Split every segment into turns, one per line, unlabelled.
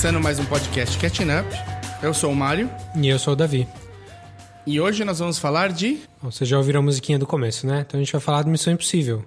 Começando mais um podcast Catching Up. Eu sou o Mário
E eu sou o Davi.
e hoje nós vamos falar de.
Bom, Vocês já ouviram a musiquinha do começo, né? Então a gente vai falar de Missão Impossível.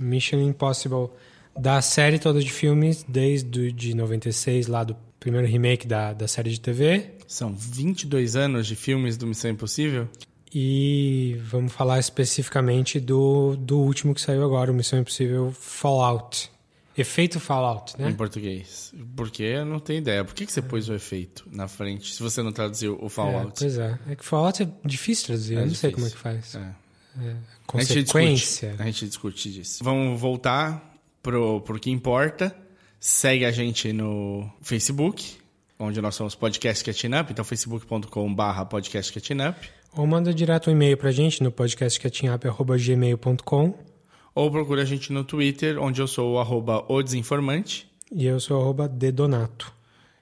Mission Impossible, da série toda de filmes, desde de 96, lá do primeiro remake da, da série de TV.
São 22 anos de filmes do Missão Impossível.
E vamos falar especificamente do, do último que saiu agora, o Missão Impossível Fallout. Efeito Fallout, né?
Em português. Porque eu não tenho ideia. Por que, que você pôs o efeito na frente, se você não traduziu o
É,
Fallout?
pois é. É que Fallout é difícil traduzir,
É
eu não sei
difícil.
como é que faz.
É. A gente,
Consequência.
discute, a gente discute disso. Vamos voltar pro, pro que importa. Segue a gente no Facebook, onde nós somos Podcast Catching Up. Então, facebook.com.br Podcast Catching Up.
Ou manda direto um e-mail pra gente no podcastcatchingup.gmail.com
Ou procura a gente no Twitter, onde eu sou o arroba o desinformante.
e eu sou arroba dedonato.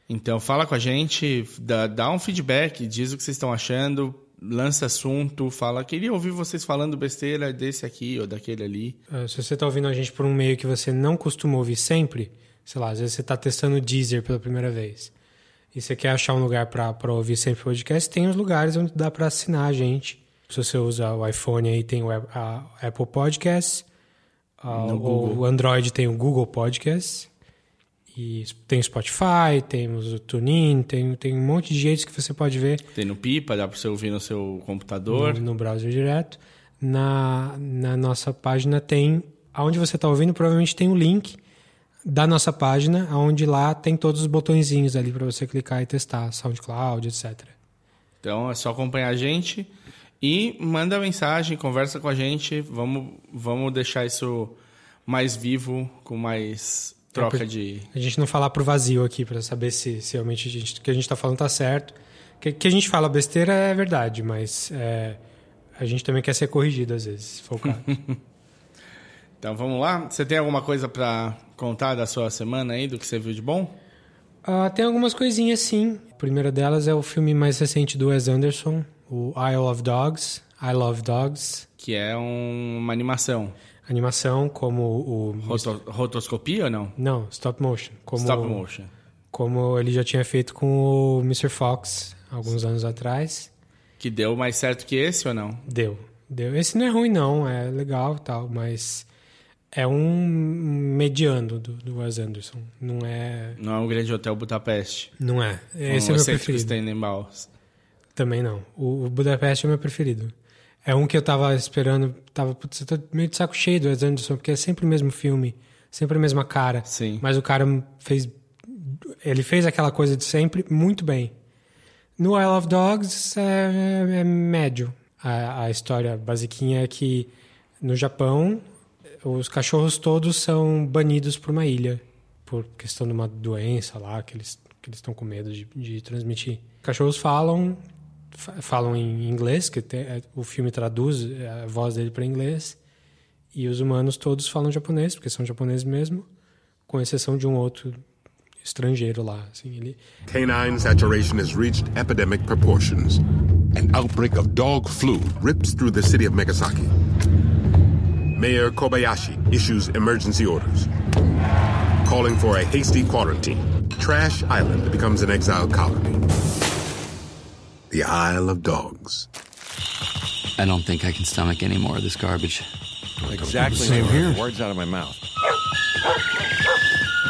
Então fala com a gente, dá, dá um feedback, diz o que vocês estão achando, lança assunto, fala, queria ouvir vocês falando besteira desse aqui ou daquele ali.
Uh, se você está ouvindo a gente por um meio que você não costuma ouvir sempre, sei lá, às vezes você está testando o Deezer pela primeira vez e você quer achar um lugar para ouvir sempre podcast, tem os lugares onde dá para assinar a gente. Se você usa o iPhone aí tem o a Apple Podcasts,
Google.
o Android tem o Google Podcasts, e tem o Spotify, temos o TuneIn, tem, tem um monte de jeitos que você pode ver
Tem no Pipa, dá pra você ouvir no seu computador.
no, no browser direto. Na, na nossa página tem, aonde você está ouvindo, provavelmente tem o link da nossa página, onde lá tem todos os botõezinhos ali para você clicar e testar, SoundCloud, etc.
Então é só acompanhar a gente e manda mensagem, conversa com a gente, vamos, vamos deixar isso mais vivo, com mais troca
por-
de...
A gente não falar pro vazio aqui para saber se, se realmente gente, o que a gente está falando tá certo. Que, que a gente fala besteira é verdade, mas é, a gente também quer ser corrigido às vezes, se for o caso.
Então vamos lá? Você tem alguma coisa pra contar da sua semana aí, do que você viu de bom?
Ah, tem algumas coisinhas sim. A primeira delas é o filme mais recente do Wes Anderson, o Isle of Dogs. I Love Dogs.
Que é um- uma animação.
Animação como o.
Roto- rotoscopia ou não?
Não, stop motion. Como,
Stop motion.
Como ele já tinha feito com o Mr. Fox alguns anos atrás.
Que deu mais certo que esse ou não?
Deu. Deu. Esse não é ruim, não. É legal e tal, mas é um mediano do, do Wes Anderson. Não é.
Não é o Grande Hotel Budapeste.
Não é.
Um
Esse é o meu preferido.
Tenenbaums.
Também não. O, Budapeste é o meu preferido. É um que eu tava esperando. Tava, putz, eu tô meio de saco cheio do Wes Anderson, porque é sempre o mesmo filme, sempre a mesma cara.
Sim.
Mas o cara fez. Ele fez aquela coisa de sempre muito bem. No Isle of Dogs é, é médio. A, a história basiquinha é que no Japão os cachorros todos são banidos por uma ilha por questão de uma doença lá que eles que eles estão com medo de, de transmitir. Cachorros falam fa- falam em inglês, que tem- é, o filme traduz a voz dele para inglês, e os humanos todos falam japonês, porque são japoneses mesmo, com exceção de um outro estrangeiro lá. Assim, ele,
Canine saturation has reached epidemic proportions. An outbreak of dog flu rips through the city of Megasaki. Mayor Kobayashi issues emergency orders, calling for a hasty quarantine. Trash Island becomes an exile colony. The Isle of Dogs.
I don't think I can stomach any more of this garbage.
Exactly. Same here. Words out of my mouth.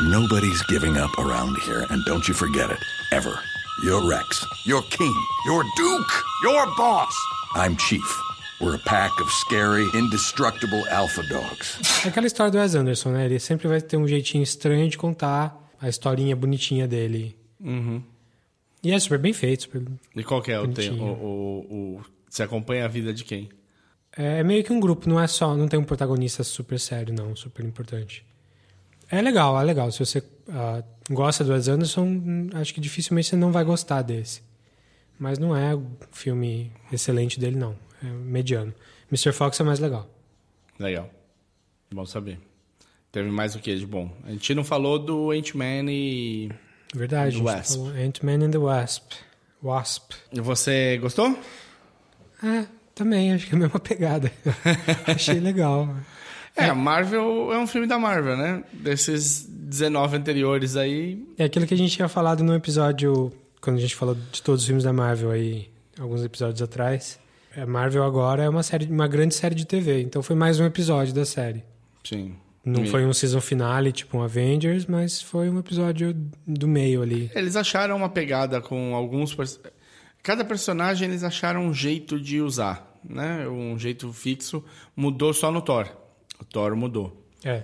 Nobody's giving up around here, and don't you forget it, ever. You're Rex. You're King. You're Duke. You're Boss. I'm Chief. We're a pack of scary, indestructible alpha dogs.
aquela história do Wes Anderson, né? Ele sempre vai ter um jeitinho estranho de contar a historinha bonitinha dele. E é super bem feito. Super...
E qual que é o, tem, o, o, o- Você acompanha a vida de quem?
É meio que um grupo, não é só, não tem um protagonista super sério, não, super importante. É legal, é legal. Se você ah, gosta do Wes Anderson, hum, acho que dificilmente você não vai gostar desse. Mas não é um filme excelente dele, não. É mediano. Mr. Fox é mais legal.
Legal. Bom saber. Teve mais o que de bom? A gente não falou do Ant-Man e...
Verdade.
Do Wasp.
Ant-Man and the Wasp. Wasp.
Você gostou?
Ah, também, acho que é a mesma pegada. Achei legal.
É, a Marvel é um filme da Marvel, né? Desses 19 anteriores aí.
É aquilo que a gente tinha falado no episódio, quando a gente falou de todos os filmes da Marvel aí, alguns episódios atrás. A Marvel agora é uma série, uma grande série de TV, então foi mais um episódio da série.
Sim.
Não
E-
foi um season finale, tipo um Avengers, mas foi um episódio do meio ali.
Eles acharam uma pegada com alguns. Cada personagem eles acharam um jeito de usar, né? Um jeito fixo. Mudou só no Thor. O Thor mudou.
É.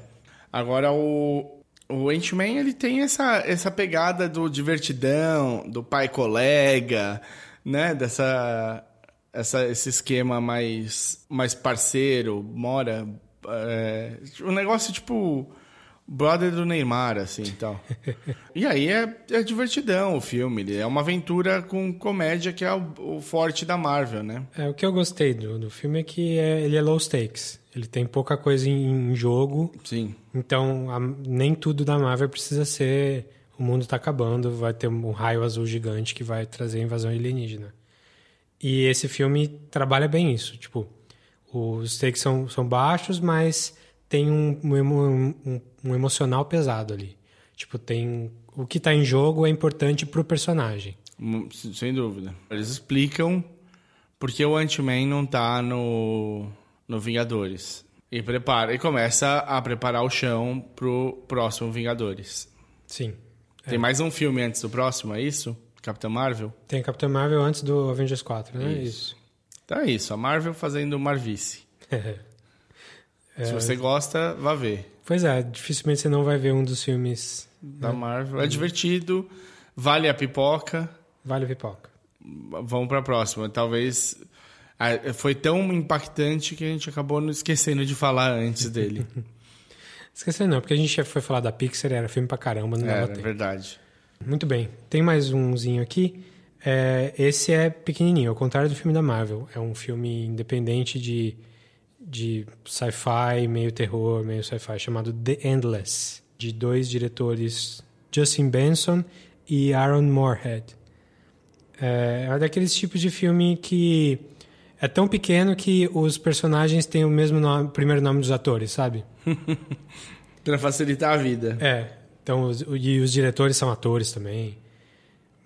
Agora o. O Ant-Man, ele tem essa, essa pegada do divertidão, do pai colega, né? Dessa, essa, esse esquema mais, mais parceiro, mora... É, um negócio tipo brother do Neymar, assim, e tal. e aí é, é divertidão o filme, ele é uma aventura com comédia que é o, o forte da Marvel, né?
É, o que eu gostei do, do filme é que é- ele é low stakes. Ele tem pouca coisa em, em jogo,
Sim.
então a- nem tudo da Marvel precisa ser o mundo tá acabando, vai ter um raio azul gigante que vai trazer a invasão alienígena. E esse filme trabalha bem isso, tipo, os stakes são, são baixos, mas tem um, um, um- um emocional pesado ali. Tipo, tem o que tá em jogo é importante pro personagem.
Hum, Sem dúvida. Eles explicam porque o Ant-Man não tá no, no Vingadores. E, prepara, e começa a preparar o chão pro próximo Vingadores.
Sim.
Tem mais um filme antes do próximo, é isso? Capitão Marvel?
Tem a Capitã Marvel antes do Avengers 4, né?
Isso. Então é isso, a Marvel fazendo Marvice.
É.
Se você gosta, vá ver.
Pois é, dificilmente você não vai ver um dos filmes
Da Marvel. É divertido, vale a pipoca.
Vale a Pipoca.
Vamos pra próxima. Talvez. ah, Foi tão impactante que a gente acabou não esquecendo de falar antes dele.
Esqueci não, porque a gente já foi falar da Pixar, era filme pra caramba, não dava
É,
tempo.
verdade.
Muito bem, tem mais umzinho aqui. É, esse é pequenininho, ao contrário do filme da Marvel. É um filme independente de, de sci-fi, meio terror, meio sci-fi, chamado The Endless, de dois diretores, Justin Benson e Aaron Moorhead. É, é daqueles tipos de filme que é tão pequeno que os personagens têm o mesmo nome, primeiro nome dos atores, sabe?
Pra facilitar a vida.
É, então os, e os diretores são atores também.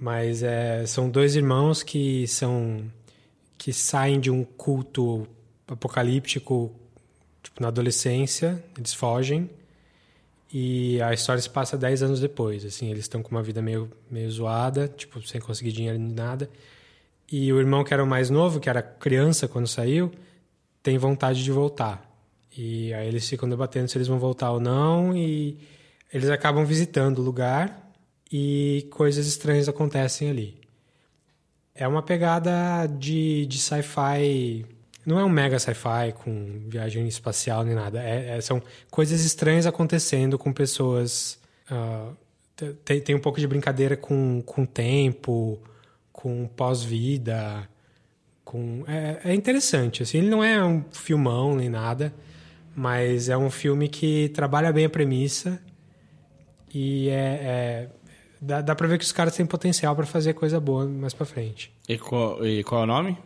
Mas é, são dois irmãos que são que saem de um culto apocalíptico tipo, na adolescência, eles fogem e a história se passa 10 anos depois, assim, eles estão com uma vida meio meio zoada, tipo, sem conseguir dinheiro nem nada. E o irmão que era o mais novo, que era criança quando saiu, tem vontade de voltar. E aí eles ficam debatendo se eles vão voltar ou não e eles acabam visitando o lugar e coisas estranhas acontecem ali. É uma pegada de, de sci-fi. Não é um mega sci-fi com viagem espacial nem nada. É- é- são coisas estranhas acontecendo com pessoas. ah, te- tem, tem um pouco de brincadeira com, com tempo, com pós-vida. Com, é, é interessante. Assim, ele não é um filmão nem nada, mas é um filme que trabalha bem a premissa e é, é- dá, dá pra ver que os caras têm potencial pra fazer coisa boa mais pra frente.
E qual, e qual é o nome?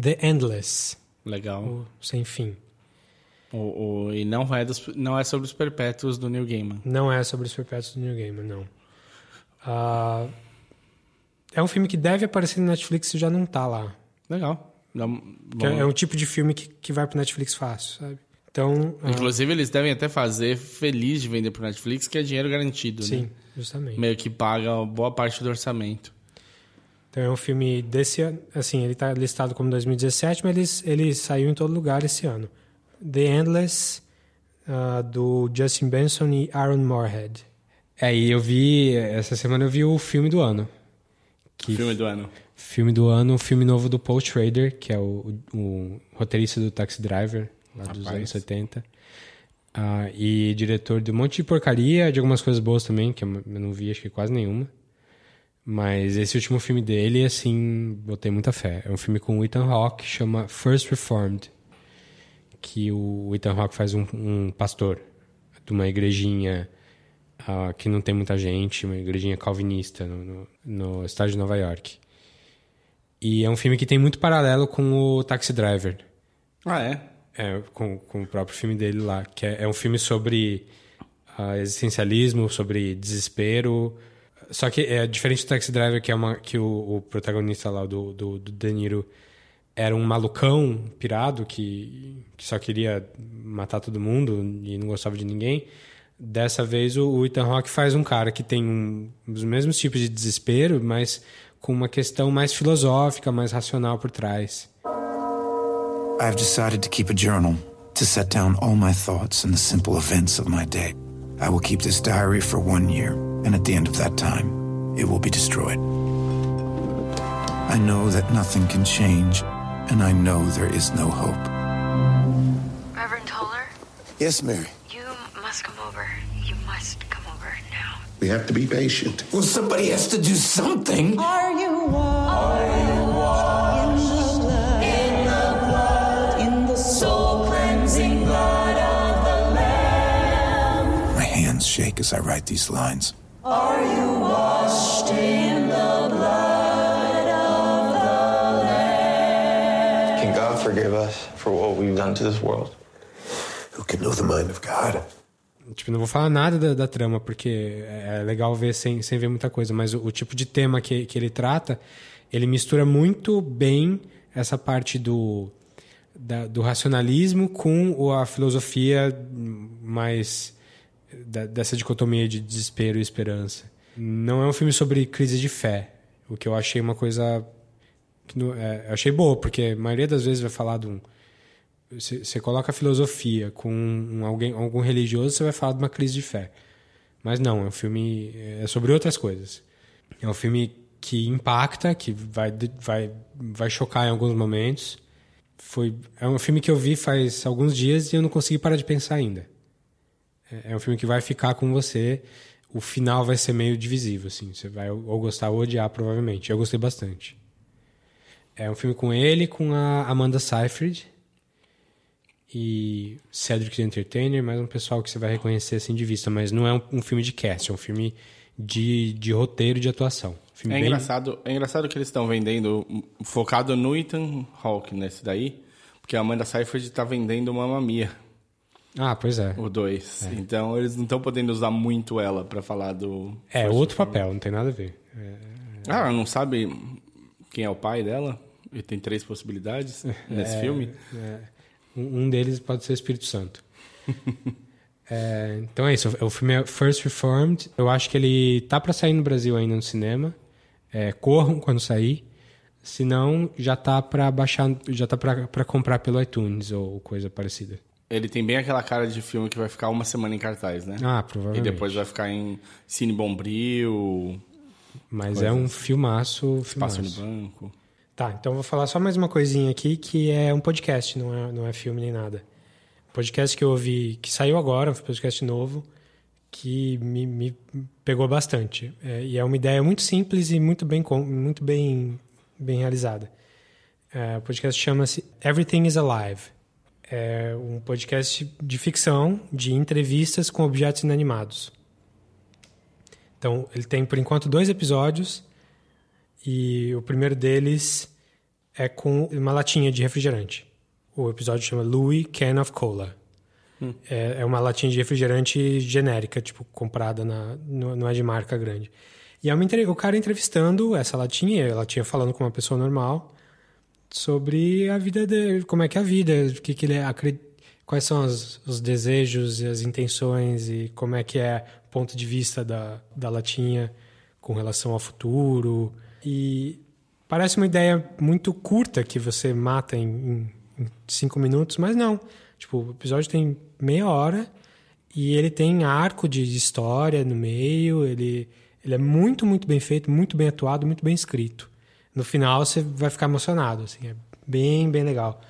The Endless,
Legal.
o sem fim.
O, o- e não é, dos, não é sobre os perpétuos do Neil Gaiman.
Não é sobre os perpétuos do New Gamer, não. Ah, é um filme que deve aparecer no Netflix e já não tá lá.
Legal.
É- é um tipo de filme que, que vai pro Netflix fácil, sabe? Então, ah,
Inclusive, eles devem até fazer feliz de vender pro Netflix, que é dinheiro garantido,
sim,
né?
Justamente.
Meio que paga boa parte do orçamento.
Então é um filme desse ano, assim, ele está listado como 2017, mas ele, ele saiu em todo lugar esse ano. The Endless, ah, do Justin Benson e Aaron Moorhead.
É, e eu vi, essa semana eu vi o filme do ano. Que
Filme do ano.
Filme do ano, um filme novo do Paul Schrader, que é o, o- o roteirista do Taxi Driver, lá dos
Rapaz.
anos 70. Ah, e diretor de um monte de porcaria, de algumas coisas boas também, que eu não vi, acho que quase nenhuma. Mas esse último filme dele, assim, botei muita fé. É um filme com o Ethan Hawke, chama First Reformed. Que o Ethan Hawke faz um, um pastor de uma igrejinha ah, que não tem muita gente, uma igrejinha calvinista no, no, no estado de Nova York. E é um filme que tem muito paralelo com o Taxi Driver.
Ah, é?
É, com, com o próprio filme dele lá, que é, é um filme sobre uh, existencialismo, sobre desespero. Só que é diferente do Taxi Driver, que é uma que o, o protagonista lá do, do, do De Niro era um malucão pirado que, que só queria matar todo mundo e não gostava de ninguém. Dessa vez o, o Ethan Hawke faz um cara que tem um, os mesmos tipos de desespero, mas com uma questão mais filosófica, mais racional por trás.
I've decided to keep a journal to set down all my thoughts and the simple events of my day. I will keep this diary for one year, and at the end of that time, it will be destroyed. I know that nothing can change, and I know there is no hope.
Reverend Toller?
Yes, Mary.
You must come over. You must come over now.
We have to be patient.
Well, somebody has to do something.
Are you one? Are you one?
My hands shake as I write these lines.
Are you washed in the blood of the Lamb?
Can God forgive us for what we've done to this world?
Who can know the mind of God?
Tipo, não vou falar nada da, da trama, porque é legal ver sem, sem ver muita coisa, mas o, o, tipo de tema que, que ele trata, ele mistura muito bem essa parte do, da, do racionalismo com a filosofia mais da, dessa dicotomia de desespero e esperança. Não é um filme sobre crise de fé, o que eu achei uma coisa que não, é, achei boa, porque a maioria das vezes vai falar de um você coloca a filosofia com um, alguém, algum religioso, você vai falar de uma crise de fé. Mas não, é um filme é sobre outras coisas. É um filme que impacta, que vai, vai, vai chocar em alguns momentos. Foi, é um filme que eu vi faz alguns dias e eu não consegui parar de pensar ainda. É, é um filme que vai ficar com você. O final vai ser meio divisível, assim. Você vai ou gostar ou odiar, provavelmente. Eu gostei bastante. É um filme com ele, com a Amanda Seyfried e Cedric the Entertainer, mais um pessoal que você vai reconhecer assim de vista, mas não é um, um filme de cast, é um filme de, de roteiro de atuação. Um
é, bem... engraçado, é engraçado que eles estão vendendo, focado no Ethan Hawke nesse daí, porque a Amanda Seyfried está vendendo Mamma Mia.
Ah, pois é.
O 2. É. Então eles não estão podendo usar muito ela para falar do.
É, outro papel, não tem nada a ver. É...
Ah, ela não sabe quem é o pai dela? E tem três possibilidades nesse
é,
filme?
É. Um deles pode ser Espírito Santo. é, então é isso. O filme é First Reformed. Eu acho que ele tá para sair no Brasil ainda no cinema. É, corram quando sair. Se não, já tá para baixar, já tá para comprar pelo iTunes ou coisa parecida.
Ele tem bem aquela cara de filme que vai ficar uma semana em cartaz, né?
Ah, provavelmente.
E depois vai ficar em Cine Bombril.
Mas é um filmaço,
filmaço. Espaço no banco.
Tá, então vou falar só mais uma coisinha aqui, que é um podcast, não é, não é filme nem nada. Podcast que eu ouvi, que saiu agora, um podcast novo, que me, me pegou bastante. É, e é uma ideia muito simples e muito bem, muito bem, bem realizada. É, o podcast chama-se Everything is Alive. É um podcast de ficção, de entrevistas com objetos inanimados. Então, ele tem, por enquanto, dois episódios e o primeiro deles é com uma latinha de refrigerante. O episódio chama Louis Can of Cola. Hum. É, é, uma latinha de refrigerante genérica, tipo, comprada na, não é de marca grande. E é uma, o cara entrevistando essa latinha, ela tinha falando com uma pessoa normal sobre a vida dele, como é que é a vida, o que, que ele acredita, quais são os, os, desejos e as intenções e como é que é o ponto de vista da, da latinha com relação ao futuro, e parece uma ideia muito curta que você mata em, em, cinco minutos, mas não. Tipo, o episódio tem meia hora e ele tem arco de história no meio, ele, ele é muito, muito bem feito, muito bem atuado, muito bem escrito. No final você vai ficar emocionado, assim, é bem, bem legal.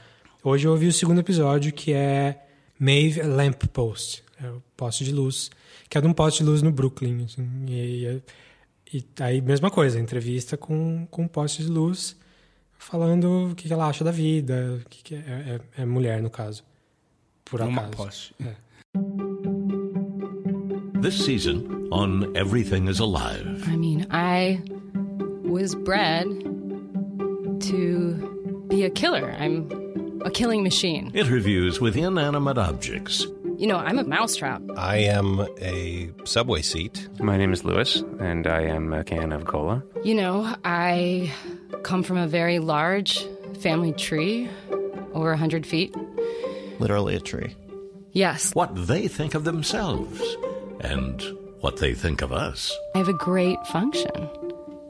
Hoje eu ouvi o segundo episódio que é Maeve Lamp Post, é o poste de luz, que é de um poste de luz no Brooklyn. Assim, e é, e aí, mesma coisa, entrevista com, com um poste de luz, falando o que ela acha da vida, que é, é, é, mulher, no caso. Por
Uma
acaso.
poste.
É.
This season on Everything is Alive.
I mean, I was bred to be a killer. I'm
a killing machine.
Interviews with inanimate objects.
You know, I'm a mousetrap.
I am a subway seat.
My name is Lewis, and I am a can of cola.
You know, I come from a very large family tree, over 100 feet.
Literally a tree.
Yes.
What they think of themselves and what they think of us.
I have a great function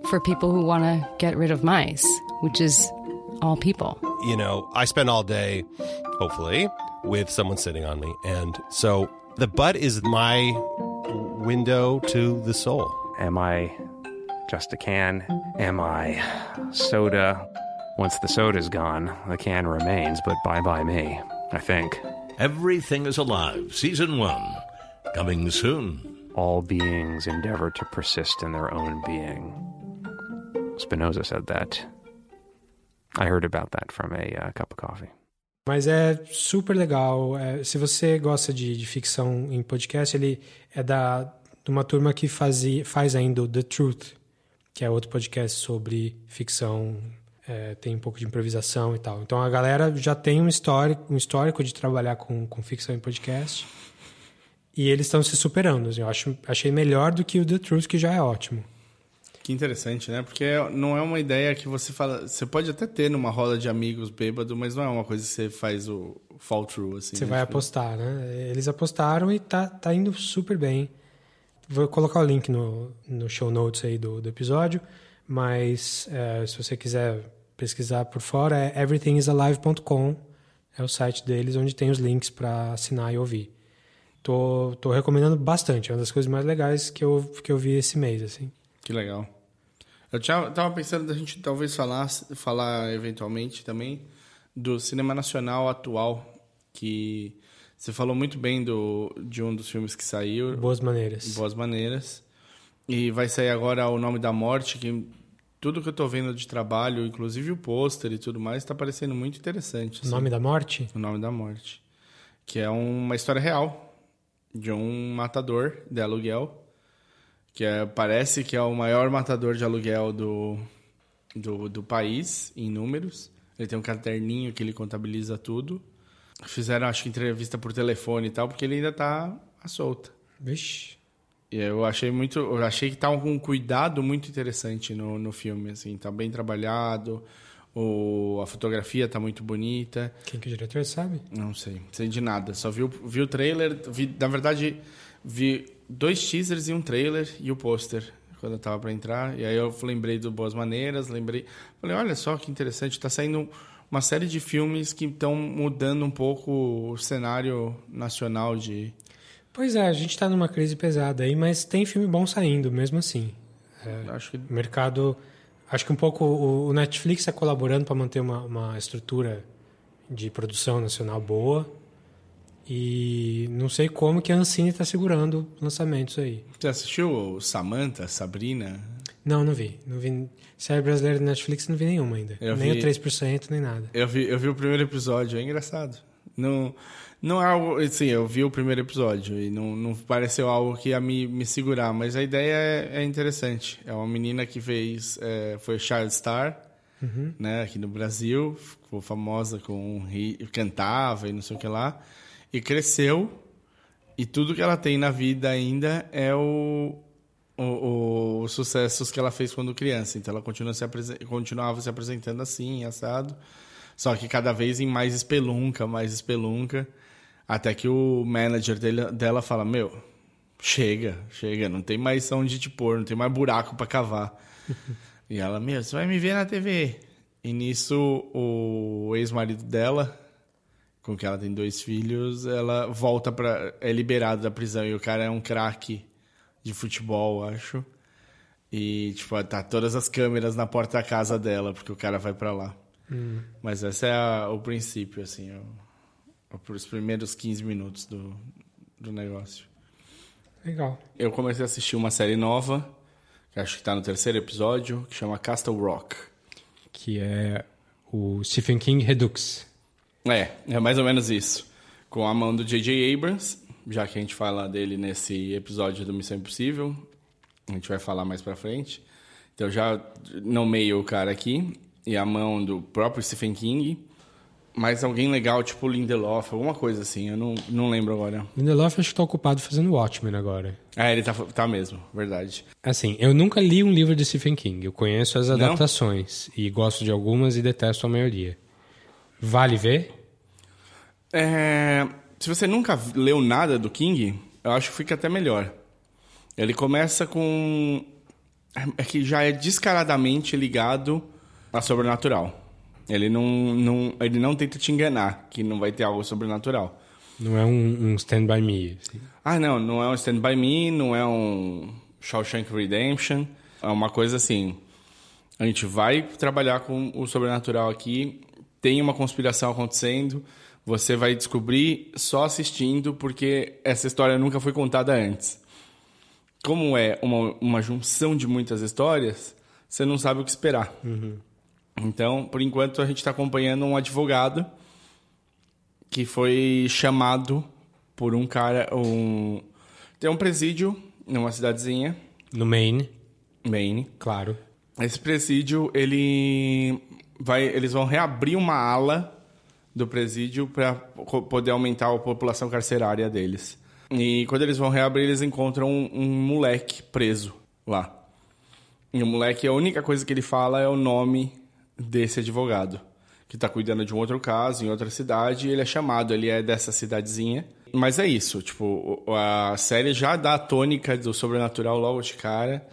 for people who want to get rid of mice, which is all people.
You know, I spend all day, hopefully, with someone sitting on me. And so the butt is my window to the soul.
Am I just a can? Am I soda? Once the soda's gone, the can remains, but bye bye me, I think.
Everything is Alive, Season 1. Coming soon.
All beings endeavor to persist in their own being. Spinoza said that. I heard about that from a uh, cup of coffee.
Mas é super legal. É, se você gosta de, de, ficção em podcast, ele é da de uma turma que fazia, faz ainda o The Truth, que é outro podcast sobre ficção, é, tem um pouco de improvisação e tal. Então a galera já tem um histórico, um histórico de trabalhar com, com ficção em podcast. E eles estão se superando. Eu acho, achei melhor do que o The Truth, que já é ótimo.
Que interessante, né? Porque não é uma ideia que você fala. Você pode até ter numa roda de amigos bêbado, mas não é uma coisa que você faz o fall through, assim.
Você
né?
vai
Tipo,
apostar, né? Eles apostaram e tá, tá indo super bem. Vou colocar o link no, no show notes aí do, do episódio, mas é, se você quiser pesquisar por fora, é everythingisalive.com, é o site deles, onde tem os links para assinar e ouvir. Tô, tô recomendando bastante, é uma das coisas mais legais que eu, que eu vi esse mês, assim.
Que legal. Eu tinha, tava pensando da gente talvez falar, falar eventualmente também do cinema nacional atual, que você falou muito bem do, de um dos filmes que saiu.
Boas Maneiras.
Boas Maneiras. E vai sair agora O Nome da Morte, que tudo que eu tô vendo de trabalho, inclusive o pôster e tudo mais, está parecendo muito interessante.
O Nome da Morte?
O Nome da Morte. Que é uma história real de um matador de aluguel que é, parece que é o maior matador de aluguel do, do, do, país, em números. Ele tem um caderninho que ele contabiliza tudo. Fizeram, acho que, entrevista por telefone e tal, porque ele ainda tá à solta.
Vixe.
Eu achei muito... Eu achei que tá com um cuidado muito interessante no, no filme, assim. Tá bem trabalhado, o, a fotografia tá muito bonita.
Quem que é o diretor, sabe?
Não sei, não sei de nada. Só vi, vi o trailer, vi, na verdade, vi dois teasers e um trailer e o pôster quando eu tava para entrar. E aí eu lembrei do Boas Maneiras, lembrei, falei, olha só que interessante, tá saindo uma série de filmes que estão mudando um pouco o cenário nacional de
Pois é, a gente está numa crise pesada aí, mas tem filme bom saindo mesmo assim. É,
acho que
mercado, acho que um pouco o, o Netflix está colaborando para manter uma, uma estrutura de produção nacional boa. E não sei como que a Ancine está segurando lançamentos aí.
Você assistiu Samantha, Sabrina?
Não, não vi. Não vi. Série brasileira do Netflix não vi nenhuma ainda.
Eu
nem
vi-
o 3%, nem nada.
Eu vi, eu vi o primeiro episódio, é engraçado. Não, não é algo. Assim, eu vi o primeiro episódio e não, não pareceu algo que ia me, me segurar, mas a ideia é, é interessante. É uma menina que fez. é, foi Child Star,
Uhum.
né, aqui no Brasil, ficou famosa com. cantava e não sei o que lá, e cresceu. E tudo que ela tem na vida ainda é o, o, os sucessos que ela fez quando criança. Então ela continua se continuava se apresentando assim, assado. Só que cada vez em mais espelunca, mais espelunca. Até que o manager dele, dela fala: Meu, chega, chega, não tem mais onde te pôr, não tem mais buraco para cavar. e ela: Meu, você vai me ver na TV. E nisso, o ex-marido dela, com quem ela tem dois filhos, ela volta para é liberado da prisão e o cara é um craque de futebol, acho. E tipo, tá todas as câmeras na porta da casa dela, porque o cara vai para lá.
Hum.
Mas esse é a- o princípio, assim, o, o- os primeiros 15 minutos do, do negócio.
Legal.
Eu comecei a assistir uma série nova, que acho que tá no terceiro episódio, que chama Castle Rock.
Que é o Stephen King Redux.
É, é mais ou menos isso. Com a mão do J.J. Abrams, já que a gente fala dele nesse episódio do Missão Impossível. A gente vai falar mais pra frente. Então já nomeio o cara aqui. E a mão do próprio Stephen King. Mais alguém legal, tipo Lindelof, alguma coisa assim, eu não, não lembro agora.
Lindelof acho que tá ocupado fazendo Watchmen agora.
É, ele tá, tá mesmo, verdade.
Assim, eu nunca li um livro de Stephen King. Eu conheço as adaptações e gosto de algumas e detesto a maioria. Vale ver?
É, se você nunca leu nada do King, eu acho que fica até melhor. Ele começa com. É que já é descaradamente ligado a sobrenatural. Ele não, não, ele não tenta te enganar que não vai ter algo sobrenatural.
Não é um, um Stand By Me. Assim.
Ah, não, não é um Stand By Me, não é um Shawshank Redemption. É uma coisa assim. A gente vai trabalhar com o sobrenatural aqui, tem uma conspiração acontecendo, você vai descobrir só assistindo, porque essa história nunca foi contada antes. Como é uma, uma junção de muitas histórias, você não sabe o que esperar.
Uhum.
Então, por enquanto, a gente está acompanhando um advogado que foi chamado por um cara. Um... Tem um presídio numa cidadezinha.
No Maine.
Maine.
Claro.
Esse presídio, ele vai, eles vão reabrir uma ala do presídio para poder aumentar a população carcerária deles. E quando eles vão reabrir, eles encontram um, um moleque preso lá. E o moleque, a única coisa que ele fala é o nome desse advogado, que está cuidando de um outro caso em outra cidade, e ele é chamado, ele é dessa cidadezinha. Mas é isso, tipo, a série já dá a tônica do sobrenatural logo de cara,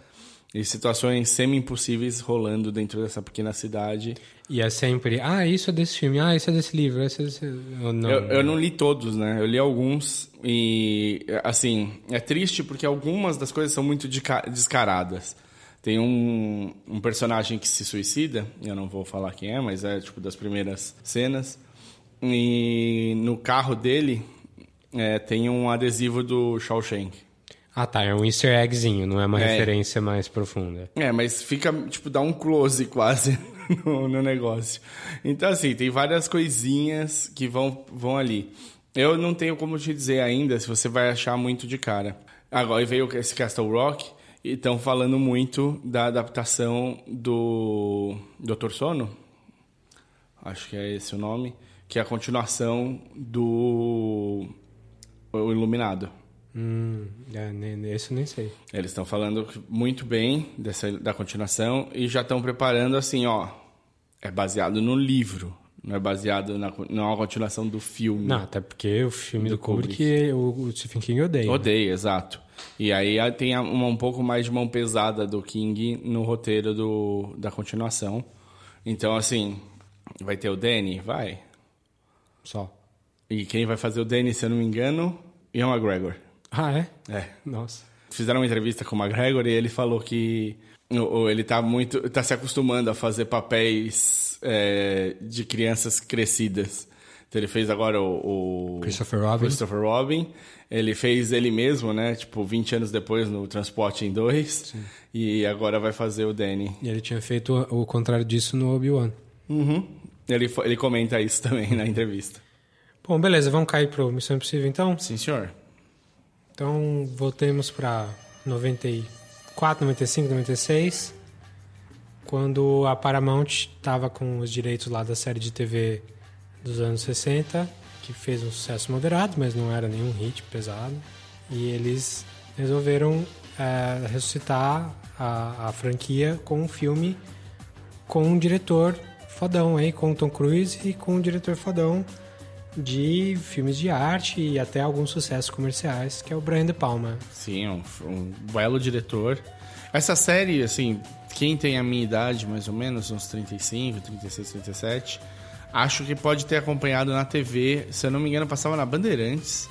e situações semi-impossíveis rolando dentro dessa pequena cidade.
E é sempre, ah, isso é desse filme, ah, isso é desse livro, esse é desse... Eu não,
eu, eu não li todos, né? Eu li alguns e, assim, é triste porque algumas das coisas são muito descaradas. Tem um, um personagem que se suicida, eu não vou falar quem é, mas é tipo das primeiras cenas. E no carro dele é, tem um adesivo do Shawshank.
Ah, tá. É um easter eggzinho, não é uma é. referência mais profunda.
É, mas fica, tipo, dá um close quase no, no, negócio. Então, assim, tem várias coisinhas que vão, vão ali. Eu não tenho como te dizer ainda se você vai achar muito de cara. Agora veio esse Castle Rock estão falando muito da adaptação do Doutor Sono. Acho que é esse o nome. Que é a continuação do O Iluminado.
Hum, é, esse eu nem sei.
Eles estão falando muito bem dessa, da continuação e já estão preparando assim, ó. É baseado no livro, não é baseado na não é uma continuação do filme.
Não, até porque o filme do, do Kubrick, Kubrick o, Stephen King odeia.
Odeia, exato. E aí tem uma, um pouco mais de mão pesada do King no roteiro do, da continuação. Então, assim, vai ter o Danny? Vai.
Só.
E quem vai fazer o Danny, se eu não me engano, Ian McGregor.
Ah, é?
É.
Nossa.
Fizeram uma entrevista com o McGregor e ele falou que ele está muito, tá se acostumando a fazer papéis é, de crianças crescidas. Então ele fez agora o,
o Christopher Robin.
Christopher Robin. Ele fez ele mesmo, né? Tipo, 20 anos depois no Transporte em 2. E agora vai fazer o Danny.
E ele tinha feito o contrário disso no Obi-Wan.
Uhum. Ele, ele comenta isso também na entrevista.
Bom, beleza. Vamos cair pro Missão Impossível então?
Sim, senhor.
Então, voltemos para 94, 95, 96, quando a Paramount estava com os direitos lá da série de TV dos anos 60, que fez um sucesso moderado, mas não era nenhum hit pesado. E eles resolveram é, ressuscitar a, a, franquia com um filme com um diretor fodão aí, com Tom Cruise e com um diretor fodão de filmes de arte e até alguns sucessos comerciais, que é o Brian De Palma.
Sim, um, um belo diretor. Essa série, assim, quem tem a minha idade, mais ou menos, uns 35, 36, 37, acho que pode ter acompanhado na TV, se eu não me engano, passava na Bandeirantes.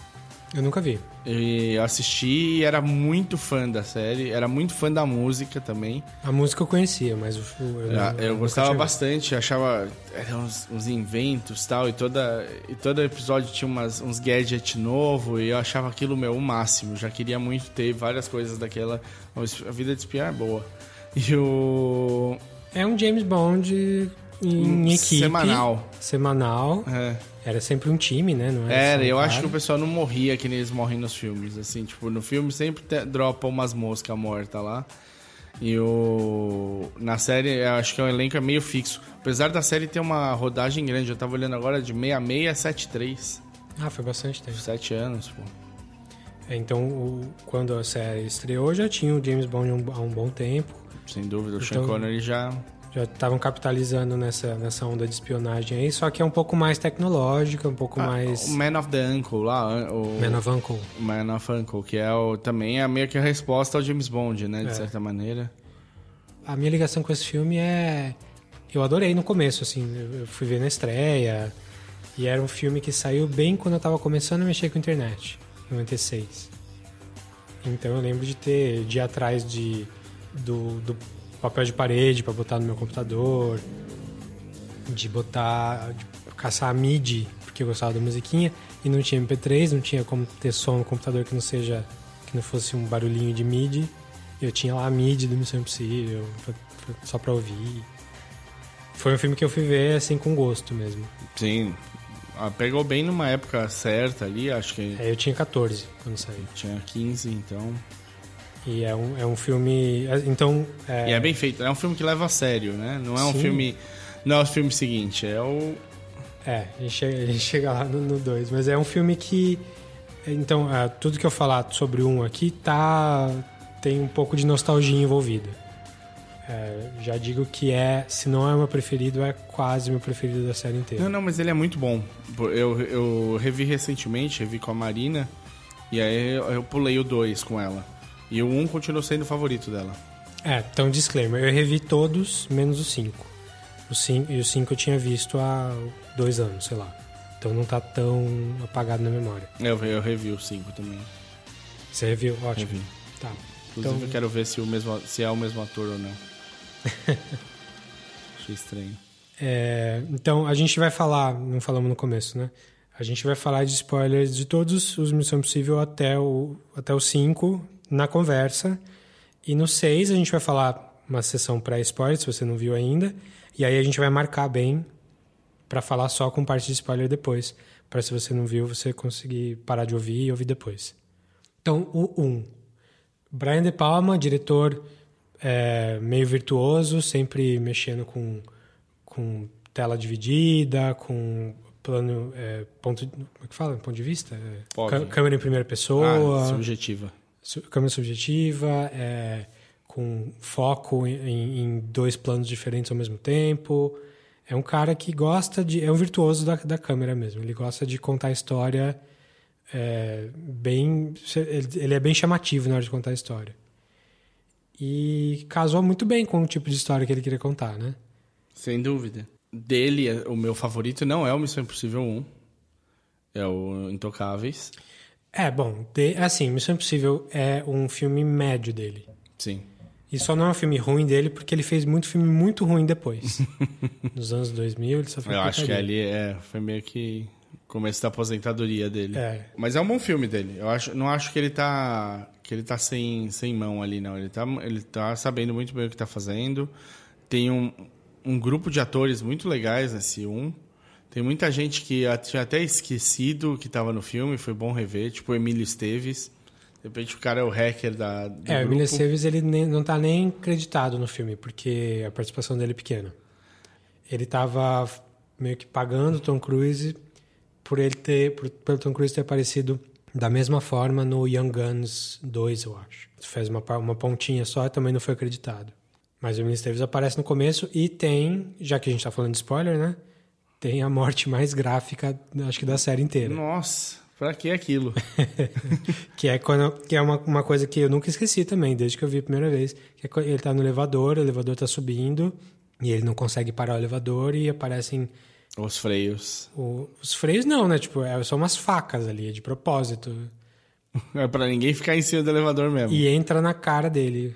Eu nunca vi.
E assisti e era muito fã da série, era muito fã da música também.
A música eu conhecia, mas o
eu, eu, ah, eu gostava bastante, achava eram uns, uns inventos tal, e toda e todo episódio tinha umas, uns gadgets novos e eu achava aquilo meu o máximo. Já queria muito ter várias coisas daquela. A vida de espiar é boa. E o
é um James Bond em equipe.
Semanal.
Semanal.
É.
Era sempre um time, né? Não
era, era eu cara. acho que o pessoal não morria que nem eles morrem nos filmes. Assim, tipo, no filme sempre te, dropa umas moscas mortas lá. E o na série, eu acho que o elenco é meio fixo. Apesar da série ter uma rodagem grande, eu tava olhando agora de 66 a 73.
Ah, foi bastante tempo.
Sete anos, pô.
É, então, o- quando a série estreou, já tinha o James Bond há um, há um bom tempo.
Sem dúvida, o Sean
Então-
Connery já
Já estavam capitalizando nessa, nessa onda de espionagem aí, só que é um pouco mais tecnológica, um pouco mais...
O Man of the Uncle lá, o
Man of Uncle.
Man of Uncle, que é o, também é meio que a resposta ao James Bond, né, de
É.
certa maneira.
A minha ligação com esse filme é... Eu adorei no começo, assim, eu fui ver na estreia, e era um filme que saiu bem quando eu tava começando a mexer com a internet, em 96. Então eu lembro de ter, de atrás de, do, do papel de parede para botar no meu computador, de botar, de caçar a MIDI, porque eu gostava da musiquinha, e não tinha MP3, não tinha como ter som no computador que não seja, que não fosse um barulhinho de MIDI. Eu tinha lá a MIDI do Missão Impossível, só pra ouvir. Foi um filme que eu fui ver, assim, com gosto mesmo.
Sim. Ah, Pegou bem numa época certa ali, acho que
É, eu tinha 14 quando saiu.
tinha 15, então.
E é um, é um filme... é, Então... É,
E é bem feito. É um filme que leva a sério, né? Não é um
Sim.
filme. Não é o filme seguinte, é o.
É, a gente chega, a gente chega lá no 2. Mas é um filme que. Então, é, tudo que eu falar sobre um aqui tá. tem um pouco de nostalgia envolvida. É, já digo que é, se não é o meu preferido, é quase meu preferido da série inteira.
Não, não, mas ele é muito bom. Eu, eu revi recentemente, revi com a Marina, e aí eu, eu pulei o 2 com ela. E o 1 um continuou sendo o favorito dela.
É, então, disclaimer: eu revi todos, menos o 5. O 5 e o 5 eu tinha visto há dois anos, sei lá. Então não tá tão apagado na memória.
Eu, eu revi o 5 também.
Você reviu? Ótimo.
Revi.
Tá.
Inclusive,
Então-
eu quero ver se, o mesmo, se é o mesmo ator ou não. Achei estranho.
É, então, a gente vai falar, não falamos no começo, né? A gente vai falar de spoilers de todos os Missão Impossível até o, até o 5 na conversa. E no 6 a gente vai falar uma sessão pré-spoiler, se você não viu ainda. E aí a gente vai marcar bem para falar só com parte de spoiler depois. Para se você não viu, você conseguir parar de ouvir e ouvir depois. Então, o 1. Brian De Palma, diretor é, meio virtuoso, sempre mexendo com, com tela dividida, com plano. É, ponto, como é que fala? Ponto de vista? É, câmera em primeira pessoa.
Ah, subjetiva.
Câmera subjetiva, é, com foco em, em- dois planos diferentes ao mesmo tempo. É um cara que gosta de. É um virtuoso da, da câmera mesmo. Ele gosta de contar a história é, bem. Ele, é bem chamativo na hora de contar a história. E casou muito bem com o tipo de história que ele queria contar, né?
Sem dúvida. Dele, o meu favorito não é o Missão Impossível 1. É o Intocáveis.
É, bom, de, assim, Missão Impossível é um filme médio dele.
Sim.
E só não é um filme ruim dele porque ele fez muito filme muito ruim depois. Nos anos 2000 ele só fez
Eu acho que ali é, foi meio que começo da aposentadoria dele.
É.
Mas é um bom filme dele. Eu acho, não acho que ele tá que ele tá sem, sem mão ali não. Ele tá ele tá sabendo muito bem o que tá fazendo. Tem um, um grupo de atores muito legais nesse um. Tem muita gente que tinha até esquecido que tava no filme, foi bom rever, tipo o Emílio Esteves. De repente o cara é o hacker da do
É, o. Emílio Esteves ele nem, não tá nem creditado no filme, porque a participação dele é pequena. Ele tava meio que pagando o Tom Cruise por ele ter, por, pelo Tom Cruise ter aparecido da mesma forma no Young Guns 2, eu acho. Fez uma, uma pontinha só e também não foi acreditado. Mas o Emílio Esteves aparece no começo e tem, já que a gente tá falando de spoiler, né? Tem a morte mais gráfica, acho que da série inteira.
Nossa, pra que aquilo?
Que é, quando, que é uma, uma coisa que eu nunca esqueci também, desde que eu vi a primeira vez. Que é ele tá no elevador, o elevador tá subindo, e ele não consegue parar o elevador e aparecem.
Os freios.
o- os freios não, né? Tipo, é, são umas facas ali, é de propósito.
É pra ninguém ficar em cima do elevador mesmo.
E entra na cara dele.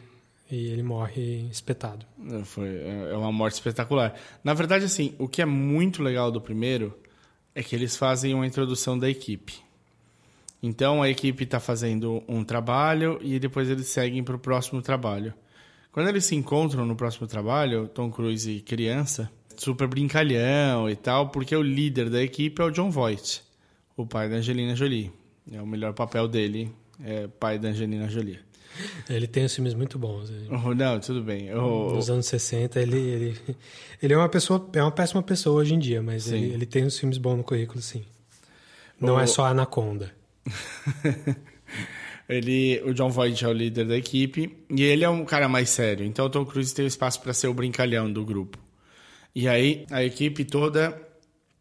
E ele morre espetado.
É, Foi, é é uma morte espetacular. Na verdade, assim, o que é muito legal do primeiro é que eles fazem uma introdução da equipe. Então a equipe está fazendo um trabalho e depois eles seguem para o próximo trabalho. Quando eles se encontram no próximo trabalho, Tom Cruise e criança, super brincalhão e tal, porque o líder da equipe é o John Voight, o pai da Angelina Jolie. É o melhor papel dele, é pai da Angelina Jolie.
Ele tem os filmes muito bons.
Oh, Não, tudo bem. Oh,
Nos anos 60, ele, ele, ele é uma pessoa, é uma péssima pessoa hoje em dia, mas ele, ele tem uns filmes bons no currículo, sim. Não é só Anaconda.
Ele, o John Voight é o líder da equipe e ele é um cara mais sério. Então o Tom Cruise tem espaço para ser o brincalhão do grupo. E aí a equipe toda,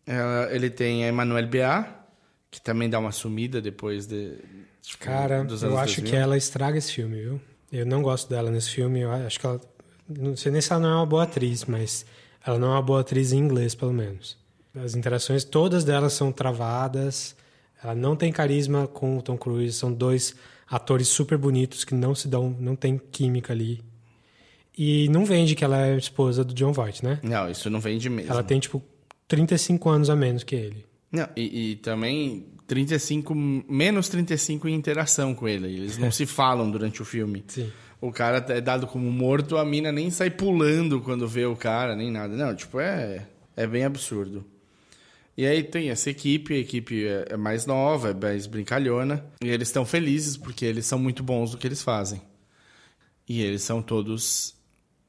ela- ele tem a Emmanuel Ba, que também dá uma sumida depois de tipo,
Cara, eu
anos
acho
2000.
que ela estraga esse filme, viu? Eu não gosto dela nesse filme. Eu acho que ela. Não sei nem se ela não é uma boa atriz, mas ela não é uma boa atriz em inglês, pelo menos. As interações, todas delas são travadas. Ela não tem carisma com o Tom Cruise. São dois atores super bonitos que não se dão, não tem química ali. E não vende que ela é esposa do John Voight, né?
Não, isso não vende mesmo.
Ela tem, tipo, 35 anos a menos que ele.
Não, e, e também 35, menos 35 em interação com ele. Eles não se falam durante o filme.
Sim.
O cara é dado como morto, a mina nem sai pulando quando vê o cara, nem nada. Não, tipo, é, é bem absurdo. E aí tem essa equipe, a equipe é é mais nova, é mais brincalhona. E eles estão felizes porque eles são muito bons no que eles fazem. E eles são todos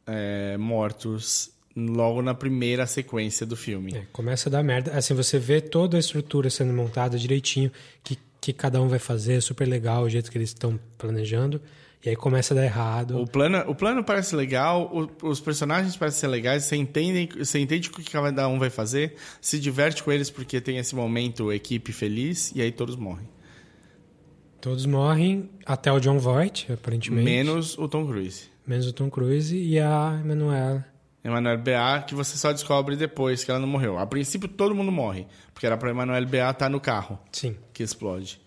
é, mortos logo na primeira sequência do filme.
É, começa a dar merda. Assim, você vê toda a estrutura sendo montada direitinho, que, que cada um vai fazer, é super legal o jeito que eles estão planejando. E aí começa a dar errado.
O plano, o plano parece legal, o- os personagens parecem ser legais, você entende, você entende o que cada um vai fazer, se diverte com eles porque tem esse momento equipe feliz e aí todos morrem.
Todos morrem, até o John Voight, aparentemente.
Menos o Tom Cruise.
Menos o Tom Cruise e a Emanuela.
Emanuel B.A., que você só descobre depois que ela não morreu. A princípio todo mundo morre, porque era pra Emanuel B.A. estar no carro.
Sim.
Que explode.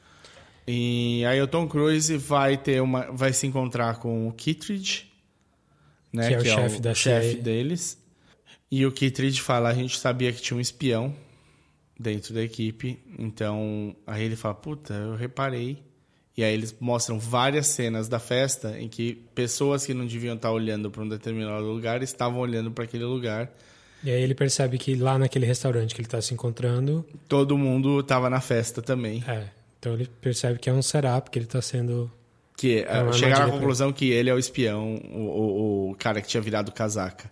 E aí o Tom Cruise vai ter uma vai se encontrar com o Kittredge, né,
Que é o chefe da
chefe deles. E o Kittredge fala, a gente sabia que tinha um espião dentro da equipe, então aí ele fala, puta, eu reparei. E aí eles mostram várias cenas da festa em que pessoas que não deviam estar olhando para um determinado lugar estavam olhando para aquele lugar.
E aí ele percebe que lá naquele restaurante que ele está se encontrando,
Todo mundo estava na festa também.
é. Então ele percebe que é um setup, que ele está sendo.
Que
É
uh, chegaram à conclusão que ele é o espião, o, o, o cara que tinha virado casaca.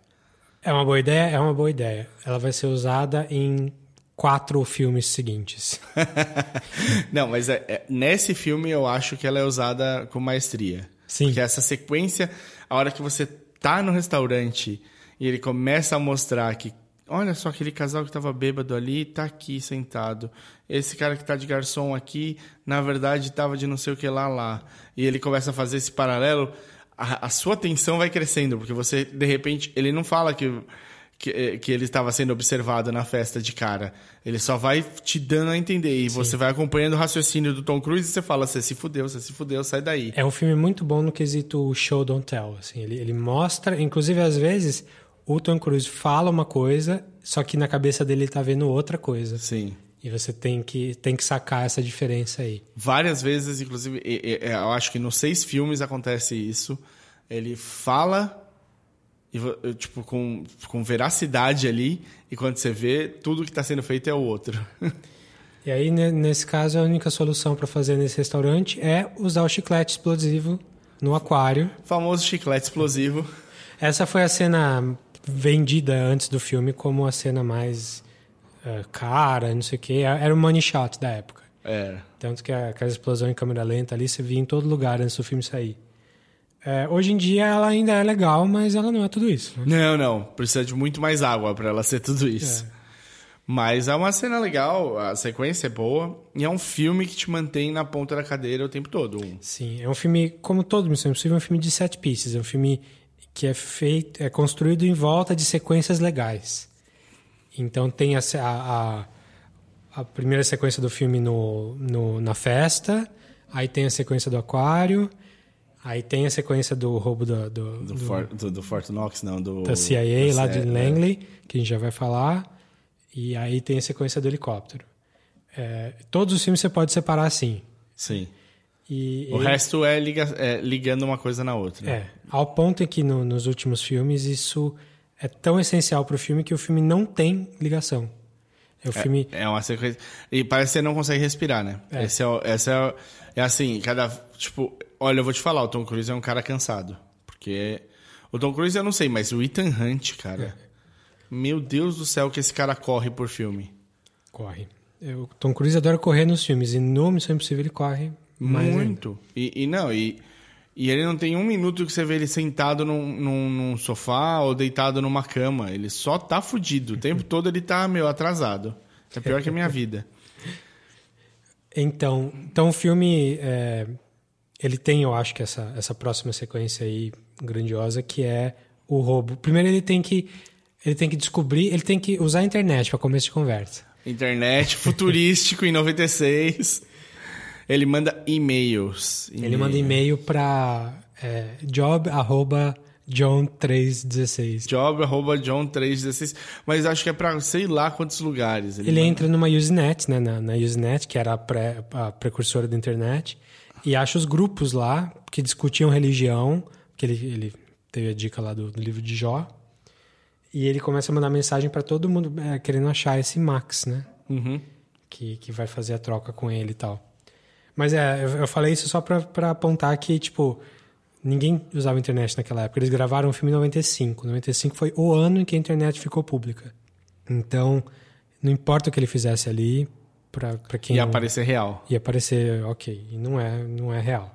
É uma boa ideia? É uma boa ideia. Ela vai ser usada em quatro filmes seguintes.
Não, mas é, é- nesse filme eu acho que ela é usada com maestria.
Sim.
Porque essa sequência, a hora que você tá no restaurante e ele começa a mostrar que, olha só, aquele casal que tava bêbado ali tá aqui sentado. Esse cara que tá de garçom aqui, na verdade, tava de não sei o que lá lá. E ele começa a fazer esse paralelo, a, a sua atenção vai crescendo, porque você, de repente, ele não fala que que, que ele estava sendo observado na festa de cara. Ele só vai te dando a entender. E você vai acompanhando o raciocínio do Tom Cruise e você fala: você se fudeu, você se fudeu, sai daí.
É um filme muito bom no quesito show don't tell. Assim, ele, ele mostra, inclusive às vezes o Tom Cruise fala uma coisa, só que na cabeça dele ele tá vendo outra coisa.
Sim.
E você tem que, tem que sacar essa diferença aí.
Várias vezes, inclusive, eu acho que nos seis filmes acontece isso. Ele fala. E, tipo, com, com veracidade ali, e quando você vê, tudo que está sendo feito é o outro.
E aí, ne- nesse caso, a única solução para fazer nesse restaurante é usar o chiclete explosivo no aquário.
Famoso chiclete explosivo.
Essa foi a cena vendida antes do filme como a cena mais eh, cara, não sei o quê. Era o money shot da época.
É.
Tanto que aquela explosão em câmera lenta ali você via em todo lugar antes do filme sair. É, hoje em dia ela ainda é legal, mas ela não é tudo isso. né?
Não, não. Precisa de muito mais água para ela ser tudo isso. Mas é uma cena legal, a sequência é boa. E é um filme que te mantém na ponta da cadeira o tempo todo.
Sim, é um filme, como todo Missão Impossível, é um filme de set pieces. É um filme que é feito, é construído em volta de sequências legais. Então tem a, a, a primeira sequência do filme no, no, na festa, aí tem a sequência do aquário, aí tem a sequência do roubo do, do,
Do,
do-
For, do, do Fort Knox, não, do...
da CIA
do
lá
CIA,
de
é.
Langley, que a gente já vai falar. E aí tem a sequência do helicóptero. É, todos os filmes você pode separar assim.
Sim.
E
O
ele-
resto é, liga, é ligando uma coisa na outra.
É, ao ponto em que no- nos últimos filmes isso é tão essencial para o filme que o filme não tem ligação. É o filme.
É, é uma sequência. E parece que você não consegue respirar, né?
É.
Esse é, o- essa é, o- é assim, cada. Tipo, Olha, eu vou te falar, o Tom Cruise é um cara cansado. Porque. O Tom Cruise eu não sei, mas o Ethan Hunt, cara. Meu Deus do céu, que esse cara corre por filme.
Corre. O Tom Cruise adora correr nos filmes. E no Missão Impossível ele corre mais
Muito. E, e não, e, e ele não tem um minuto que você vê ele sentado num, num, num sofá ou deitado numa cama. Ele só tá fudido. O tempo todo ele tá, meu, atrasado. É pior que a minha vida.
Então, então o filme é, ele tem, eu acho que essa essa próxima sequência aí grandiosa que é o roubo. Primeiro ele tem que ele tem que descobrir, ele tem que usar a internet para começo de conversa.
Internet, futurístico em 96. Ele manda e-mails.
Ele manda e-mail para é, job@john316.
Job@john316, mas acho que é para sei lá quantos lugares.
Ele,
manda.
entra numa Usenet, né, na, na Usenet, que era a, pré, a precursora da internet, e acha os grupos lá que discutiam religião, que ele, ele teve a dica lá do, do livro de Jó, e ele começa a mandar mensagem para todo mundo é, querendo achar esse Max, né?
Uhum.
Que, que vai fazer a troca com ele e tal. Mas é, eu, eu falei isso só pra, pra apontar que, tipo, ninguém usava internet naquela época. Eles gravaram o filme em 95. 95 foi o ano em que a internet ficou pública. Então, não importa o que ele fizesse ali, pra quem.
Ia aparecer real.
Ia aparecer, ok. E não é, não é real.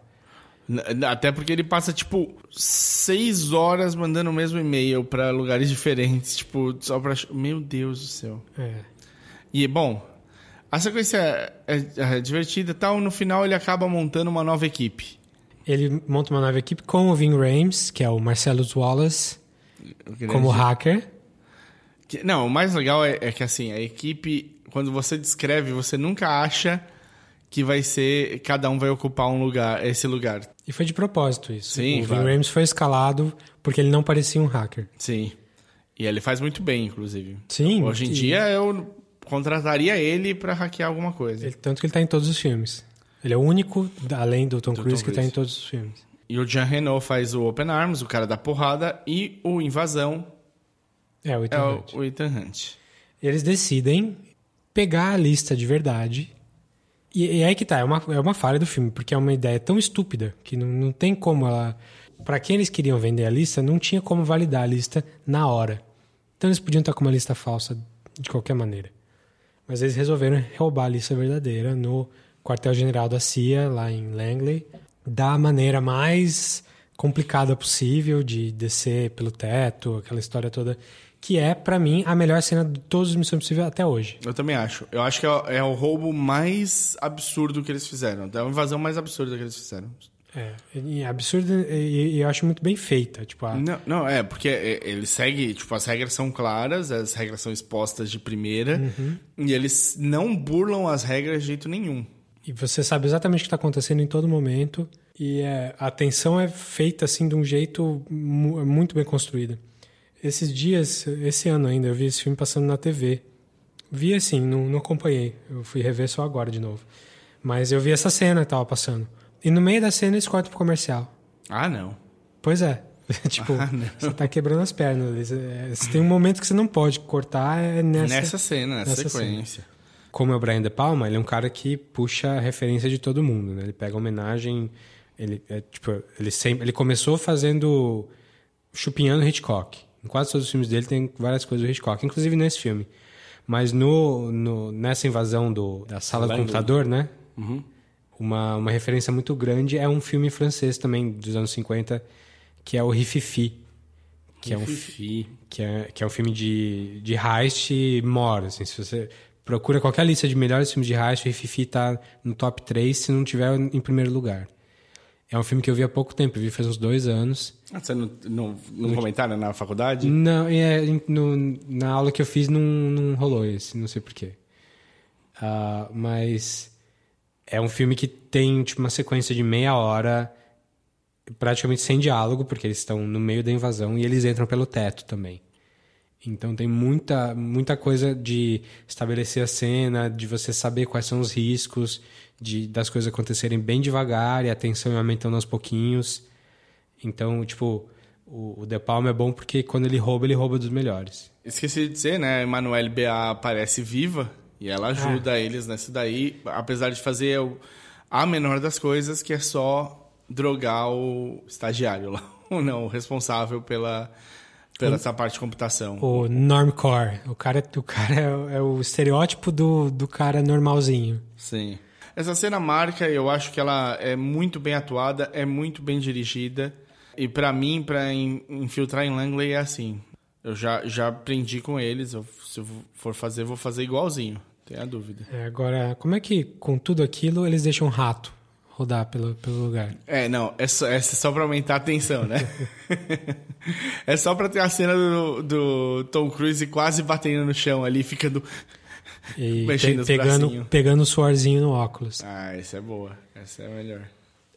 Até porque ele passa, tipo, seis horas mandando o mesmo e-mail pra lugares diferentes, tipo, só pra. Meu Deus do céu.
É.
E, bom, a sequência é, é divertida e tal. No final, ele acaba montando uma nova equipe.
Ele monta uma nova equipe com o Vin Rames, que é o Marcellus Wallace, como hacker.
Que- não, o mais legal é, é que, assim, a equipe, quando você descreve, você nunca acha que vai ser. Cada um vai ocupar um lugar, esse lugar.
E foi de propósito isso.
Sim,
o
claro.
Vin Rames foi escalado porque ele não parecia um hacker.
Sim. E ele faz muito bem, inclusive.
Sim.
Hoje em
e-
dia, eu contrataria ele pra hackear alguma coisa.
Ele- tanto que ele tá em todos os filmes. Ele é o único, além do Tom
Do
Cruise,
Tom
que tá em todos os filmes.
E o Jean Renault faz o Open Arms, o cara da porrada, e o Invasão
É, o Ethan
é
Hunt.
o Ethan Hunt.
Eles decidem pegar a lista de verdade. E, e aí que tá, é uma, é uma falha do filme, porque é uma ideia tão estúpida que não, não tem como ela. Pra quem eles queriam vender a lista, não tinha como validar a lista na hora. Então eles podiam estar com uma lista falsa de qualquer maneira. Mas eles resolveram roubar a lista verdadeira no quartel-general da CIA, lá em Langley, da maneira mais complicada possível de descer pelo teto, aquela história toda, que é, pra mim, a melhor cena de todos os Missão Impossível até hoje.
Eu também acho. Eu acho que é, o- é o roubo mais absurdo que eles fizeram. É a invasão mais absurda que eles fizeram.
É, e é absurdo e, e eu acho muito bem feita. Tipo, a-
Não, não, é, porque é, ele segue, tipo, as regras são claras, as regras são expostas de primeira,
Uhum.
e eles não burlam as regras de jeito nenhum.
E você sabe exatamente o que está acontecendo em todo momento. E é, a tensão é feita assim de um jeito mu- muito bem construída. Esses dias, esse ano ainda, eu vi esse filme passando na TV. Vi assim, não, não acompanhei. Eu fui rever só agora de novo. Mas eu vi essa cena que tava passando. E no meio da cena eles cortam pro comercial.
Ah, não.
Pois é. tipo,
Ah,
você tá quebrando as pernas. É, se tem um momento que você não pode cortar, é nessa,
Nessa cena, nessa sequência.
Como é o Brian De Palma, ele é um cara que puxa a referência de todo mundo, né? Ele pega homenagem, ele é, tipo, ele sempre, ele começou fazendo chupinhando Hitchcock. Em quase todos os filmes dele tem várias coisas do Hitchcock, inclusive nesse filme. Mas no, no nessa invasão do, da sala do computador, né?
Uhum.
Uma, uma referência muito grande é um filme francês também dos anos 50, que é o Rififi. Que é um
Rififi.
que é, que é um filme de, de heist mora. Assim, se você procura qualquer lista de melhores filmes de heist, o Rififi tá no top 3, se não tiver em primeiro lugar. É um filme que eu vi há pouco tempo, eu vi faz uns dois anos.
Ah, Você não, não, não comentaram na faculdade?
Não, é, no- na aula que eu fiz não, não rolou esse, não sei porquê. Ah, mas é um filme que tem tipo, uma sequência de meia hora, praticamente sem diálogo, porque eles estão no meio da invasão e eles entram pelo teto também. Então tem muita, muita coisa de estabelecer a cena, de você saber quais são os riscos, de das coisas acontecerem bem devagar e a tensão aumentando aos pouquinhos. Então, tipo, o, o De Palma é bom porque quando ele rouba, ele rouba dos melhores.
Esqueci de dizer, né? A Emanuele B.A. aparece viva e ela ajuda eles nessa daí, apesar de fazer a menor das coisas, que é só drogar o estagiário lá. Ou não, o responsável pela, pela essa parte de computação.
O normcore. O cara, o cara é, o- é o estereótipo do, do cara normalzinho.
Sim. Essa cena marca, eu acho que ela é muito bem atuada, é muito bem dirigida. E pra mim, pra in- infiltrar em Langley é assim. Eu já, já aprendi com eles. Eu, se eu for fazer, vou fazer igualzinho. Tenha dúvida.
É, agora, como é que com tudo aquilo eles deixam um rato rodar pelo, pelo lugar?
É, não, é só, é só pra aumentar a tensão, né? é só pra ter a cena do, do Tom Cruise quase batendo no chão ali, ficando.
E
Mexendo
pe- pegando, pegando o suorzinho no óculos.
Ah, essa é boa. Essa é a melhor.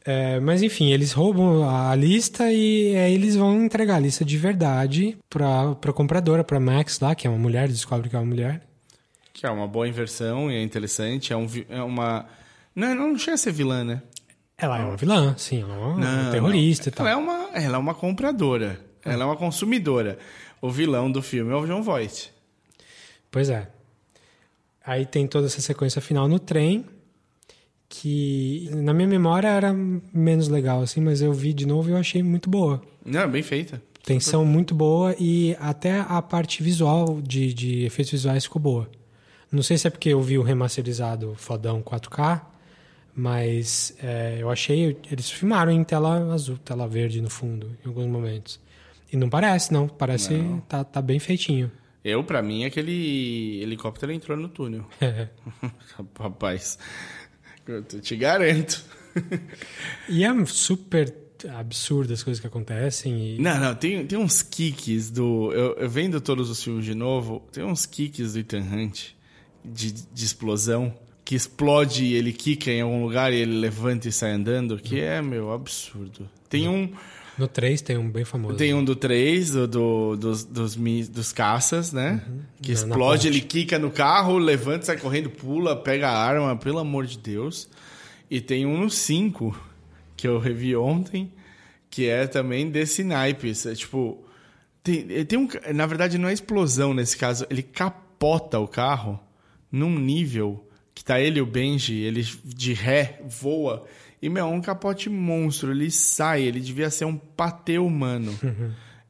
É, mas enfim, eles roubam a lista e aí eles vão entregar a lista de verdade pra, pra compradora, pra Max lá, que é uma mulher, descobre que é uma mulher.
Que é uma boa inversão e é interessante. É, um, é uma. Não, não chega a ser vilã, né?
Ela é uma vilã, sim, ela é uma
Não,
terrorista
não.
e tal.
Ela é uma, ela é uma compradora. Ela é uma consumidora. O vilão do filme é o John Voight.
Pois é. Aí tem toda essa sequência final no trem, que na minha memória era menos legal, assim, mas eu vi de novo e eu achei muito boa.
Não, é bem feita.
Tensão muito boa e até a parte visual de, de efeitos visuais ficou boa. Não sei se é porque eu vi o remasterizado fodão 4K, mas é, eu achei. Eles filmaram em tela azul, tela verde no fundo, em alguns momentos. E não parece, não. Parece
Não.
Tá, tá bem feitinho.
Eu, pra mim, aquele helicóptero entrou no túnel. Rapaz, eu te garanto.
E é super absurdo as coisas que acontecem. E...
Não, não, tem, tem uns kicks do. Eu, eu vendo todos os filmes de novo, tem uns kicks do Ethan Hunt de, de explosão. Que explode e ele quica em algum lugar e ele levanta e sai andando, que é, meu, absurdo. Tem um.
No 3 tem um bem famoso.
Tem um do 3, do, do- dos, dos, dos caças, né? Que
Na- na
explode, ele quica no carro, levanta, sai correndo, pula, pega a arma, pelo amor de Deus. E tem um no 5, que eu revi ontem, que é também desse naipe. É, tipo, tem, é, tem um, na verdade, não é explosão nesse caso, ele capota o carro num nível que tá ele e o Benji, ele de ré voa. E, meu, é um capote monstro. Ele sai, ele devia ser um patê humano.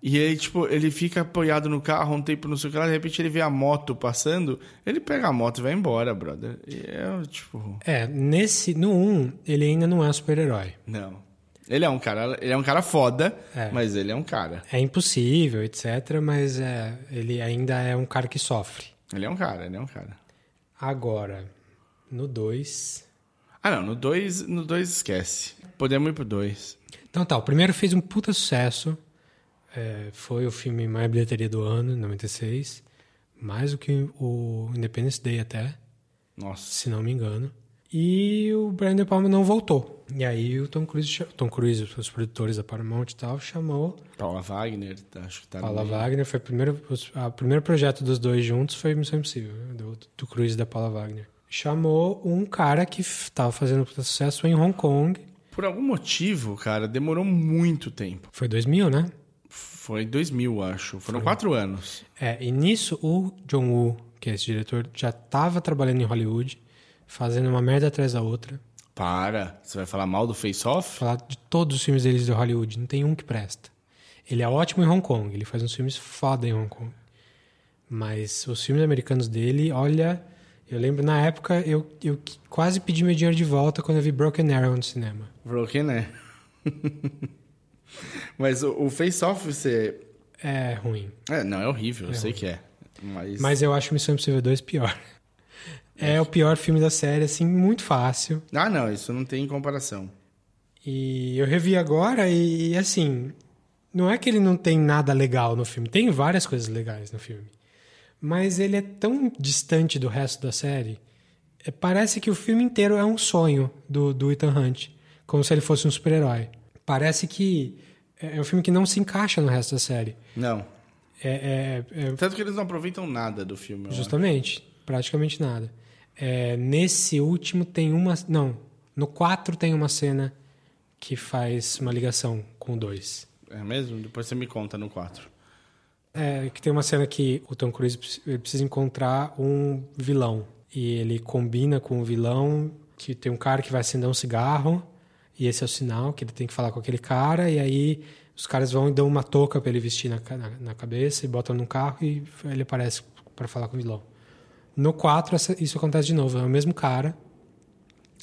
E aí, tipo, ele fica apoiado no carro um tempo, não sei o que lá, de repente ele vê a moto passando, ele pega a moto e vai embora, brother. E é, tipo...
É, nesse, no 1, ele ainda não é um super-herói.
Não. Ele é um cara, ele é um cara foda,
É.
mas ele é um cara.
É impossível, etc. Mas é, ele ainda é um cara que sofre.
Ele é um cara, ele é um cara.
Agora, no 2.
Ah, não, no 2 no dois esquece. Podemos ir pro 2.
Então tá, o primeiro fez um puta sucesso. É, foi o filme mais bilheteria do ano, em 96. Mais do que o Independence Day até.
Nossa.
Se não me engano. E o Brian De Palma não voltou. E aí o Tom Cruise, Tom Cruise, os produtores da Paramount e tal, chamou
Paula Wagner, acho que tá
Paula
meio.
Wagner. Foi o primeiro, o primeiro projeto dos dois juntos foi Missão Impossível, né? do, do Cruise e da Paula Wagner. Chamou um cara que estava fazendo sucesso em Hong Kong.
Por algum motivo, cara, demorou muito tempo.
Foi 2000, né?
Foi 2000, acho. Foram quatro anos.
É, e nisso o John Woo, que é esse diretor, já estava trabalhando em Hollywood, fazendo uma merda atrás da outra.
Para. Você vai falar mal do Face Off?
Falar de todos os filmes deles de Hollywood, não tem um que presta. Ele é ótimo em Hong Kong, ele faz uns filmes foda em Hong Kong. Mas os filmes americanos dele, olha, eu lembro na época eu, eu quase pedi meu dinheiro de volta quando eu vi Broken Arrow no cinema.
Broken, né? Mas o, o Face Off, você.
É ruim.
É, não, é horrível, eu
É
sei
ruim.
que é. Mas.
Mas eu acho Missão Impossível 2 pior. É o pior filme da série, assim, muito fácil.
Ah, não, isso não tem comparação.
E eu revi agora e, assim, não é que ele não tem nada legal no filme, tem várias coisas legais no filme. Mas ele é tão distante do resto da série, é, parece que o filme inteiro é um sonho do, do Ethan Hunt, como se ele fosse um super-herói. Parece que é é um filme que não se encaixa no resto da série.
Não.
É, é- é-
Tanto que eles não aproveitam nada do filme. eu acho.
Justamente, praticamente nada. É, nesse último tem uma. Não, no 4 tem uma cena que faz uma ligação com o 2.
É mesmo? Depois você me conta no 4.
É, que tem uma cena que o Tom Cruise precisa encontrar um vilão. E ele combina com o vilão que tem um cara que vai acender um cigarro E esse é o sinal que ele tem que falar com aquele cara, e aí os caras vão e dão uma touca pra ele vestir na, na, na cabeça e botam num carro e ele aparece pra falar com o vilão. No 4, essa- isso acontece de novo. É o mesmo cara.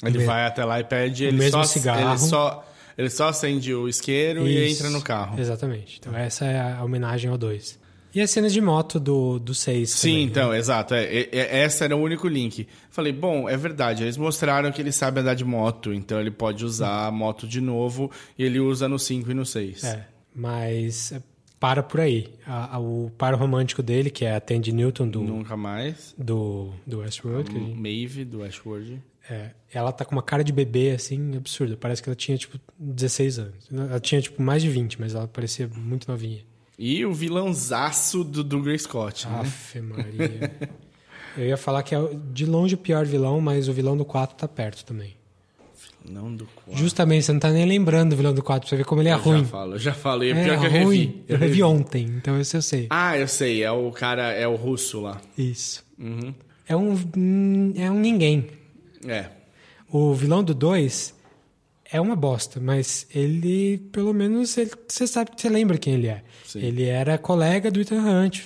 Ele vai até lá e pede.
o
Ele
mesmo
só,
cigarro.
Ele só, ele só acende o isqueiro e
Isso.
entra no carro.
Exatamente. Então essa é a homenagem ao 2. E as cenas de moto do 6
Sim, então, exato. É, é, é- essa era o único link. Falei, bom, é verdade. Eles mostraram que ele sabe andar de moto, então ele pode usar a moto de novo e ele usa no 5 e no 6.
É, mas para por aí. A- a- o par romântico dele, que é a Tandy Newton do,
Nunca mais.
do, do Westworld, a gente-
Maeve, do Ashworld.
é, ela tá com uma cara de bebê, assim, absurda. Parece que ela tinha, tipo, 16 anos. Ela tinha, tipo, mais de 20, mas ela parecia muito novinha.
E o vilãozaço do, do Grey Scott, né?
Aff, Maria. Eu ia falar que é de longe o pior vilão, mas o vilão do 4 tá perto também.
Não do 4.
Justamente, você não tá nem lembrando do vilão do 4, pra você ver como ele é
eu
ruim.
já falo, eu já falo. E é
É
pior que eu
ruim.
revi.
Eu revi ontem, então esse eu sei.
Ah, eu sei. É o cara, é o russo lá.
Isso.
Uhum.
É um, hum, é um ninguém.
É.
O vilão do 2 é uma bosta, mas ele, pelo menos, ele- você sabe que você lembra quem ele é.
Sim.
Ele era colega do Ethan Hunt.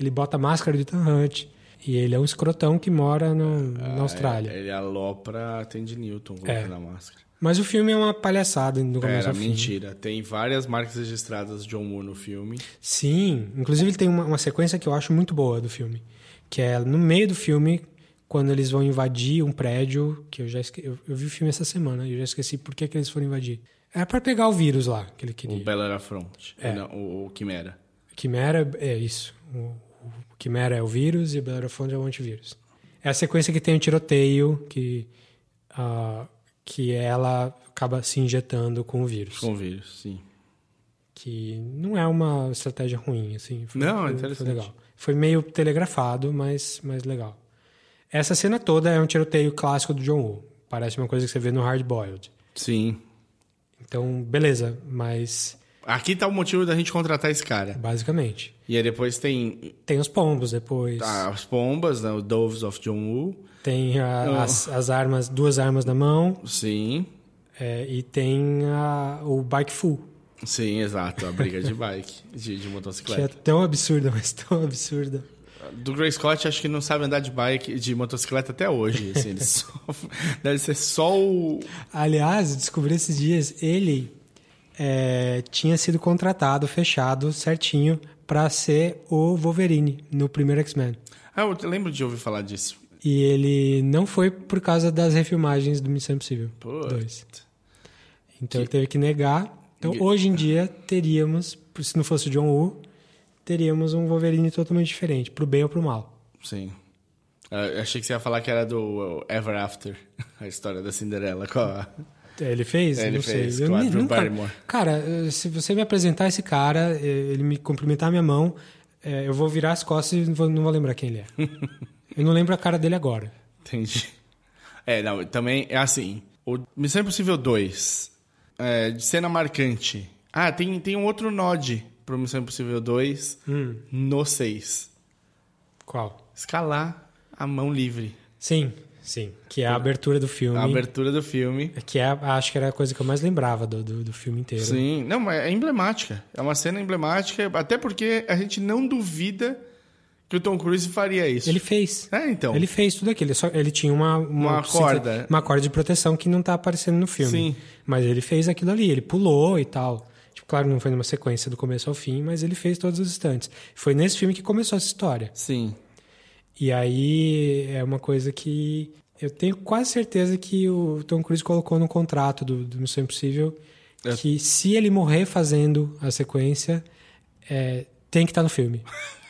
Ele bota a máscara do Ethan Hunt. E ele é um escrotão que mora no- na Austrália.
É, ele alopra a Tandy Newton colocando
É.
a máscara.
Mas o filme é uma palhaçada do começo
Era mentira. Tem várias marcas registradas de John Woo no filme.
Sim, inclusive ele tem uma, uma sequência que eu acho muito boa do filme, que é no meio do filme, quando eles vão invadir um prédio, que eu já esque... eu, eu vi o filme essa semana, e eu já esqueci por que, que eles foram invadir. Era pra pegar o vírus lá, que ele queria.
O Bella Front.
É.
Não, o, o Quimera.
Quimera é isso. O, o Quimera é o vírus e o Bellerophon é o antivírus. É a sequência que tem o tiroteio, que, ah, que ela acaba se injetando com o vírus.
Com o vírus, sim.
Que não é uma estratégia ruim, assim. Foi,
Não,
foi-
interessante.
Foi legal. Foi meio telegrafado, mas, mas legal. Essa cena toda é um tiroteio clássico do John Woo. Parece uma coisa que você vê no Hard Boiled.
Sim.
Então, beleza, mas
Aqui tá o motivo da gente contratar esse cara.
basicamente.
E aí depois tem
Tem os pombos depois.
as pombas, né, o Doves of John Woo.
Tem a-
Oh.
as, as armas, duas armas na mão.
Sim.
É, e tem a- o bike full,
Sim, exato. A briga de bike, de, de
que é
motocicleta.
tão absurda, mas tão absurda.
Do Grey Scott, acho que não sabe andar de bike, de motocicleta até hoje. Assim, ele só- deve ser só o.
Aliás, descobri esses dias, ele é, tinha sido contratado, fechado, certinho, pra ser o Wolverine no primeiro X-Men.
Ah, eu lembro de ouvir falar disso.
E ele não foi por causa das refilmagens do Missão Impossível
Putz.
2. Então ele teve que negar. Então hoje em dia teríamos, se não fosse o John Woo, teríamos um Wolverine totalmente diferente, pro bem ou pro mal.
Sim. Ah, eu achei que você ia falar que era do uh, Ever After, a história da Cinderela. com a-
Ele fez?
É, ele
não
fez,
sei.
a
nem- nunca-
Barrymore.
Cara, eh, se você me apresentar esse cara, eh, ele me cumprimentar a minha mão, eh, eu vou virar as costas e não vou, não vou lembrar quem ele é. eu não lembro a cara dele agora.
Entendi. É, não, também é assim. O Missão Impossível 2, é, de cena marcante. Ah, tem, tem um outro nod pro Missão Impossível 2
Hum.
no 6.
Qual?
Escalar a mão livre.
Sim, sim. Que é a abertura do filme.
A abertura do filme.
Que é, acho que era a coisa que eu mais lembrava do, do, do filme inteiro.
Sim, não, mas é emblemática. É uma cena emblemática, até porque a gente não duvida que o Tom Cruise faria isso.
Ele fez.
É, então.
Ele fez tudo aquilo. Ele, só, ele tinha uma,
Uma corda.
Uma corda de proteção que não tá aparecendo no filme.
Sim.
Mas ele fez aquilo ali. Ele pulou e tal. Claro, não foi numa sequência do começo ao fim, mas ele fez todos os instantes. Foi nesse filme que começou essa história.
Sim.
E aí é uma coisa que eu tenho quase certeza que o Tom Cruise colocou no contrato do, do Missão Impossível
É.
que se ele morrer fazendo a sequência, é, tem que estar no filme.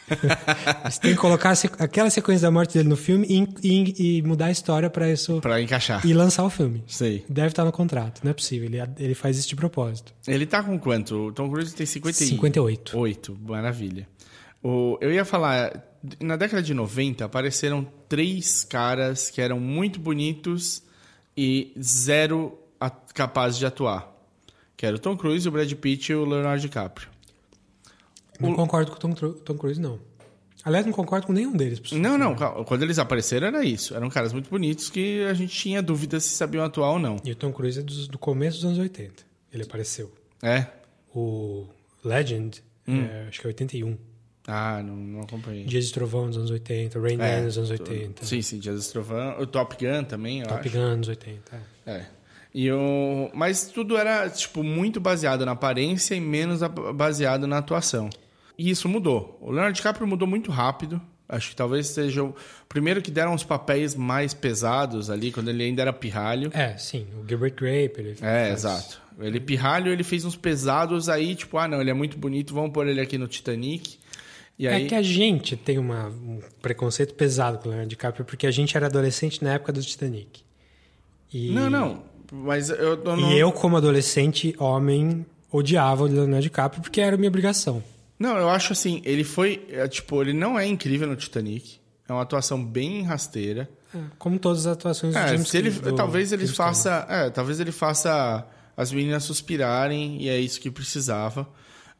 Você tem que colocar aquela sequência da morte dele no filme e, e- e mudar a história para isso
Pra encaixar.
e lançar o filme.
Sei.
Deve estar no contrato, não é possível. Ele, ele faz isso de propósito.
Ele tá com quanto? O Tom Cruise tem 50 e-
58.
8, maravilha. O, eu ia falar, na década de 90 apareceram três caras que eram muito bonitos e zero capazes de atuar. Que era o Tom Cruise, o Brad Pitt e o Leonardo DiCaprio.
Não
O-
concordo com o Tom, Tom Cruise, não. Aliás, não concordo com nenhum deles.
Não, não, calma. quando eles apareceram era isso. Eram caras muito bonitos que a gente tinha dúvida se sabiam atuar ou não.
E o Tom Cruise é dos- do, começo dos anos 80. Ele apareceu.
É?
O Legend,
Hum.
é, acho que é 81.
Ah, não, não acompanhei.
Dias de Trovão nos anos 80, Rain
É,
Man nos anos
tu-
80.
Sim, sim, Dias de Trovão. O Top Gun também, eu
Top
acho.
Gun nos 80. é.
É. E o... Mas tudo era, tipo, muito baseado na aparência e menos baseado na atuação. E isso mudou. O Leonardo DiCaprio mudou muito rápido. Acho que talvez seja o primeiro que deram os papéis mais pesados ali, quando ele ainda era pirralho.
É, sim. O Gilbert Grape, ele
É,
faz-
exato. Ele pirralho, ele fez uns pesados aí, tipo, ah, não, ele é muito bonito, vamos pôr ele aqui no Titanic. E aí...
É que a gente tem uma- um preconceito pesado com o Leonardo DiCaprio, porque a gente era adolescente na época do Titanic. E,
Não, não. Mas eu, eu não...
E eu, como adolescente, homem, odiava o Leonardo DiCaprio porque era minha obrigação.
Não, eu acho assim, ele foi, é, tipo, ele não é incrível no Titanic. É uma atuação bem rasteira.
É, Como todas as atuações do
É,
James
se ele,
do
talvez ele
James
faça, é, talvez ele faça as meninas suspirarem e é isso que precisava.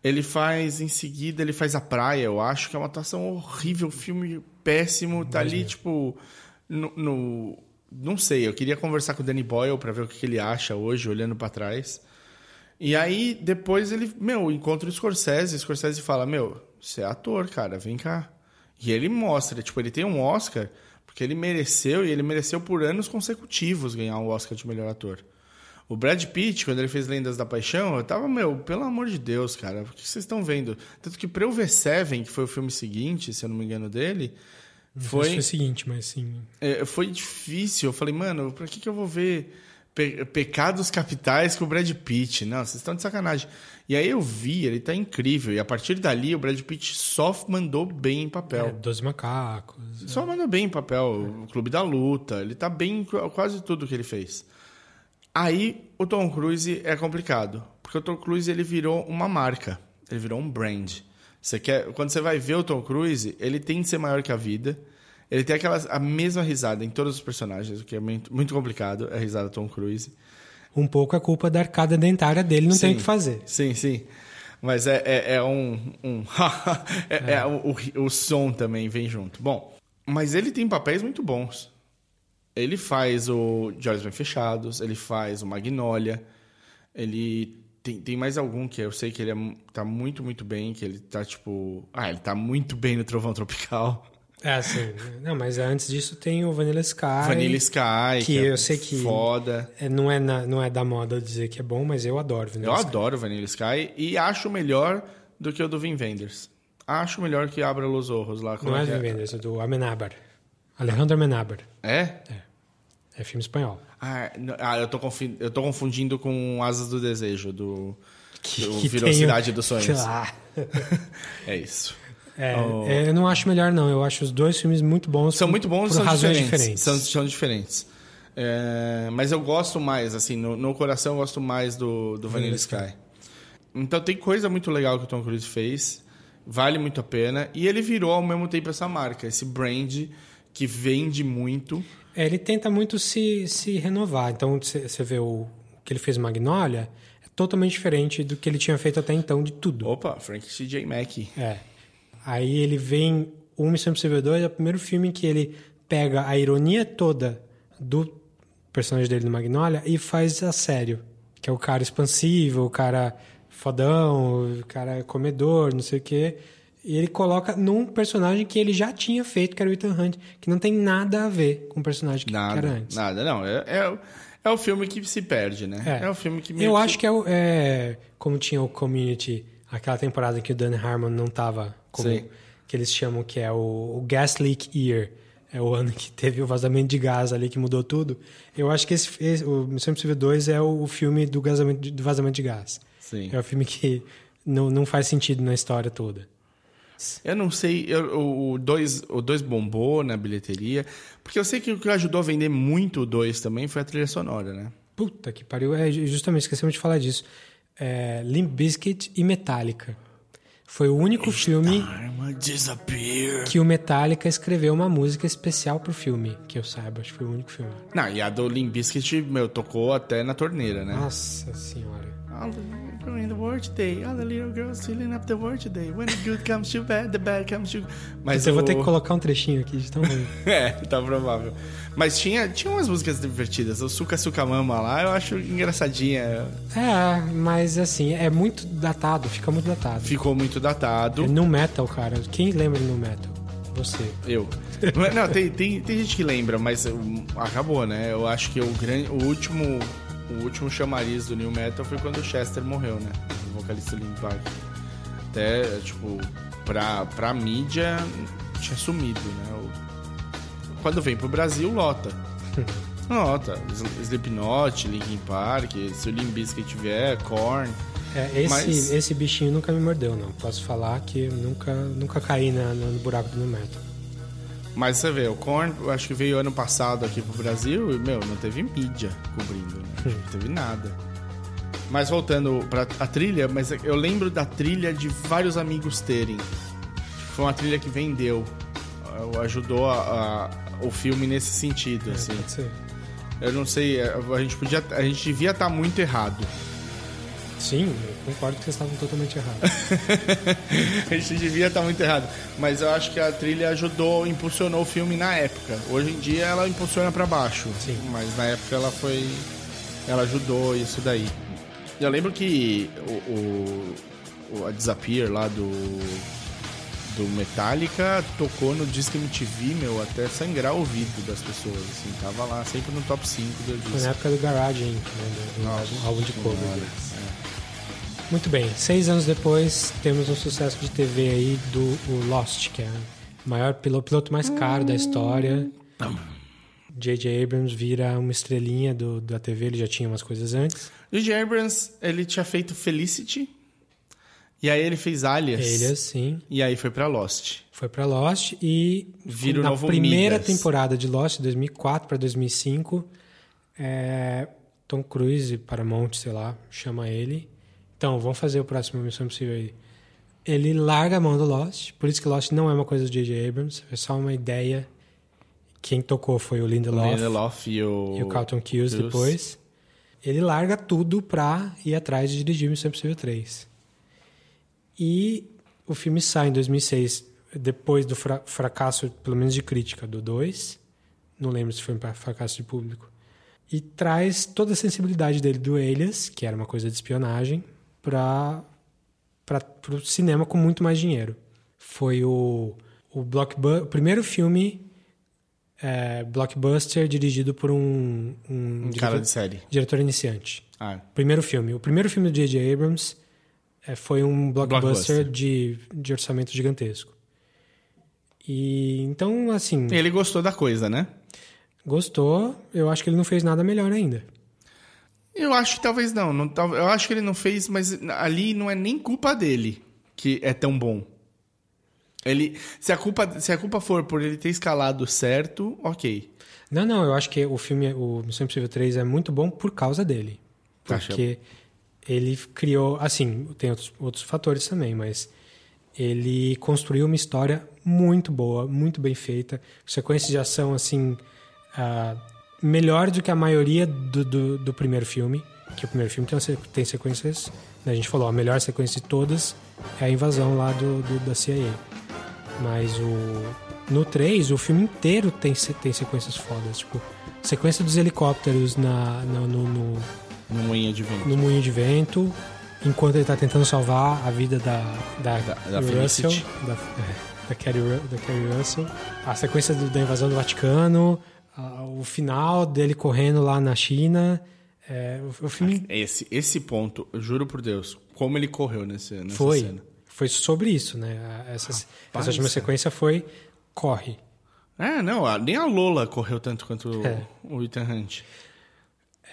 Ele faz em seguida, ele faz a praia, eu acho que é uma atuação horrível, filme péssimo, tá ali tipo no, no- não sei, eu queria conversar com o Danny Boyle pra ver o que que ele acha hoje olhando pra trás. E aí depois ele, meu, encontra o Scorsese, o Scorsese fala: "Meu, você é ator, cara, vem cá". E ele mostra, tipo, ele tem um Oscar porque ele mereceu e ele mereceu por anos consecutivos ganhar um Oscar de melhor ator. O Brad Pitt, quando ele fez Lendas da Paixão, eu tava, meu, pelo amor de Deus, cara, o que vocês estão vendo? Tanto que pra eu ver Seven, que foi o filme seguinte, se eu não me engano, dele, foi,
foi o seguinte, mas sim.
é, foi difícil. Eu falei, mano, pra que, que eu vou ver Pe- Pecados Capitais com o Brad Pitt? Não, vocês estão de sacanagem. E aí eu vi, ele tá incrível. E a partir dali, o Brad Pitt só mandou bem em papel.
É, Doze Macacos.
Só mandou bem em papel. O Clube da Luta. Ele tá bem em qu- quase tudo que ele fez. Aí o Tom Cruise é complicado. Porque o Tom Cruise ele virou uma marca. Ele virou um brand. Você quer, quando você vai ver o Tom Cruise, ele tem de ser maior que a vida. Ele tem aquela, a mesma risada em todos os personagens, o que é muito, muito complicado, é a risada Tom Cruise.
Um pouco é culpa da arcada dentária dele, não tem o
Sim.
que fazer.
Sim, sim. Mas é, é, é um. um é, é o, o, o som também vem junto. Bom, mas ele tem papéis muito bons. Ele faz o De Olhos Bem Fechados, ele faz o Magnolia, ele tem, tem mais algum que eu sei que ele é, tá muito, muito bem, que ele tá tipo. Ah, ele tá muito bem no Trovão Tropical.
É, sim. Não, mas antes disso tem o Vanilla Sky.
Vanilla Sky,
que,
que é
eu sei que
foda.
é, não, é na- não é da moda dizer que é bom, mas eu adoro Vanilla
Eu
Sky.
adoro Vanilla Sky e acho melhor do que o do Vin Wenders. Acho melhor que Abra Los Ojos lá.
Não é
que
do Vendors, é do Amenábar. Alejandro Amenábar.
É?
É filme espanhol.
Ah, ah, eu, tô eu tô confundindo com Asas do Desejo, do, do
que tem o-
dos Sonhos.
Ah.
é isso.
É,
Oh.
é, eu não acho melhor, não. Eu acho os dois filmes muito bons.
São
por-
muito bons,
por
são
razões
diferentes.
diferentes.
São, são diferentes. É, mas eu gosto mais, assim, no, no coração eu gosto mais do, do Vanilla
Vanilla
Sky. Então tem coisa muito legal que o Tom Cruise fez, vale muito a pena, e ele virou ao mesmo tempo essa marca, esse brand que vende muito.
É, ele tenta muito se, se renovar. Então, você vê o, o que ele fez Magnolia, é totalmente diferente do que ele tinha feito até então, de tudo.
Opa, Frank C.J. Mackey.
É. Aí ele vem. O Missão Impossível 2 é o primeiro filme que ele pega a ironia toda do personagem dele no Magnolia e faz a sério. Que é o cara expansivo, o cara fodão, o cara comedor, não sei o quê. E ele coloca num personagem que ele já tinha feito, que era o Ethan Hunt, que não tem nada a ver com o personagem que, que era
Nada,
antes.
nada, não. É, é, é o filme que se perde, né? É, o filme que
Eu
que-
acho que é, o- é como tinha o Community, aquela temporada em que o Dan Harmon não tava como
Sim.
que eles chamam que é o, o Gas Leak Year. É o ano que teve o vazamento de gás ali que mudou tudo. Eu acho que esse, esse- o Missão Impossível 2 é o, o filme do, vazamento de- do vazamento de gás.
Sim.
É o filme que não, não faz sentido na história toda.
Eu não sei, eu- o- o 2 o dois bombou na bilheteria, porque eu sei que o que ajudou a vender muito o 2 também foi a trilha sonora, né?
Puta que pariu. É, justamente, esquecemos de falar disso. É, Limp Bizkit e Metallica. Foi o único filme que o Metallica escreveu uma música especial pro filme, que eu saiba, acho que foi o único filme.
Não, e a do Limp Bizkit, meu, tocou até na torneira, né?
Nossa senhora.
Ah, in the world today. All the little girls filling up the world today. When the good comes to bad, the bad comes to...
Mas eu vou ter que colocar um trechinho aqui de tão ruim.
é, tá provável. Mas tinha, tinha umas músicas divertidas. O Suka Suka Mama lá, eu acho engraçadinha.
É, mas assim, é muito datado, fica muito datado.
Ficou muito datado.
É no metal, cara. Quem lembra no metal? Você.
Eu. Não, tem, tem, tem gente que lembra, mas um, acabou, né? Eu acho que o, grande, o último o último chamariz do New Metal foi quando o Chester morreu, né? O vocalista do Linkin Park. Até, tipo, pra, pra mídia, tinha sumido, né? O, quando vem pro Brasil, lota. lota. Slipknot, Linkin Park, se o Limp Bizkit tiver, Korn...
É, esse, Mas... esse bichinho nunca me mordeu, não. Posso falar que eu nunca, nunca caí na, no buraco do New Metal.
Mas você vê, o Korn, eu acho que veio ano passado aqui pro Brasil e, meu, não teve mídia cobrindo, né? Não teve nada. Mas voltando pra a trilha, mas eu lembro da trilha de vários amigos terem. Foi uma trilha que vendeu. Ajudou a, a, o filme nesse sentido,
é,
assim.
Pode ser.
Eu não sei, a gente podia. A gente devia estar muito errado.
Sim, eu concordo que vocês estavam totalmente errados.
a gente devia estar muito errado. Mas eu acho que a trilha ajudou, impulsionou o filme na época. Hoje em dia ela impulsiona para baixo.
Sim.
Mas na época ela foi. Ela ajudou isso daí. Eu lembro que o, o a Disappear lá do. Do Metallica tocou no Disque MTV, meu, até sangrar o ouvido das pessoas, assim, tava lá sempre no top 5 do disco.
Foi na época do Garage Inc., né, do, do álbum, de cover deles. Muito bem, seis anos depois temos um sucesso de TV aí do Lost, que é o maior piloto, piloto mais caro da história. J.J. Abrams vira uma estrelinha do, da TV, ele já tinha umas coisas antes.
J.J. Abrams, ele tinha feito Felicity, e aí ele fez Alias.
Alias, sim.
E aí foi pra Lost.
Foi pra Lost e
Vira
na primeira
Midas.
temporada de Lost, 2004 para 2005, é, Tom Cruise, Paramount, sei lá, chama ele. Então, vamos fazer o próximo Missão Impossível aí. Ele larga a mão do Lost, por isso que Lost não é uma coisa do J.J. Abrams, é só uma ideia. Quem tocou foi o Lindelof,
Lindelof e o...
e o Carlton Cuse depois. Ele larga tudo pra ir atrás de dirigir Missão Impossível 3. E o filme sai em 2006, depois do fra fracasso, pelo menos de crítica, do 2. Não lembro se foi um fracasso de público. E traz toda a sensibilidade dele do Alias, que era uma coisa de espionagem, para o cinema com muito mais dinheiro. Foi o, o, o primeiro filme é, blockbuster dirigido por um, um,
Um cara de série.
diretor iniciante.
Ah,
Primeiro filme. O primeiro filme do J.J. Abrams é, foi um blockbuster,
Blockbuster.
De, de orçamento gigantesco. E então, assim,
ele gostou da coisa, né?
gostou. Eu acho que ele não fez nada melhor ainda.
Eu acho que talvez não. não eu acho que ele não fez, mas ali não é nem culpa dele que é tão bom. Ele, se a culpa, se a culpa for por ele ter escalado certo, ok.
Não, não, eu acho que o filme, o Missão Impossível 3 é muito bom por causa dele.
Acha?
Porque ele criou, assim, tem outros, outros fatores também, mas ele construiu uma história muito boa, muito bem feita, sequências de ação, assim, ah, melhor do que a maioria do, do, do primeiro filme, que o primeiro filme tem, tem sequências, né, a gente falou, a melhor sequência de todas é a invasão lá do, do- da CIA. Mas o no 3, o filme inteiro tem, tem sequências fodas. Tipo, sequência dos helicópteros na, na- no, no,
No moinho de vento.
no moinho de vento, enquanto ele tá tentando salvar a vida da, da,
da
Russell,
Felicity.
da, da, Carrie, da Carrie Russell. A sequência do- da invasão do Vaticano, o final dele correndo lá na China. É, o, filme
Esse, esse ponto, eu juro por Deus, como ele correu nesse, nessa
foi,
cena.
foi sobre isso, né? Essa,
Rapaz,
essa última
é.
sequência foi corre.
É, não, nem a Lola correu tanto quanto
É.
o Ethan Hunt.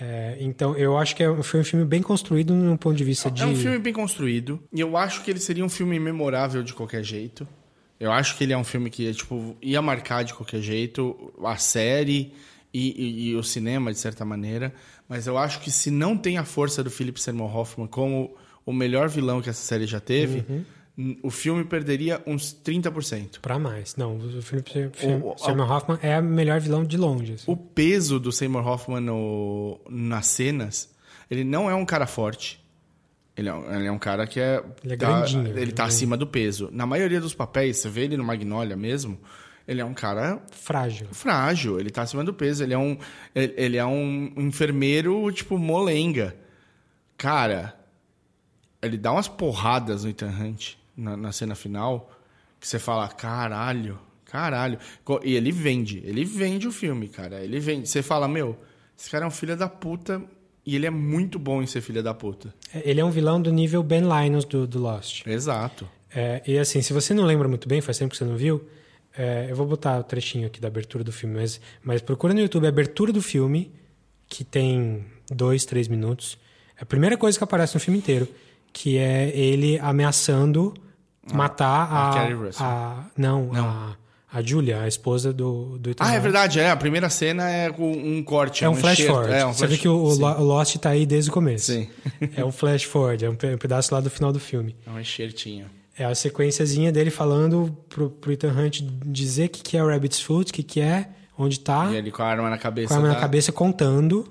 É, então, eu acho que é- foi um filme bem construído no ponto de vista de.
É um filme bem construído. E eu acho que ele seria um filme memorável de qualquer jeito. Eu acho que ele é um filme que, tipo, ia marcar de qualquer jeito a série e, e- e o cinema, de certa maneira. Mas eu acho que se não tem a força do Philip Seymour Hoffman como o melhor vilão que essa série já teve,
Uhum.
o filme perderia uns 30%.
Pra mais. Não, o Philip Seymour Hoffman é o melhor vilão de longe. assim.
O peso do Seymour Hoffman no, nas cenas, ele não é um cara forte. Ele é, um- ele é um cara que é.
Ele é
tá,
grandinho,
Ele tá
né?
acima do peso. Na maioria dos papéis, você vê ele no Magnolia mesmo, ele é um cara
Frágil.
frágil, ele tá acima do peso. Ele é um, ele, é um enfermeiro, tipo, molenga. Cara, ele dá umas porradas no Ethan Hunt na, na cena final que você fala, caralho, caralho. E ele vende, ele vende o filme, cara. Ele vende. Você fala, meu, esse cara é um filho da puta e ele é muito bom em ser filho da puta.
Ele é um vilão do nível Ben Linus do, do Lost.
Exato.
É, e assim, se você não lembra muito bem, faz tempo que você não viu, é, eu vou botar o trechinho aqui da abertura do filme, mas, mas procura no YouTube a abertura do filme, que tem dois, três minutos. É a primeira coisa que aparece no filme inteiro, que é ele ameaçando matar
a
a,
Carrie Russell.
a- não, a, a Julia, a esposa do, do Ethan
Ah, é verdade, é. A primeira cena é com um corte.
É um flash
enxerto.
forward.
É um
Você
flash-
vê que o,
Sim.
Lost tá aí desde o começo.
Sim.
é um flash forward, é um pe- um pedaço lá do final do filme.
É um enxertinho.
É a sequenciazinha dele falando pro, pro Ethan Hunt dizer o que, que é o Rabbit's Foot, o que, que é, onde tá,
E ele com a arma na cabeça.
com a arma na
tá?
cabeça contando,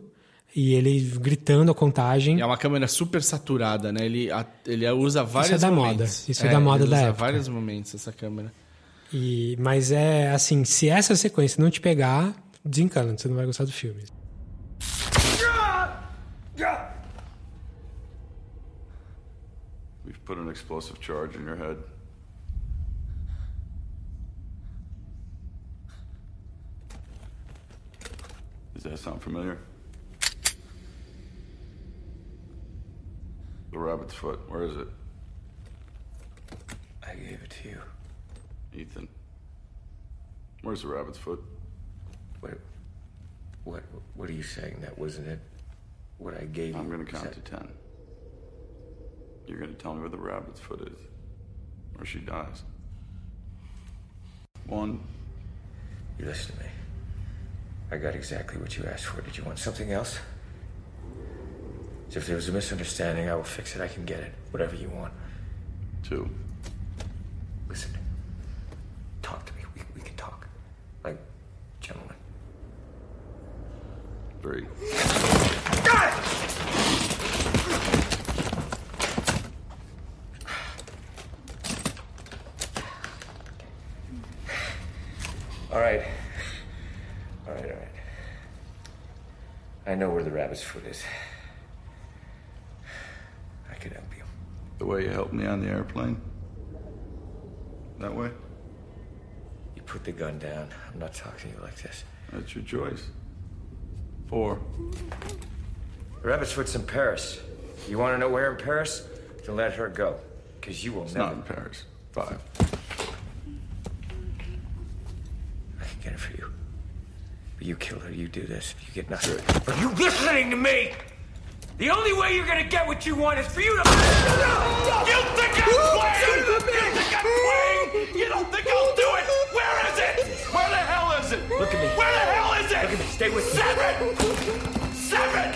e ele gritando a contagem.
E é uma câmera super saturada, né? Ele, ele usa vários
da
momentos.
moda. Isso é da moda
ele
da
usa
época.
vários momentos essa câmera.
E, mas é assim, se essa sequência não te pegar, desencana, você não vai gostar do filme.
We've put an explosive charge in your head. Does that sound familiar? The rabbit's foot, where is it?
I gave it to you.
Ethan. Where's the rabbit's foot?
What? What? What are you saying? That wasn't it. What I gave you?
I'm
gonna
count
that-
to ten. You're gonna tell me where the rabbit's foot is, or she dies. One.
You listen to me. I got exactly what you asked for. Did you want something else? So if there was a misunderstanding, I will fix it. I can get it. Whatever you want.
Two.
Listen. Talk to me. We, we can talk. Like gentlemen.
Three.
All right. All right, all right. I know where the rabbit's foot is. I can help you.
The way you helped me on the airplane? That way?
You put the gun down. I'm not talking to you like this.
That's your choice.
Rabbit's foot's in Paris. You want to know where in Paris? To let her go. Because you will
It's
never.
not in Paris. Five.
I can get it for you. But you kill her, you do this. You get nothing. Are you listening to me? The only way you're gonna get what you want is for you to.
You think I'm playing? You think I'm playing? You don't think I'll do it? Where is it? Where the hell is it?
Look at me.
Where the hell
Stay with.
Seven! Seven!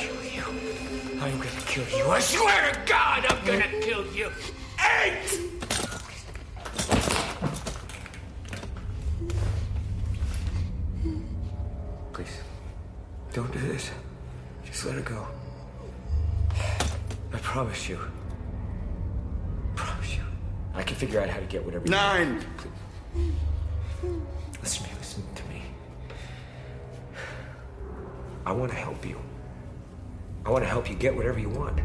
I'm gonna kill you. I swear to God, I'm gonna kill you.
Eight!
Please. Don't do this. Just let her go. I promise you. promise you. I can figure out how to get whatever you
Nine!
Listen to me, listen to me. I want to help you. I want to help you get whatever you want.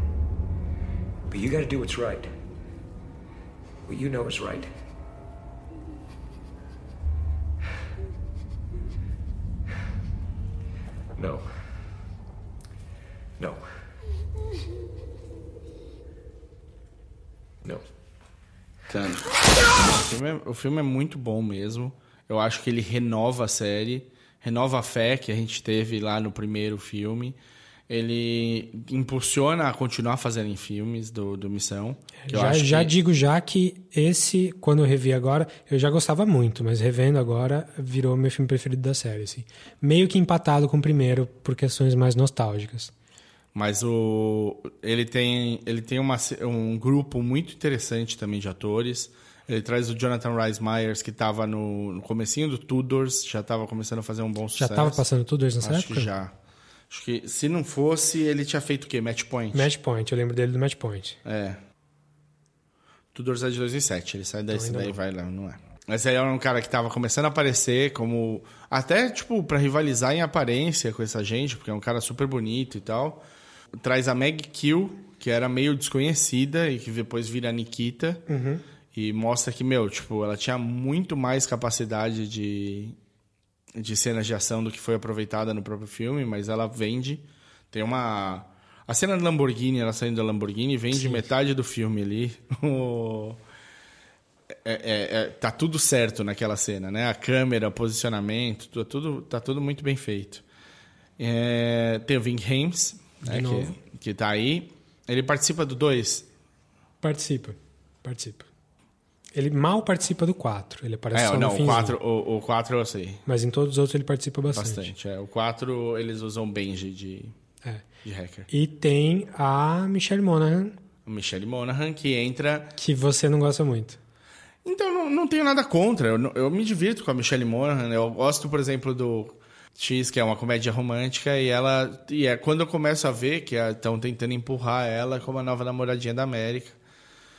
But you got to do what's right. What you know is right. No. No. No.
Ten.
O filme, é, o filme é muito bom mesmo. Eu acho que ele renova a série, renova a fé que a gente teve lá no primeiro filme. Ele impulsiona a continuar fazendo filmes do, do Missão.
Já, já
que-
digo já que esse, quando eu revi agora, eu já gostava muito, mas revendo agora, virou meu filme preferido da série. Assim. Meio que empatado com o primeiro, por questões mais nostálgicas.
Mas o, ele tem, ele tem uma, um grupo muito interessante também de atores. Ele traz o Jonathan Rhys Meyers, que estava no, no comecinho do Tudors, já estava começando a fazer um bom sucesso.
tava passando Tudors nessa
Acho
época?
que já. Acho que se não fosse, ele tinha feito o quê? Match Point?
Match Point, eu lembro dele do Match Point.
É. Tudor é de 2007, ele sai desse
ainda
daí e vai lá, não é. Mas aí era um cara que tava começando a aparecer como... Até, tipo, pra rivalizar em aparência com essa gente, porque é um cara super bonito e tal. Traz a Meg Kill, que era meio desconhecida e que depois vira a Nikita.
Uhum.
E mostra que, meu, tipo, ela tinha muito mais capacidade de, de cenas de ação do que foi aproveitada no próprio filme, mas ela vende. Tem uma. A cena da Lamborghini, ela saindo da Lamborghini, vende metade do filme ali. É, é- é- tá tudo certo naquela cena, né? A câmera, o posicionamento, tudo, tudo, tá tudo muito bem feito. É, tem o Ving Hames, né, que, que tá aí. Ele participa do 2.
Participa, participa. Ele mal participa do 4, ele aparece
É,
só
não,
no
o
finzinho.
4, o, o 4 eu sei.
Mas em todos os outros ele participa bastante.
Bastante. é. O 4 eles usam Benji de,
É.
de hacker.
E tem a Michelle Monaghan,
O Michelle Monaghan, que entra.
que você não gosta muito.
Então, não, não tenho nada contra. Eu, eu me divirto com a Michelle Monaghan. Eu gosto, por exemplo, do X, que é uma comédia romântica, e ela. E é quando eu começo a ver que estão tentando empurrar ela como a nova namoradinha da América.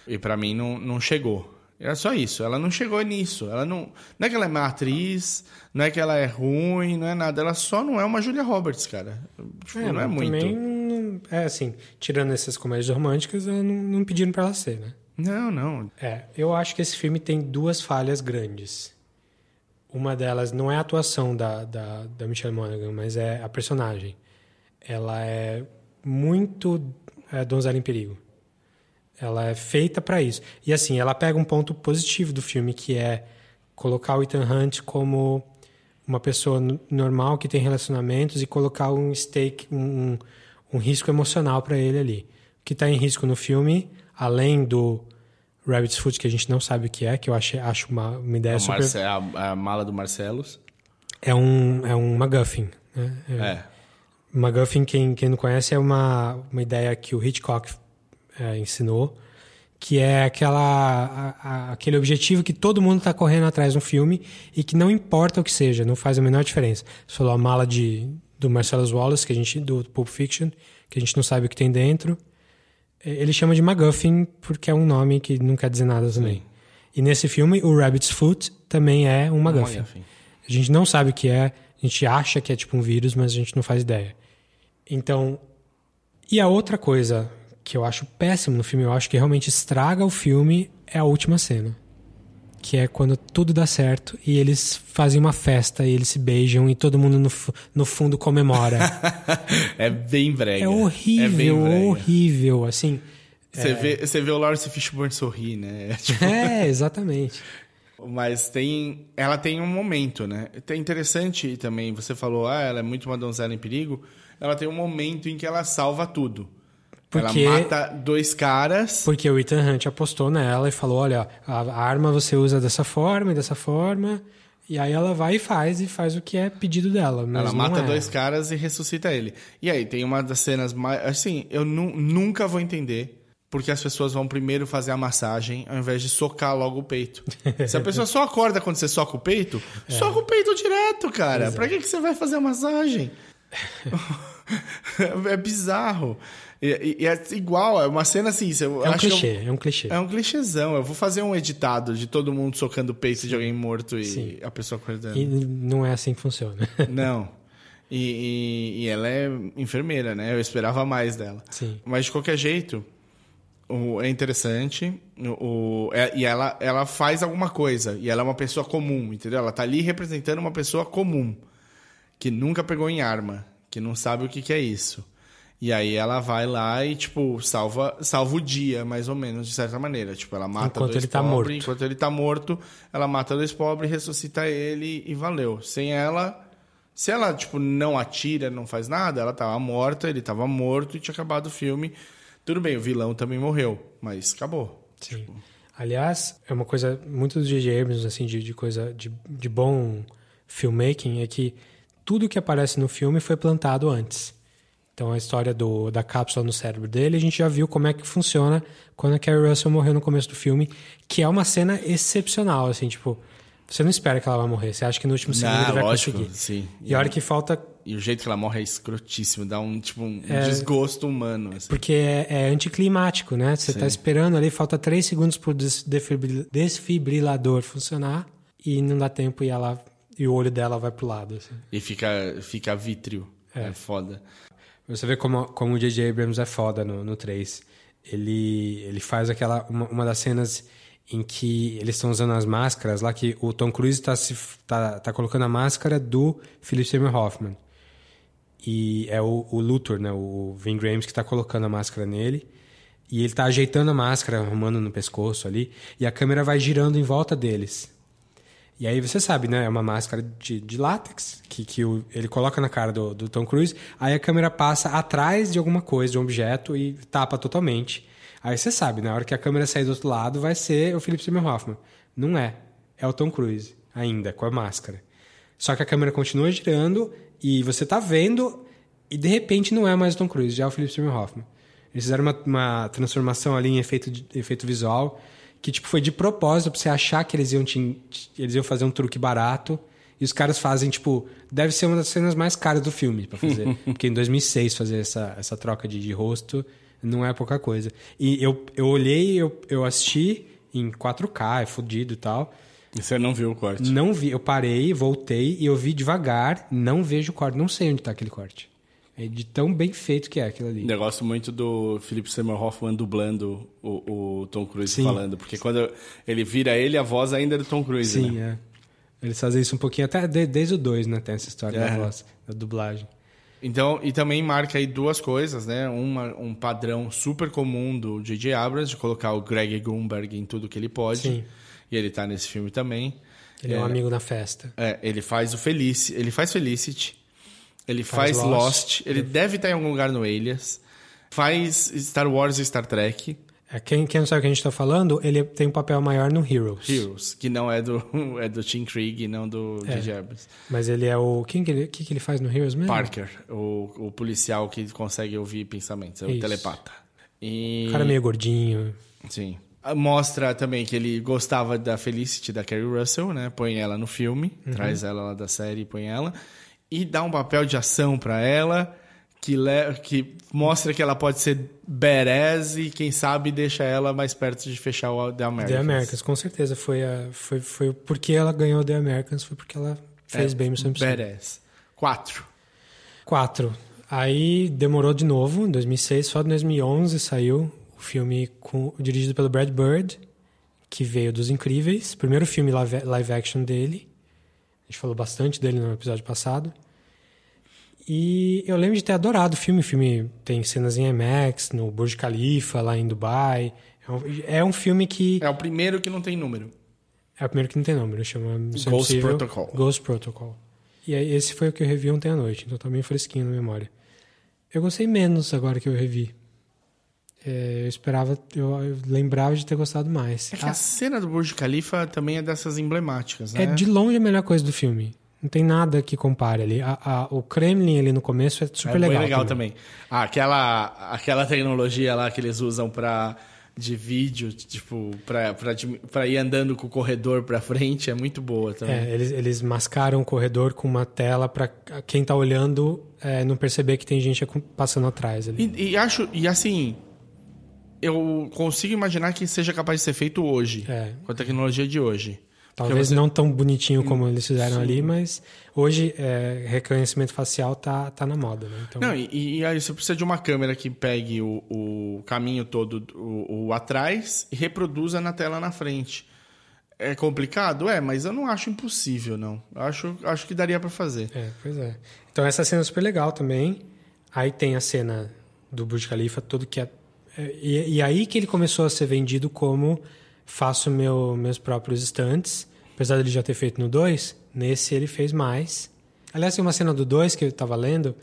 E pra mim não, não chegou. Era só isso. Ela não chegou nisso. Ela não. Não é que ela é má atriz, não é que ela é ruim, não é nada. Ela só não é uma Julia Roberts, cara. Tipo, não é muito.
Também, é assim, tirando essas comédias românticas, ela não, não pediram pra ela ser, né?
Não, não.
É, eu acho que esse filme tem duas falhas grandes. Uma delas não é a atuação da, da, da Michelle Monaghan, mas é a personagem. Ela é muito é, donzela em perigo. Ela é feita pra isso. E assim, ela pega um ponto positivo do filme, que é colocar o Ethan Hunt como uma pessoa normal que tem relacionamentos e colocar um stake, um, um, risco emocional pra ele ali. O que está em risco no filme, além do Rabbit's Foot, que a gente não sabe o que é, que eu achei, acho uma, uma ideia
A,
super...
Marce- a, a mala do Marcelos.
É um, é um MacGuffin. Né?
É.
MacGuffin, quem, quem não conhece, é uma, uma ideia que o Hitchcock é, ensinou, que é aquela, a- a- aquele objetivo que todo mundo está correndo atrás no filme e que não importa o que seja, não faz a menor diferença. Você falou a mala de, do Marcellus Wallace, que a gente, do Pulp Fiction, que a gente não sabe o que tem dentro. Ele chama de MacGuffin porque é um nome que não quer dizer nada também. E nesse filme, o Rabbit's Foot também é um MacGuffin.
MacGuffin.
A gente não sabe o que é, a gente acha que é tipo um vírus, mas a gente não faz ideia. Então, e a outra coisa que eu acho péssimo no filme, eu acho que realmente estraga o filme, é a última cena. Que é quando tudo dá certo e eles fazem uma festa e eles se beijam e todo mundo no, no fundo comemora.
É bem brega.
é
É
horrível,
brega.
horrível, assim.
Você,
é,
vê, você vê o Lawrence Fishburne sorrir, né? É, tipo-
É, exatamente.
Mas tem. Ela tem um momento, né? É interessante também, você falou, ah, ela é muito uma donzela em perigo. Ela tem um momento em que ela salva tudo.
Porque-
Ela mata dois caras.
Porque o Ethan Hunt apostou nela e falou: olha, a arma você usa dessa forma e dessa forma. E aí ela vai e faz, e faz o que é pedido dela. Mas
ela mata
é.
dois caras e ressuscita ele. E aí, tem uma das cenas mais. Assim, eu nu- nunca vou entender porque as pessoas vão primeiro fazer a massagem ao invés de socar logo o peito. Se a pessoa só acorda quando você soca o peito, soca o peito direto, cara.
Exato.
Pra que, que você vai fazer a massagem? é bizarro. E, e- é igual, é uma cena assim. eu
É um
acho que eu-
clichê, é um clichê.
É um clichêzão. Eu vou fazer um editado de todo mundo socando o peito de alguém morto e
Sim.
a pessoa acordando.
E não é assim que funciona.
Não. E, e- e ela é enfermeira, né? Eu esperava mais dela.
Sim.
Mas de qualquer jeito, o- é interessante. O- é- e ela, ela faz alguma coisa. E ela é uma pessoa comum, entendeu? Ela tá ali representando uma pessoa comum. Que nunca pegou em arma. Que não sabe o que, que é isso. E aí ela vai lá e, tipo, salva, salva o dia, mais ou menos, de certa maneira. Tipo, ela mata
Enquanto
dois
ele tá
pobres,
morto.
Enquanto ele tá morto, ela mata dois pobres, ressuscita ele e valeu. Sem ela... Se ela, tipo, não atira, não faz nada, ela tava morta, ele tava morto e tinha acabado o filme. Tudo bem, o vilão também morreu, mas acabou.
Sim. Aliás, é uma coisa muito do J.J. Abrams, assim, de, de coisa de, de bom filmmaking, é que tudo que aparece no filme foi plantado antes. Então, a história do, da cápsula no cérebro dele, a gente já viu como é que funciona quando a Carrie Russell morreu no começo do filme, que é uma cena excepcional, assim, tipo... Você não espera que ela vai morrer, você acha que no último segundo
Ah,
ele vai
lógico,
conseguir.
sim.
E a hora que falta
E o jeito que ela morre é escrotíssimo, dá um, tipo, um
É.
desgosto humano. assim.
Porque é, é anticlimático, né? Você
Sim.
tá esperando ali, falta três segundos pro desfibrilador funcionar e não dá tempo e ela e o olho dela vai pro lado. assim.
E fica, fica vítreo. É.
É.
foda.
Você vê como, como o J.J. Abrams é foda no, no 3. Ele, ele faz aquela. Uma, uma das cenas em que eles estão usando as máscaras lá, que o Tom Cruise tá, se, tá, tá colocando a máscara do Philip Seymour Hoffman. E é o, o Luthor, né? O Vin Grahams que tá colocando a máscara nele. E ele tá ajeitando a máscara, arrumando no pescoço ali. E a câmera vai girando em volta deles. E aí você sabe, né? É uma máscara de, de látex que, que o- ele coloca na cara do, do Tom Cruise. Aí a câmera passa atrás de alguma coisa, de um objeto, e tapa totalmente. Aí você sabe, na hora que a câmera sair do outro lado, vai ser o Philip Seymour Hoffman. Não é. É o Tom Cruise, ainda, com a máscara. Só que a câmera continua girando e você tá vendo, e de repente não é mais o Tom Cruise, já é o Philip Seymour Hoffman. Eles fizeram uma, uma transformação ali em efeito, efeito visual que tipo foi de propósito pra você achar que eles iam te- eles iam fazer um truque barato. E os caras fazem tipo deve ser uma das cenas mais caras do filme pra fazer. Porque em 2006 fazer essa, essa troca de, de rosto não é pouca coisa. E eu, eu olhei eu, eu assisti em 4K é fodido e tal.
E você não viu o corte?
Não vi eu parei voltei e eu vi devagar não vejo o corte não sei onde tá aquele corte é de tão bem feito que é aquilo ali
Eu gosto muito do Philip Seymour Hoffman dublando o, o Tom Cruise
Sim.
falando, porque quando ele vira ele, a voz ainda é do Tom Cruise,
Sim,
né?
é. Eles fazem isso um pouquinho, até de- desde o 2, né? Tem essa história
É.
da voz, da dublagem.
Então, e também marca aí duas coisas, né? Uma, um padrão super comum do J.J. Abrams, de colocar o Greg Grunberg em tudo que ele pode.
Sim.
E ele tá nesse filme também.
Ele é, um amigo na festa.
É, ele faz o Felici, ele faz Felicity, ele
Faz
faz,
Lost.
Lost, ele deve estar em algum lugar no Alias, faz Star Wars e Star Trek,
É, quem, quem não sabe o que a gente tá falando, ele tem um papel maior no Heroes.
Heroes, que não é do é do Tim Krieg, não do
É.
J.J. Abrams.
Mas ele é o. Quem que ele, que, que ele faz no Heroes mesmo?
Parker, o, o policial que consegue ouvir pensamentos, é o
Isso.
telepata. E...
O cara meio gordinho.
Sim. Mostra também que ele gostava da Felicity da Carrie Russell, né? Põe ela no filme,
Uhum.
traz ela lá da série e põe ela. E dá um papel de ação pra ela que, que mostra que ela pode ser badass e quem sabe deixa ela mais perto de fechar o The Americans.
The Americans, com certeza. Foi, a, foi, foi porque ela ganhou The Americans, foi porque ela fez
É,
bem Missão Impossível.
Badass. Quatro.
Quatro. Aí demorou de novo, em 2006, só em 2011 saiu o filme com, dirigido pelo Brad Bird, que veio dos Incríveis, primeiro filme live, live action dele. A gente falou bastante dele no episódio passado. E eu lembro de ter adorado o filme. O filme tem cenas em IMAX, no Burj Khalifa, lá em Dubai. É um, é um filme que.
É o primeiro que não tem número.
É o primeiro que não tem número, chama
Ghost Protocol.
Ghost Protocol. E aí, esse foi o que eu revi ontem à noite, então tá bem fresquinho na memória. Eu gostei menos agora que eu revi. É, eu esperava, eu, eu lembrava de ter gostado mais.
É que a cena do Burj Khalifa também é dessas emblemáticas, né?
É de longe a melhor coisa do filme. Não tem nada que compare ali. A- a- o Kremlin ali no começo é super
é
legal.
bem legal
também.
também. Ah, aquela, aquela tecnologia lá que eles usam pra, de vídeo, tipo, pra, pra, de- pra ir andando com o corredor pra frente, é muito boa também.
É, eles, eles mascaram o corredor com uma tela pra quem tá olhando é, não perceber que tem gente passando atrás ali.
E, e acho, e assim, eu consigo imaginar que seja capaz de ser feito hoje,
É.
com a tecnologia de hoje.
Talvez
você-
não tão bonitinho como eles fizeram
Sim.
ali, mas hoje é, reconhecimento facial tá, tá na moda, né? Então,
Não, e, e aí você precisa de uma câmera que pegue o, o caminho todo, o, o atrás, e reproduza na tela na frente. É complicado? É, mas eu não acho impossível, não. Eu acho, acho que daria pra fazer.
É, pois é. Então essa cena é super legal também. Aí tem a cena do Burj Khalifa, tudo que é... E, e aí que ele começou a ser vendido como faço meu, meus próprios estantes. Apesar dele já ter feito no 2, nesse ele fez mais. Aliás, tem uma cena do 2 que eu tava lendo,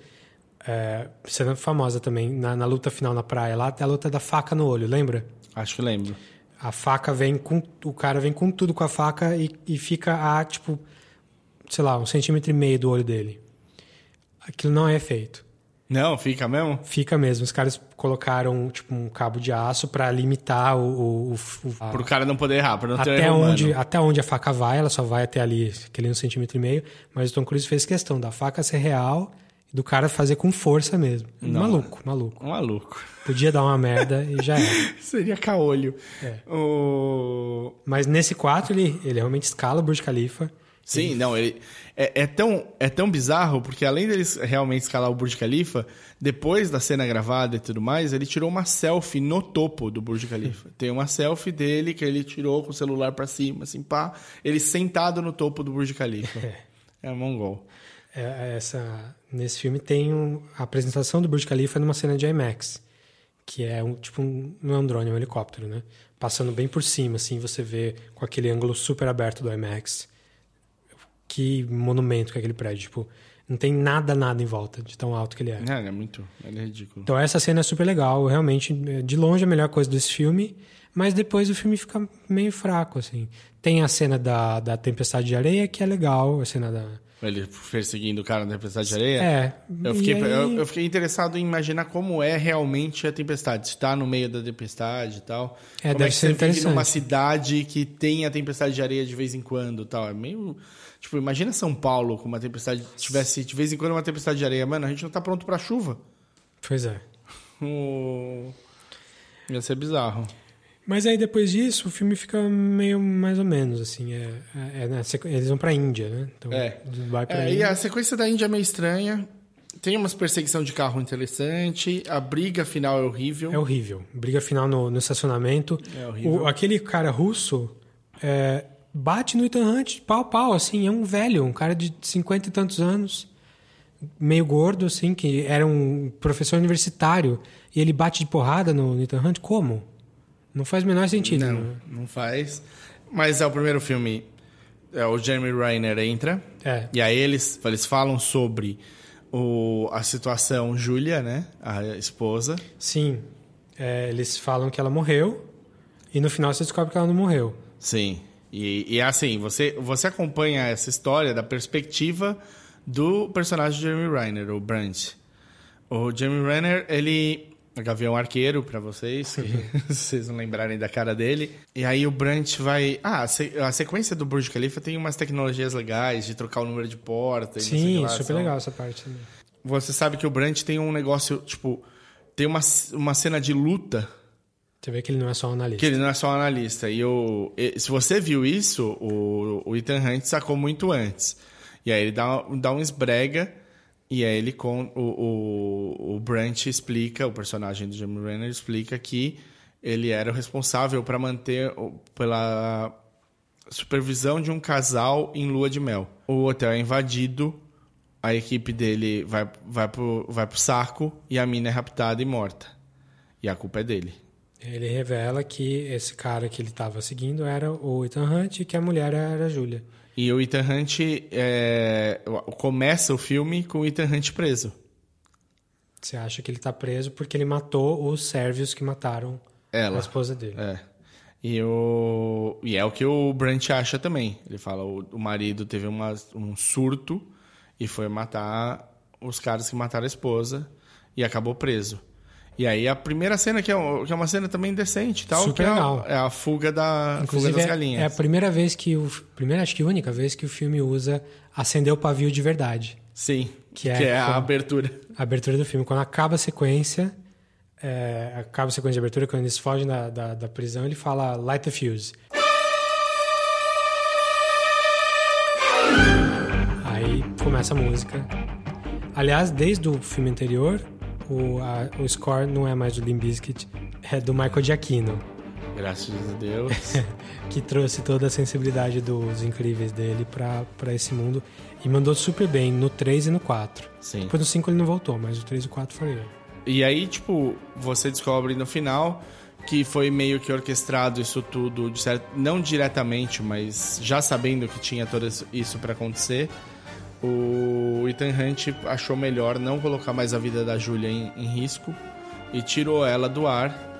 é, cena famosa também, na, na luta final na praia lá, tem a luta da faca no olho, lembra?
Acho que lembro.
A faca vem com. O cara vem com tudo com a faca e, e fica a, tipo, sei lá, um centímetro e meio do olho dele. Aquilo não é feito.
Não, fica mesmo?
Fica mesmo. Os caras colocaram, tipo, um cabo de aço pra limitar o. o, o a-
Pro cara não poder errar, pra não ter
até
erro
onde,
humano.
até onde a faca vai, ela só vai até ali, aquele um centímetro e meio. Mas o Tom Cruise fez questão da faca ser real Do cara fazer com força mesmo.
Não.
Maluco, maluco.
Maluco.
Podia dar uma merda e já era.
Seria caolho.
É.
O...
Mas nesse 4 ele, ele realmente escala o Burj Khalifa.
Sim, não, ele é, é tão, é tão bizarro, porque além deles realmente escalar o Burj Khalifa, depois da cena gravada e tudo mais, ele tirou uma selfie no topo do Burj Khalifa. Tem uma selfie dele que ele tirou com o celular pra cima, assim, pá, ele sentado no topo do Burj Khalifa. É, mongol.
É, essa, nesse filme tem um- a apresentação do Burj Khalifa numa cena de IMAX. Que é um, tipo, um, não é um drone, é um helicóptero, né? Passando bem por cima, assim, você vê com aquele ângulo super aberto do IMAX. Que monumento que é aquele prédio. Tipo, não tem nada, nada em volta de tão alto que ele é.
É, ele é muito, ele é ridículo.
Então essa cena é super legal, realmente, é, de longe a melhor coisa desse filme, mas depois o filme fica meio fraco, assim. Tem a cena da, da tempestade de areia, que é legal, a cena da...
Ele perseguindo o cara na tempestade de areia?
É,
Eu fiquei,
aí-
eu, eu fiquei interessado em imaginar como é realmente a tempestade. Se tá no meio da tempestade e tal.
É,
como
deve
é que
ser
você vive numa cidade que tem a tempestade de areia de vez em quando e tal. É meio... Tipo, imagina São Paulo com uma tempestade... Tivesse de vez em quando uma tempestade de areia. Mano, a gente não tá pronto pra chuva.
Pois é.
Ia ser bizarro.
Mas aí depois disso, o filme fica meio mais ou menos, assim, é, é- é sequ- eles vão pra Índia, né? Então,
É.
vai pra
É, e a sequência da Índia é meio estranha. Tem umas perseguição de carro interessante. A briga final é horrível.
É horrível. Briga final no, no estacionamento.
É horrível.
O- aquele cara russo é, bate no Ethan Hunt pau pau, assim. É um velho, um cara de cinquenta e tantos anos, meio gordo, assim, que era um professor universitário. E ele bate de porrada no, no Ethan Hunt. Como? Não faz o menor sentido.
Não,
né?
não faz. Mas é o primeiro filme. É, o Jeremy Renner entra.
É.
E aí eles, eles falam sobre o, a situação Júlia, né? A esposa.
Sim. É, eles falam que ela morreu. E no final você descobre que ela não morreu.
Sim. E, e é assim, você, você acompanha essa história da perspectiva do personagem de Jeremy Renner, o Brandt. O Jeremy Renner, ele... é Gavião Arqueiro, pra vocês, que vocês não lembrarem da cara dele. E aí o Brandt vai... Ah, a se- a sequência do Burj Khalifa tem umas tecnologias legais de trocar o número de porta. e
Sim, super legal essa parte.
Você sabe que o Brandt tem um negócio, tipo... Tem uma, uma cena de luta
Você vê que ele não é só analista.
que ele não é só analista. E, o, e- se você viu isso, o, o Ethan Hunt sacou muito antes. E aí ele dá, dá um esbrega. E aí ele com o, o, o Brant explica, o personagem do Jeremy Renner explica que ele era o responsável para manter pela supervisão de um casal em lua de mel. O hotel é invadido, a equipe dele vai, vai, pro, vai pro saco e a mina é raptada e morta. E a culpa é dele.
Ele revela que esse cara que ele estava seguindo era o Ethan Hunt e que a mulher era a Júlia.
E o Ethan Hunt é, começa o filme com o Ethan Hunt preso.
Você acha que ele tá preso porque ele matou os sérvios que mataram
Ela.
a esposa dele.
É. E, o, e é o que o Brant acha também. Ele fala o, o marido teve uma, um surto e foi matar os caras que mataram a esposa e acabou preso. E aí a primeira cena, que é, que é uma cena também decente tal,
Super
que é a-
legal.
é a fuga, da, fuga das galinhas.
é a primeira vez que o primeira, acho que única vez que o filme usa acender o pavio de verdade.
Sim.
Que é,
que é a abertura.
A abertura do filme. Quando acaba a sequência, é, acaba a sequência de abertura, quando eles fogem da, da, da prisão, ele fala light the fuse. Aí começa a música. Aliás, desde o filme anterior, o, a- o score não é mais do Limp Bizkit, é do Michael Giacchino,
Graças a Deus.
que trouxe toda a sensibilidade dos incríveis dele pra pra esse mundo e mandou super bem no 3 e no 4.
Sim.
Depois no 5 ele não voltou, mas o 3 e o 4 foi ele.
E aí, tipo, você descobre no final que foi meio que orquestrado isso tudo, de certo, não diretamente, mas já sabendo que tinha tudo isso- isso pra acontecer. O Ethan Hunt achou melhor não colocar mais a vida da Julia em, em risco e tirou ela do ar.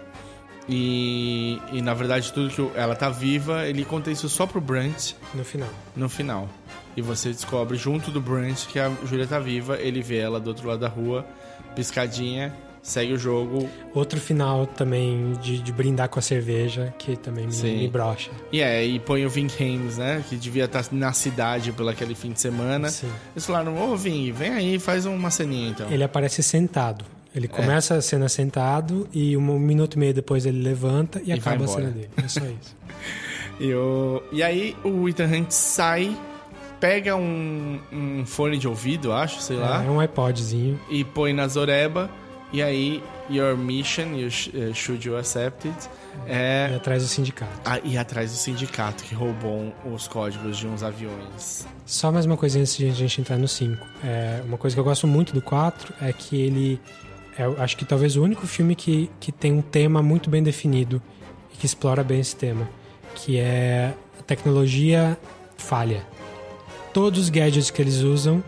E, e na verdade, tudo que ela tá viva, ele conta isso só pro Brant
No final.
no final. E você descobre junto do Brant que a Julia tá viva, ele vê ela do outro lado da rua, piscadinha, segue o jogo.
Outro final também de, de brindar com a cerveja, que também me,
Sim.
me brocha.
E é, e põe o Vin Hames, né? Que devia estar na cidade pelo aquele fim de semana.
Sim.
Eles falaram, ô Vin, vem aí, faz uma ceninha então.
Ele aparece sentado.
É.
Ele começa a cena sentado e um minuto e meio depois ele levanta e,
E
acaba a cena dele. É só isso.
E, o... e aí o Ethan Hunt sai, pega um, um fone de ouvido, acho, sei lá,
É um iPodzinho.
e põe na Zoreba. E aí, your mission, you eh, should you accept it, é
E atrás do sindicato.
a- ir atrás do sindicato que roubou os códigos de uns aviões.
Só mais uma coisinha antes de a gente entrar no 5. É, uma coisa que eu gosto muito do 4 é que ele é, acho que talvez o único filme que, que tem um tema muito bem definido e que explora bem esse tema, que é a tecnologia falha. Todos os gadgets que eles usam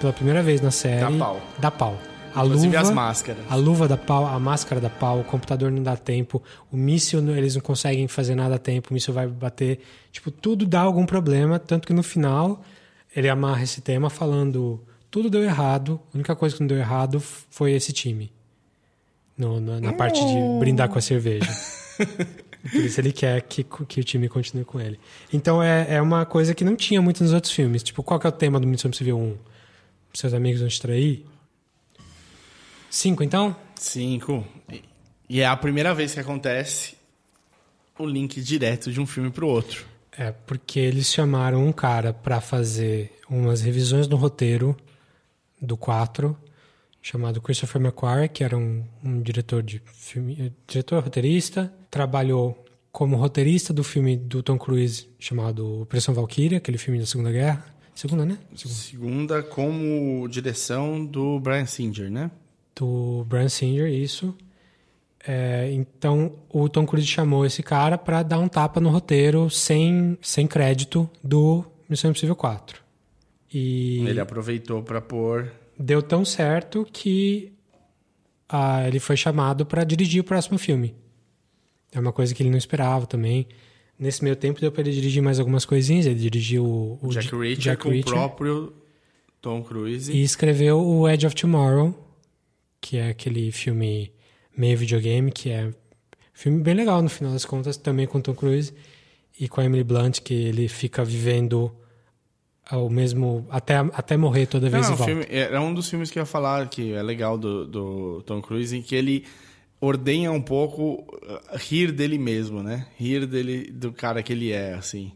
pela primeira vez na série
Dá pau.
Dá pau. A
Inclusive
luva,
as máscaras.
A luva dá pau, a máscara dá pau, o computador não dá tempo, o míssil eles não conseguem fazer nada a tempo, o míssil vai bater. Tipo, tudo dá algum problema, tanto que no final ele amarra esse tema falando tudo deu errado, a única coisa que não deu errado foi esse time. No- na, na parte de brindar com a cerveja. Por isso ele quer que, que o time continue com ele. Então é, é uma coisa que não tinha muito nos outros filmes. Tipo, qual que é o tema do Missão Impossível 1? Seus amigos vão te trair? Cinco, então?
Cinco. E- é a primeira vez que acontece o link direto de um filme pro outro.
É, porque eles chamaram um cara pra fazer umas revisões no roteiro do 4, chamado Christopher McQuarrie, que era um, um diretor de filme, diretor roteirista, trabalhou como roteirista do filme do Tom Cruise chamado Operação Valkyria, aquele filme da Segunda Guerra. Segunda, né? Segunda.
Segunda como direção do Brian Singer, né?
Do Brian Singer, isso. É, então o Tom Cruise chamou esse cara pra dar um tapa no roteiro sem, sem crédito do Missão Impossível 4. E
Ele aproveitou pra pôr.
deu tão certo que ah, ele foi chamado pra dirigir o próximo filme. É uma coisa que ele não esperava também. Nesse meio tempo deu pra ele dirigir mais algumas coisinhas. Ele dirigiu o, o
Jack Reacher
Jack
com
Reacher
o próprio Tom Cruise.
e escreveu o Edge of Tomorrow, que é aquele filme meio videogame, que é um filme bem legal no final das contas, também com Tom Cruise e com a Emily Blunt, que ele fica vivendo o mesmo até, até morrer toda vez
Não,
e
o
volta.
filme, era um dos filmes que eu ia falar que é legal do, do Tom Cruise, em que ele ordenha um pouco uh, rir dele mesmo, né? Rir dele, do cara que ele é, assim.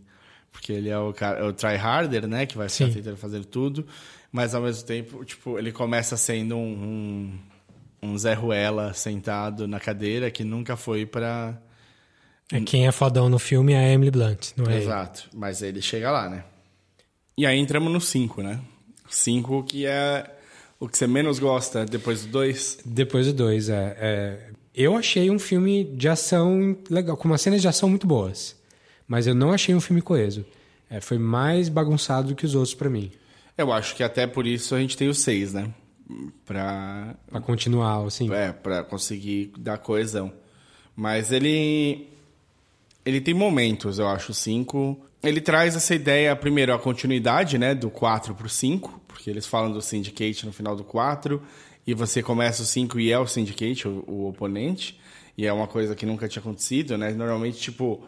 Porque ele é o, cara, é o tryharder, né? Que vai ficar
Sim.
tentando fazer tudo. Mas, ao mesmo tempo, tipo, ele começa sendo um, um, um Zé Ruela sentado na cadeira que nunca foi pra...
É, quem é fodão no filme é a Emily Blunt, não é? ele.
Exato. Mas ele chega lá, né? E aí entramos no 5, né? 5 que é o que você menos gosta depois do 2.
Depois do 2, é, é. Eu achei um filme de ação legal, com umas cenas de ação muito boas. Mas eu não achei um filme coeso. É, foi mais bagunçado do que os outros pra mim.
Eu acho que até por isso a gente tem o 6, né? Pra,
Pra continuar, assim.
é, pra conseguir dar coesão. Mas ele. Ele tem momentos, eu acho, o 5. Ele traz essa ideia, primeiro, a continuidade, né? Do 4 pro 5, porque eles falam do Syndicate no final do 4, e você começa o 5 e é o Syndicate, o, o oponente, e é uma coisa que nunca tinha acontecido, né? Normalmente, tipo.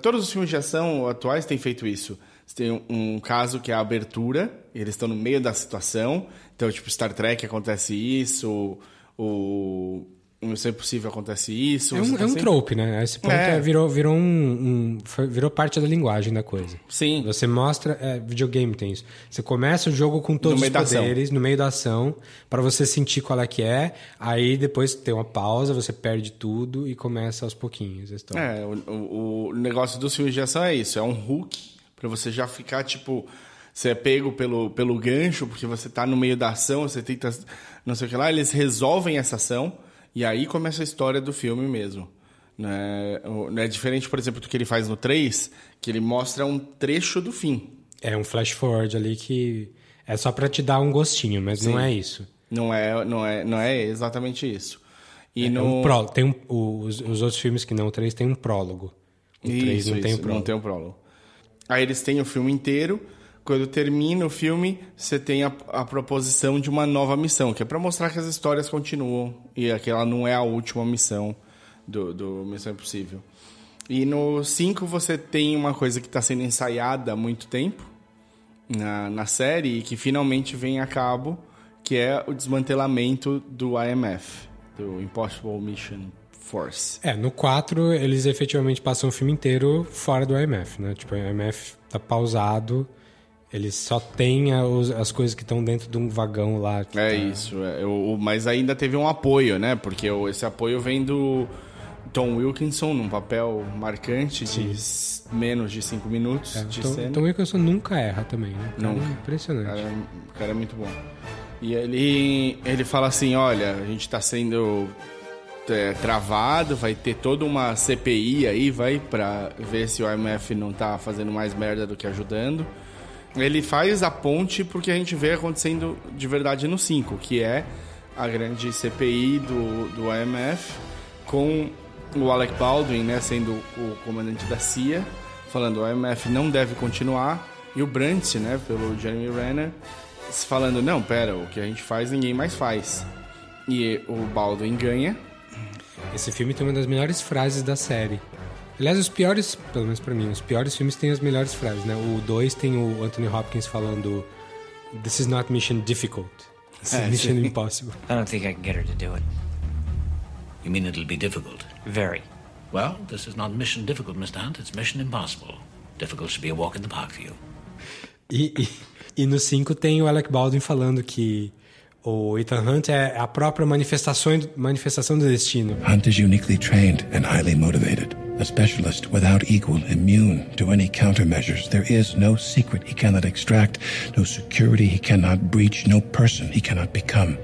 Todos os filmes de ação atuais têm feito isso. Você tem um, um caso que é a abertura, eles estão no meio da situação. Então, tipo, Star Trek acontece isso, o, o Missão Impossível acontece isso.
É um,
tá
é um
sempre-
trope, né? Esse ponto
É.
é, virou, virou, um, um- foi- virou parte da linguagem da coisa.
Sim.
Você mostra. É, videogame tem isso. Você começa o jogo com todos os poderes, no meio da ação, pra você sentir qual é que é. Aí depois tem uma pausa, você perde tudo e começa aos pouquinhos a história.
É, o, o- o negócio dos filmes de ação é isso, é um hook pra você já ficar, tipo, você é pego pelo, pelo gancho, porque você tá no meio da ação, você tenta não sei o que lá, eles resolvem essa ação e aí começa a história do filme mesmo. Né? Não é diferente, por exemplo, do que ele faz no 3, que ele mostra um trecho do fim.
É um flash forward ali que é só pra te dar um gostinho, mas não
Sim.
é isso.
Não é, não é, não é exatamente isso. E
É
no...
um pró- tem um, os, os outros filmes que não o 3 tem um prólogo. O 3
Isso,
não tem
isso,
um prólogo.
não tem um prólogo. Aí eles têm o filme inteiro Quando termina o filme, você tem a, a proposição de uma nova missão, que é para mostrar que as histórias continuam e aquela não é a última missão do, do Missão Impossível. E no 5 você tem uma coisa que está sendo ensaiada há muito tempo na, na série e que finalmente vem a cabo, que é o desmantelamento do IMF, do Impossible Mission Force.
É, no 4 eles efetivamente passam o filme inteiro fora do IMF, né? Tipo, o IMF tá pausado, eles só têm as, as coisas que estão dentro de um vagão lá.
É
tá-
isso, é, o- mas ainda teve um apoio, né? Porque esse apoio vem do Tom Wilkinson num papel marcante de s- menos de 5 minutos
É,
de
Tom,
cena.
Tom Wilkinson nunca erra também, né? Cara,
Nunca.
Impressionante.
O cara, o cara é muito bom. E ele, ele fala assim: olha, a gente tá sendo é, travado, vai ter toda uma CPI aí, vai, pra ver se o IMF não tá fazendo mais merda do que ajudando. Ele faz a ponte porque a gente vê acontecendo de verdade no 5, que é a grande CPI do, do IMF, com o Alec Baldwin, né, sendo o comandante da CIA, falando o IMF não deve continuar, e o Brandt, né, pelo Jeremy Renner, falando, não, pera, o que a gente faz ninguém mais faz. E o Baldwin ganha.
Esse filme tem uma das melhores frases da série. Aliás, os piores, pelo menos pra mim, os piores filmes têm as melhores frases, né? O 2 tem o Anthony Hopkins falando This is not mission difficult. This is
É,
mission impossible.
I don't think I can get her to do it.
You mean it'll be difficult?
Very.
Well, this is not mission difficult, Mr. Hunt. It's mission impossible. Difficult should be a walk in the park for you.
E, e, e no 5 tem o Alec Baldwin falando que o Ethan Hunt é a própria manifestação, manifestação do destino.
Hunt is uniquely trained and highly motivated. A specialist without equal, immune to any countermeasures. There is no secret he cannot extract, no security he cannot breach, no person he cannot become.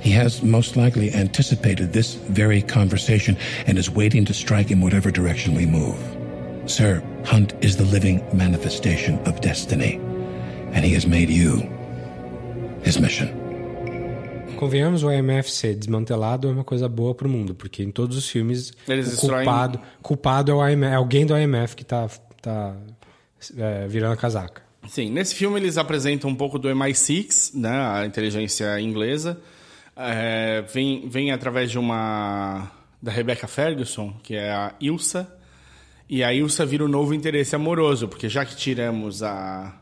He has most likely anticipated this very conversation and is waiting to strike in whatever direction we move. Sir, Hunt is the living manifestation of destiny, and he has made you his mission.
Convenhamos, o IMF ser desmantelado é uma coisa boa pro mundo, porque em todos os filmes
Eles
o
destroem-
culpado, culpado é, o IMF, é alguém do IMF que tá, tá é, virando a casaca.
Sim, nesse filme eles apresentam um pouco do MI6, né, a inteligência inglesa. É, vem, vem através de uma. da Rebecca Ferguson, que é a Ilsa. E a Ilsa vira o novo interesse amoroso, porque já que tiramos a,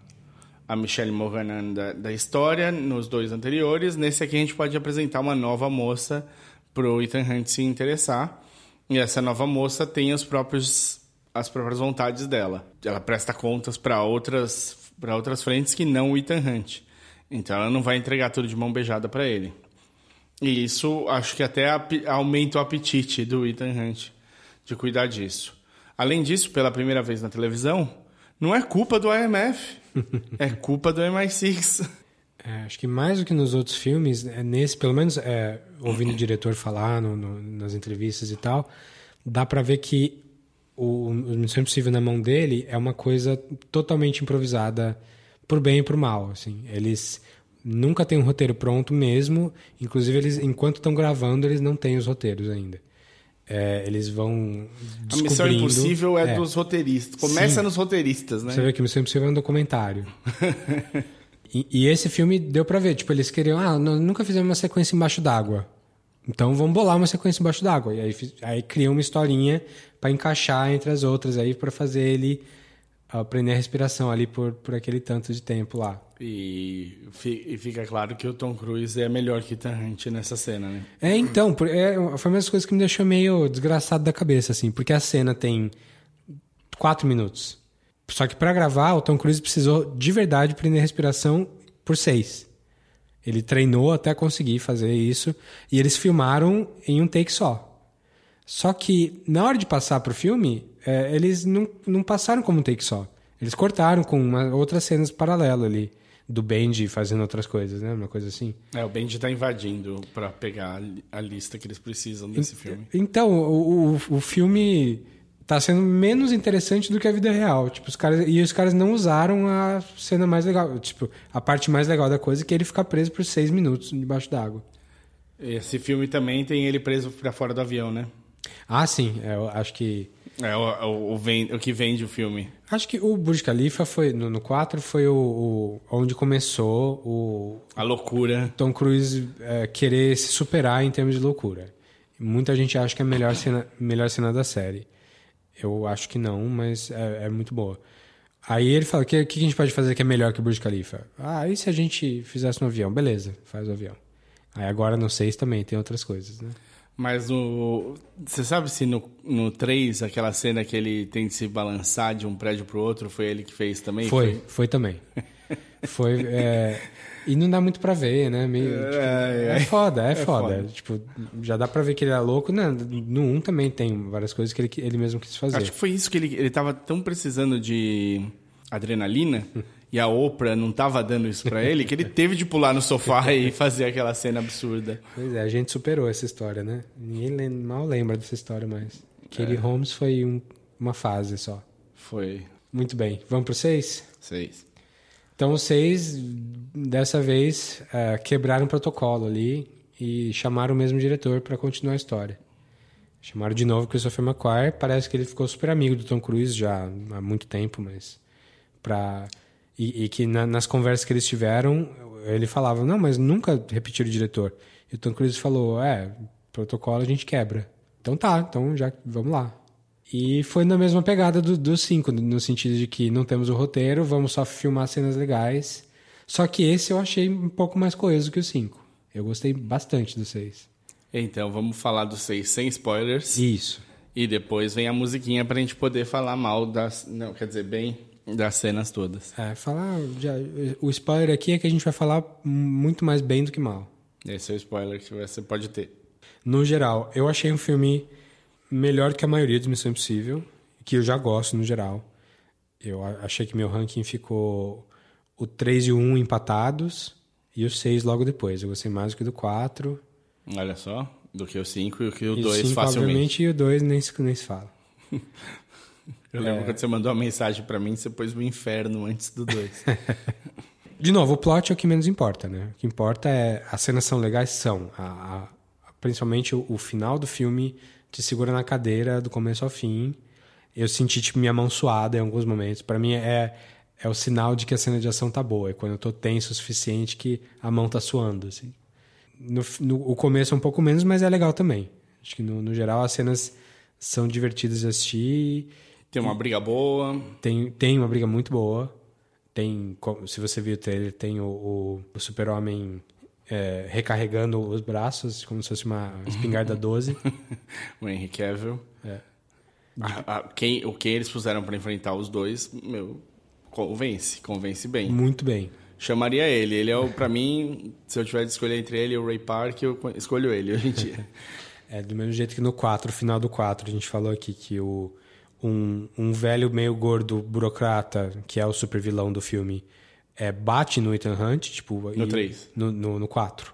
a Michelle Mohanan da, da história nos dois anteriores, nesse aqui a gente pode apresentar uma nova moça pro Ethan Hunt se interessar. E essa nova moça tem os próprios as próprias vontades dela. Ela presta contas para outras para outras frentes que não o Ethan Hunt. Então ela não vai entregar tudo de mão beijada para ele. E isso acho que até aumenta o apetite do Ethan Hunt de cuidar disso. Além disso, pela primeira vez na televisão, não é culpa do IMF, é culpa do MI6.
É, acho que mais do que nos outros filmes, é nesse, pelo menos é, ouvindo o diretor falar no- no- nas entrevistas e tal, dá pra ver que o, o Missão Impossível na mão dele é uma coisa totalmente improvisada pro bem e pro mal. Assim. Eles nunca têm um roteiro pronto mesmo, inclusive eles, enquanto estão gravando, eles não têm os roteiros ainda. É, eles vão
A Missão Impossível é, dos roteiristas. Começa
Sim.
nos roteiristas, né?
Você vê que Missão Impossível é um documentário. e, e esse filme deu pra ver. Tipo, eles queriam... Ah, nunca fizemos uma sequência embaixo d'água. Então vamos bolar uma sequência embaixo d'água. E aí, aí criam uma historinha pra encaixar entre as outras aí para fazer ele aprender a respiração ali por, por aquele tanto de tempo lá.
E, fi- fica claro que o Tom Cruise é melhor que Hunt nessa cena, né?
É, então, por- é, foi uma das coisas que me deixou meio desgraçado da cabeça, assim, porque a cena tem quatro minutos. Só que pra gravar, o Tom Cruise precisou de verdade prender a respiração por seis. Ele treinou até conseguir fazer isso e eles filmaram em um take só. Só que na hora de passar pro filme, é, eles não, não passaram como um take só. Eles cortaram com uma, outras cenas paralelas ali. Do Benji fazendo outras coisas, né? Uma coisa assim.
É, o Benji tá invadindo pra pegar a lista que eles precisam desse filme.
Então, o, o, o filme tá sendo menos interessante do que a vida real. Tipo, os caras, e os caras não usaram a cena mais legal. Tipo, a parte mais legal da coisa é que ele fica preso por seis minutos debaixo d'água.
Esse filme também tem ele preso pra fora do avião, né?
Ah, sim. é, eu acho que.
É o, o, o, vem, o que vende o filme.
Acho que o Burj Khalifa foi, no, no 4 foi o, o, onde começou o...
A loucura.
Tom Cruise é, querer se superar em termos de loucura. Muita gente acha que é a melhor cena, melhor cena da série. Eu acho que não, mas é, é muito boa. Aí ele fala, o que, que a gente pode fazer que é melhor que o Burj Khalifa? Ah, e se a gente fizesse no avião? Beleza, faz o avião. Aí agora no 6 também tem outras coisas, né?
Mas no. Você sabe se no, no 3, aquela cena que ele tem de se balançar de um prédio pro outro, foi ele que fez também?
Foi, foi, foi também. foi. É... E não dá muito pra ver, né? Meio, tipo, é, é, foda, é, é foda. foda. Tipo, já dá pra ver que ele é louco. Né? No 1 também tem várias coisas que ele, ele mesmo quis fazer.
Acho que foi isso que ele, ele tava tão precisando de adrenalina e a Oprah não tava dando isso para ele, que ele teve de pular no sofá e fazer aquela cena absurda.
Pois é, a gente superou essa história, né? Ninguém mal lembra dessa história mais. Katie é. Holmes foi um, uma fase só.
Foi.
Muito bem. Vamos pro seis?
Seis.
Então, os seis, dessa vez, uh, quebraram o protocolo ali e chamaram o mesmo diretor para continuar a história. Chamaram de novo Christopher McQuarrie. Parece que ele ficou super amigo do Tom Cruise já há muito tempo, mas para e, e, que na, nas conversas que eles tiveram, ele falava, não, mas nunca repetir o diretor. E o Tom Cruise falou, é, protocolo a gente quebra. Então tá, então já vamos lá. E foi na mesma pegada dos do cinco, no sentido de que não temos o roteiro, vamos só filmar cenas legais. Só que esse eu achei um pouco mais coeso que o cinco. Eu gostei bastante do seis.
Então, vamos falar do seis sem spoilers.
Isso.
E depois vem a musiquinha pra gente poder falar mal das. Não, quer dizer, bem das cenas todas.
É, falar. Já, o spoiler aqui é que a gente vai falar muito mais bem do que mal.
Esse é o spoiler que você pode ter.
No geral, eu achei um filme melhor que a maioria dos Missão Impossível, que eu já gosto no geral. Eu achei que meu ranking ficou o 3 e o 1 empatados e o 6 logo depois. Eu gostei mais do que do 4.
Olha só, do que o 5 e o que o 2 facilmente.
Obviamente, e o 2 nem, nem se fala.
Eu lembro é... quando você mandou uma mensagem para mim, você pôs o inferno antes do 2.
De novo, o plot é o que menos importa, né? O que importa é as cenas são legais, são. A, a, principalmente o, o, final do filme te segura na cadeira do começo ao fim. Eu senti tipo minha mão suada em alguns momentos. Para mim é é o sinal de que a cena de ação tá boa. É quando eu tô tenso o suficiente que a mão tá suando, assim. No, no, o começo é um pouco menos, mas é legal também. Acho que no, no geral as cenas são divertidas de assistir
tem uma briga boa.
Tem, tem uma briga muito boa. Tem, se você viu o trailer, tem o, o, o super-homem é, recarregando os braços, como se fosse uma espingarda 12.
o Henry Cavill. É. A, a, quem, o que eles puseram para enfrentar os dois, meu, convence, convence bem.
Muito bem.
Chamaria ele. Ele é o, para mim, se eu tiver de escolher entre ele e o Ray Park, eu escolho ele hoje em dia.
é, do mesmo jeito que no 4, final do 4, a gente falou aqui que o um, um velho meio gordo burocrata, que é o super vilão do filme, é, bate no Ethan Hunt, tipo...
No 3.
No, no, no 4.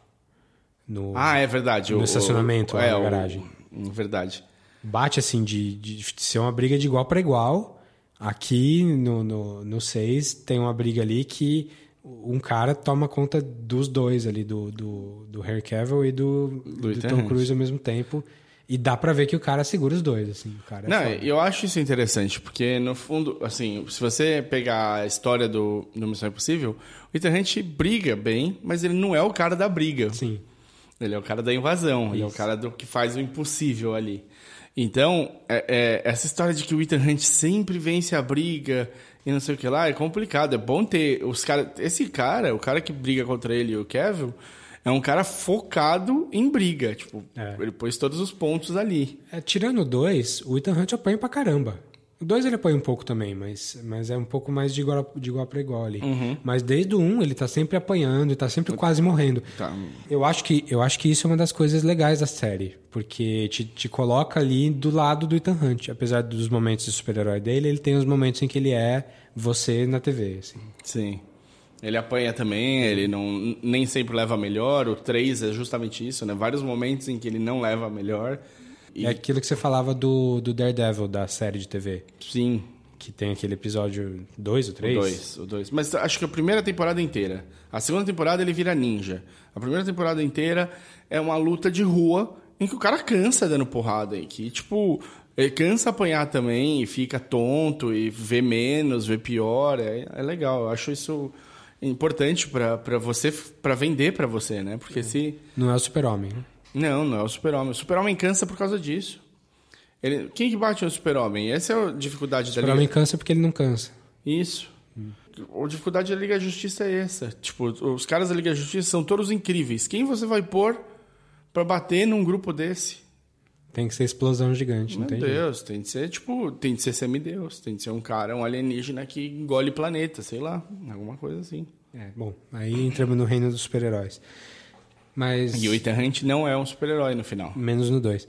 No,
ah, é verdade.
No o, estacionamento, o, é, na garagem.
O, verdade.
Bate, assim, de, de ser uma briga de igual para igual. Aqui, no, no, no 6, tem uma briga ali que um cara toma conta dos dois ali, do, do, do Harry Cavill e do, do, do Tom Cruise ao mesmo tempo. E dá pra ver que o cara segura os dois, assim. O cara é
Não, foda. eu acho isso interessante, porque no fundo, assim, se você pegar a história do, do Missão Impossível, o Ethan Hunt briga bem, mas ele não é o cara da briga.
Sim.
Ele é o cara da invasão, isso. ele é o cara do que faz o impossível ali. Então, é, é, essa história de que o Ethan Hunt sempre vence a briga e não sei o que lá, é complicado. É bom ter os caras... Esse cara, o cara que briga contra ele e o Kevin é um cara focado em briga. Tipo, é. ele pôs todos os pontos ali.
É, tirando 2, o Ethan Hunt apanha pra caramba. O 2 ele apanha um pouco também, mas, mas é um pouco mais de igual, de igual para igual ali.
Uhum.
Mas desde o 1 um, ele tá sempre apanhando e tá sempre quase morrendo.
Tá.
Eu, acho que, eu acho que isso é uma das coisas legais da série, porque te, te coloca ali do lado do Ethan Hunt. Apesar dos momentos de super-herói dele, ele tem os momentos em que ele é você na TV. Assim.
Sim. Ele apanha também, ele não, nem sempre leva melhor. O 3 é justamente isso, né? Vários momentos em que ele não leva melhor.
E... É aquilo que você falava do, do Daredevil, da série de TV.
Sim.
Que tem aquele episódio 2 ou 3?
O 2, o 2. Mas acho que a primeira temporada inteira. A segunda temporada ele vira ninja. A primeira temporada inteira é uma luta de rua em que o cara cansa dando porrada. Em que, tipo, Ele cansa apanhar também e fica tonto e vê menos, vê pior. É, é legal. Eu acho isso importante pra pra você, para vender pra você, né? Porque se.
Não é o super-homem, né?
Não, não é o super-homem. O super-homem cansa por causa disso. Ele... Quem que bate no super-homem? Essa é a dificuldade
O
da
super-homem
Liga.
cansa porque ele não cansa.
Isso. A dificuldade da Liga da Justiça é essa. Tipo, os caras da Liga da Justiça são todos incríveis. Quem você vai pôr pra bater num grupo desse?
Tem que ser explosão gigante, não tem jeito.
Deus, tem de ser, tipo, tem de ser semideus. Tem de ser um cara, um alienígena que engole planeta, sei lá. Alguma coisa assim.
É, bom, aí entramos no reino dos super-heróis. Mas.
E o Ethan Hunt não é um super-herói no final.
Menos no 2.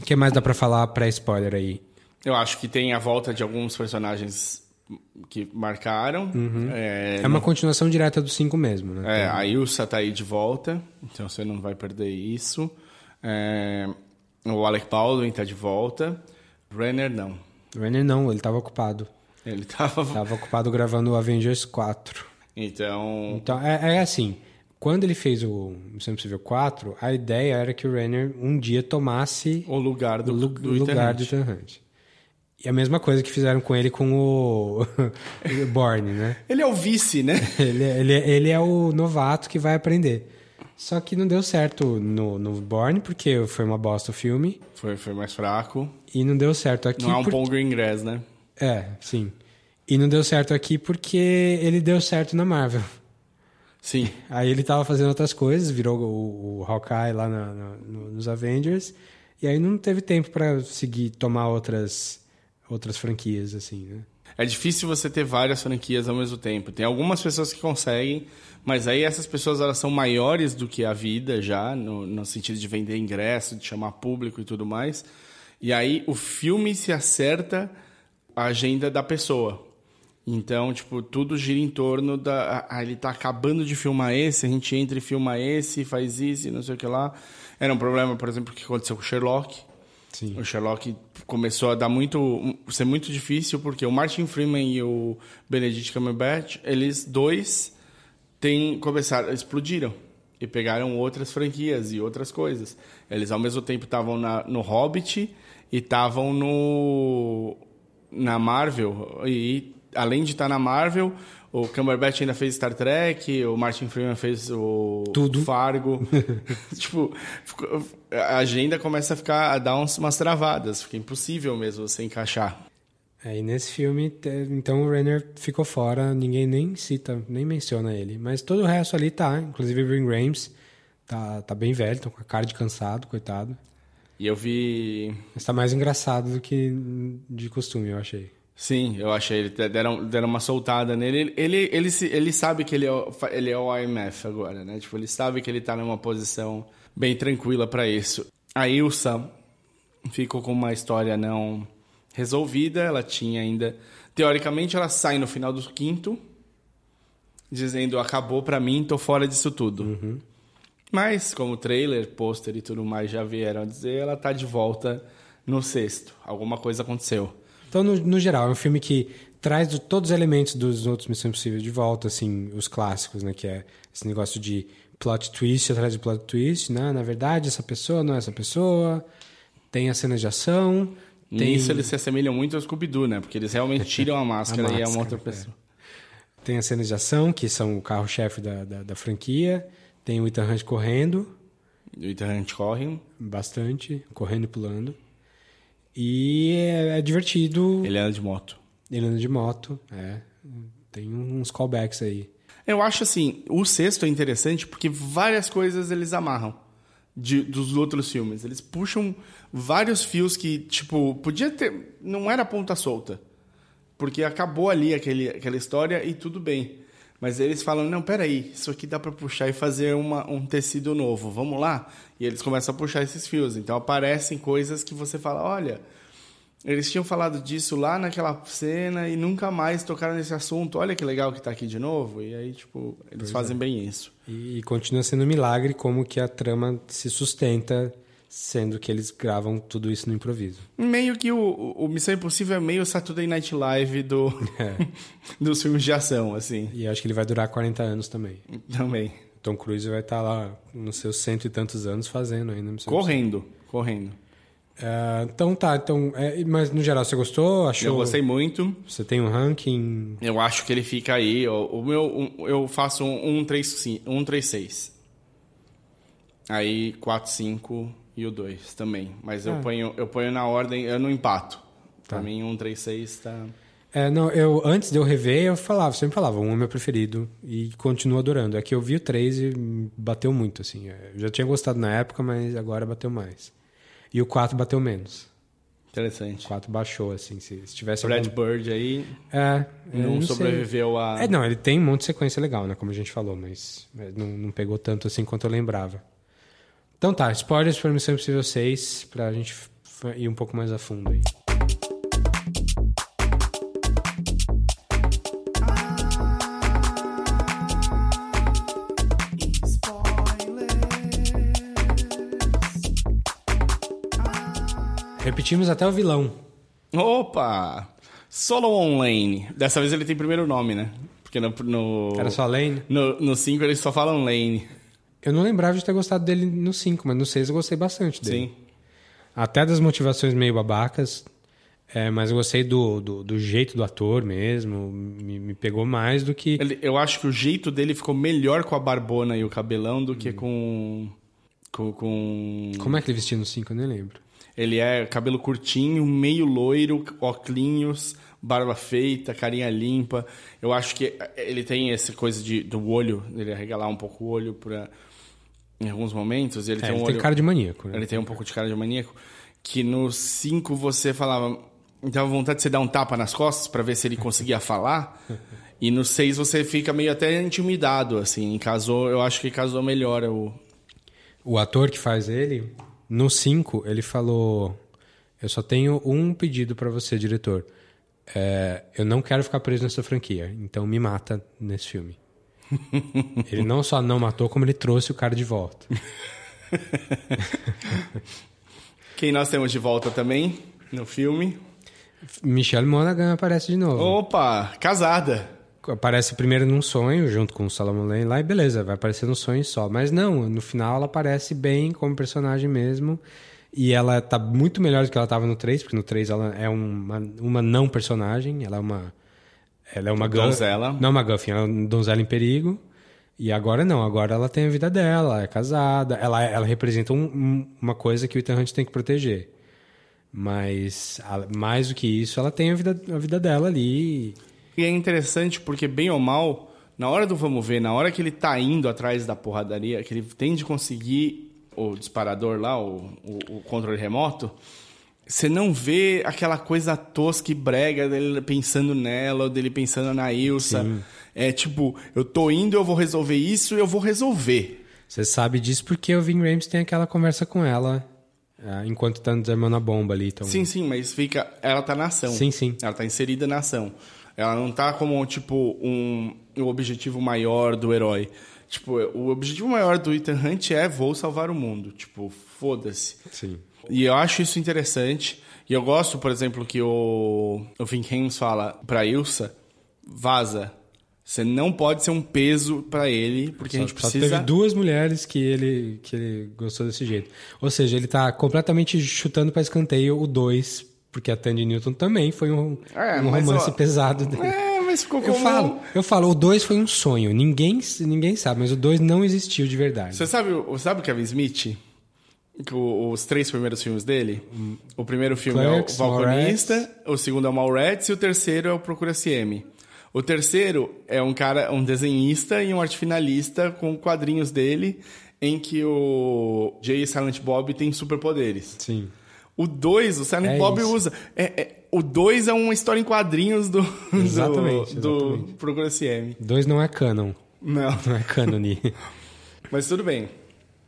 O que mais dá pra falar pré-spoiler aí?
Eu acho que tem a volta de alguns personagens que marcaram. É,
É uma continuação direta do 5 mesmo, né?
É, a Ilsa tá aí de volta, então você não vai perder isso. É, o Alec Baldwin tá de volta. Renner não.
Renner não, ele tava ocupado.
Ele tava.
Tava ocupado gravando o Avengers 4.
Então.
Então, é, é assim. Quando ele fez o Missão Impossível 4, a ideia era que o Renner um dia tomasse
o lugar do,
o lu-
do
lugar do. Ethan Hunt. E a mesma coisa que fizeram com ele com o, o Borne, né?
Ele é o vice, né?
Ele, ele, ele é o novato que vai aprender. Só que não deu certo no, no Borne, porque foi uma bosta o filme.
Foi, foi mais fraco.
E não deu certo aqui.
Não é um
por-
Paul Greengrass, né?
É, sim. E não deu certo aqui porque ele deu certo na Marvel.
Sim.
Aí ele tava fazendo outras coisas, virou o, o Hawkeye lá na- na- no- nos Avengers. E aí não teve tempo pra seguir, tomar outras, outras franquias, assim, né?
É difícil você ter várias franquias ao mesmo tempo. Tem algumas pessoas que conseguem, mas aí essas pessoas elas são maiores do que a vida já, no, no sentido de vender ingresso, de chamar público e tudo mais. E aí o filme se acerta a agenda da pessoa. Então, tipo, tudo gira em torno da. Ah, ele tá acabando de filmar esse, a gente entra e filma esse, faz isso e não sei o que lá. Era um problema, por exemplo, que aconteceu com Sherlock.
Sim.
O Sherlock começou a dar muito. ser muito difícil, porque o Martin Freeman e o Benedict Cumberbatch, eles dois têm, começaram, explodiram. E pegaram outras franquias e outras coisas. Eles, ao mesmo tempo, estavam no Hobbit e estavam no. na Marvel. E, além de estar na Marvel, o Cumberbatch ainda fez Star Trek, o Martin Freeman fez o.
Tudo.
Fargo. tipo, a agenda começa a ficar. a dar umas travadas. Fica impossível mesmo você encaixar.
Aí nesse filme, então o Renner ficou fora, ninguém nem cita, nem menciona ele. Mas todo o resto ali tá, inclusive o Ving Rhames tá, tá bem velho, tá com a cara de cansado, coitado.
E eu vi.
Mas tá mais engraçado do que de costume, eu achei.
Sim, eu achei. Ele deram, deram uma soltada nele. Ele, ele, ele, ele sabe que ele é, o, ele é o IMF agora, né? Tipo, ele sabe que ele tá numa posição bem tranquila pra isso. A Ilsa ficou com uma história não resolvida. Ela tinha ainda. Teoricamente, ela sai no final do quinto, dizendo: acabou pra mim, tô fora disso tudo. Mas, como trailer, pôster e tudo mais já vieram a dizer, ela tá de volta no sexto. Alguma coisa aconteceu.
Então, no, no geral, é um filme que traz do- todos os elementos dos outros Missão Impossível de volta, assim, os clássicos, né? Que é esse negócio de plot twist atrás de plot twist, né? Na verdade, essa pessoa não é essa pessoa. Tem as cenas de ação. Tem...
Nisso eles se assemelham muito ao Scooby-Doo, né? Porque eles realmente tiram a máscara, e é uma outra
máscara,
pessoa.
Tem as cenas de ação, que são o carro-chefe da, da, da franquia. Tem o Ethan Hunt correndo.
O Ethan Hunt corre.
Bastante, correndo e pulando. E é, é divertido.
Ele anda de moto.
Ele anda de moto, é. Tem uns callbacks aí.
Eu acho assim, o sexto é interessante porque várias coisas eles amarram de- dos outros filmes. Eles puxam vários fios que, tipo, podia ter. Não era ponta solta. Porque acabou ali aquele, aquela história e tudo bem. Mas eles falam, não, peraí, isso aqui dá pra puxar e fazer uma, um tecido novo, vamos lá? E eles começam a puxar esses fios. Então aparecem coisas que você fala, olha, eles tinham falado disso lá naquela cena e nunca mais tocaram nesse assunto. Olha que legal que tá aqui de novo. E aí, tipo, eles
Pois
fazem
é.
bem isso.
E, e continua sendo um milagre como que a trama se sustenta, sendo que eles gravam tudo isso no improviso.
Meio que o, o o Missão Impossível é meio Saturday Night Live do,
É.
dos filmes de ação, assim.
E acho que ele vai durar 40 anos também.
Também.
Tom Cruise vai estar lá nos seus cento e tantos anos fazendo ainda.
Correndo, correndo.
É, então tá, então, é, mas no geral você gostou? Achou?
Eu gostei muito.
Você tem um ranking?
Eu acho que ele fica aí. O, meu, um- eu faço um 136. Um, 136. aí 4, 5 e o 2 também. Mas eu,
Ah.
ponho, eu ponho na ordem, eu não empato. Pra
Tá.
mim, 136 tá.
É, não, eu antes de eu rever, eu falava, sempre falava, um é meu preferido e continuo adorando. É que eu vi o 3 e bateu muito, assim. É, Eu já tinha gostado na época, mas agora bateu mais. E o 4 bateu menos.
Interessante.
O 4 baixou, assim. Se, se tivesse
Brad
algum-
Bird aí
É,
não,
sei.
sobreviveu a.
É, não, ele tem um monte de sequência legal, né? Como a gente falou, mas, mas não, não pegou tanto assim quanto eu lembrava. Então tá, spoilers para Missão Impossível 6, pra gente ir um pouco mais a fundo aí. Repetimos até o vilão.
Opa! Solomon Lane. Dessa vez ele tem primeiro nome, né? Porque no. no
Era só Lane?
No 5 eles só falam Lane.
Eu não lembrava de ter gostado dele no 5, mas no 6 eu gostei bastante dele.
Sim.
Até das motivações meio babacas, é, mas eu gostei do, do, do jeito do ator mesmo, me, me pegou mais do que...
Ele- eu acho que o jeito dele ficou melhor com a barbona e o cabelão do que com. Com. com...
Como é que ele vestia no 5? Eu nem lembro.
Ele é cabelo curtinho, meio loiro, óculos, barba feita, carinha limpa. Eu acho que ele tem essa coisa de, do olho, ele arregalar um pouco o olho pra, em alguns momentos. Ele
É,
tem um
ele tem
olho-
cara de maníaco, né?
Ele tem um pouco de cara de maníaco. Que no 5 você falava. Dava vontade de você dar um tapa nas costas pra ver se ele conseguia falar. E no 6 você fica meio até intimidado, assim. Casou, eu acho que casou melhor o.
O ator que faz ele, no 5, ele falou: Eu só tenho um pedido pra você, diretor. É, eu não quero ficar preso nessa franquia, então me mata nesse filme. ele não só não matou, como ele trouxe o cara de volta.
Quem nós temos de volta também no filme?
Michelle Monaghan aparece de novo.
Opa, casada.
Aparece primeiro num sonho, junto com o Solomon Lane lá, e beleza, vai aparecer no sonho só. Mas não, no final ela aparece bem como personagem mesmo. E ela tá muito melhor do que ela tava no 3, porque no 3 ela é uma, uma não personagem, ela é uma. Ela é uma
Donzela.
Não uma Guffin, ela é uma donzela em perigo. E agora não, agora ela tem a vida dela, ela é casada, ela, ela representa um- um- uma coisa que o Ethan Hunt tem que proteger. Mas, a- mais do que isso, ela tem a vida, a vida dela ali.
E é interessante porque, bem ou mal, na hora do vamos ver, na hora que ele tá indo atrás da porradaria, que ele tem de conseguir o disparador lá, o, o- o controle remoto, você não vê aquela coisa tosca e brega dele pensando nela, ou dele pensando na Ilsa.
Sim.
É tipo, eu tô indo, eu vou resolver isso, eu vou resolver.
Você sabe disso porque o Vin Rames tem aquela conversa com ela ah, enquanto tá desarmando a bomba ali. Então...
Sim, sim, mas fica. Ela tá na ação.
Sim, sim.
Ela tá inserida na ação. Ela não tá como, tipo, um, um objetivo maior do herói. Tipo, o objetivo maior do Ethan Hunt é vou salvar o mundo. Tipo, foda-se.
Sim.
E eu acho isso interessante. E eu gosto, por exemplo, que o, o Vin Hames fala pra Ilsa, vaza. Você não pode ser um peso pra ele, porque
só,
a gente
só
precisa...
teve duas mulheres que ele, que ele gostou desse jeito. Ou seja, ele tá completamente chutando pra escanteio o 2, porque a Tandy Newton também foi um,
É,
um romance
ó,
pesado dele.
É, mas ficou
Eu
como...
falo, eu falo, o 2 foi um sonho. Ninguém, ninguém sabe, mas o 2 não existiu de verdade.
Você sabe, o- sabe o Kevin Smith? Os três primeiros filmes dele? O primeiro filme
Clerks,
é o Balconista, o segundo é o Mallrats e o terceiro é o Procura-se M. O terceiro é um cara, um desenhista e um arte finalista com quadrinhos dele em que o Jay e Silent Bob têm superpoderes.
Sim.
O 2, o Silent
É
Bob
isso.
usa. é- é- o 2 é uma história em quadrinhos do, do-
Exatamente,
do,
exatamente.
Procura-se M.
2 não é canon.
Não.
Não é canone.
Mas tudo bem.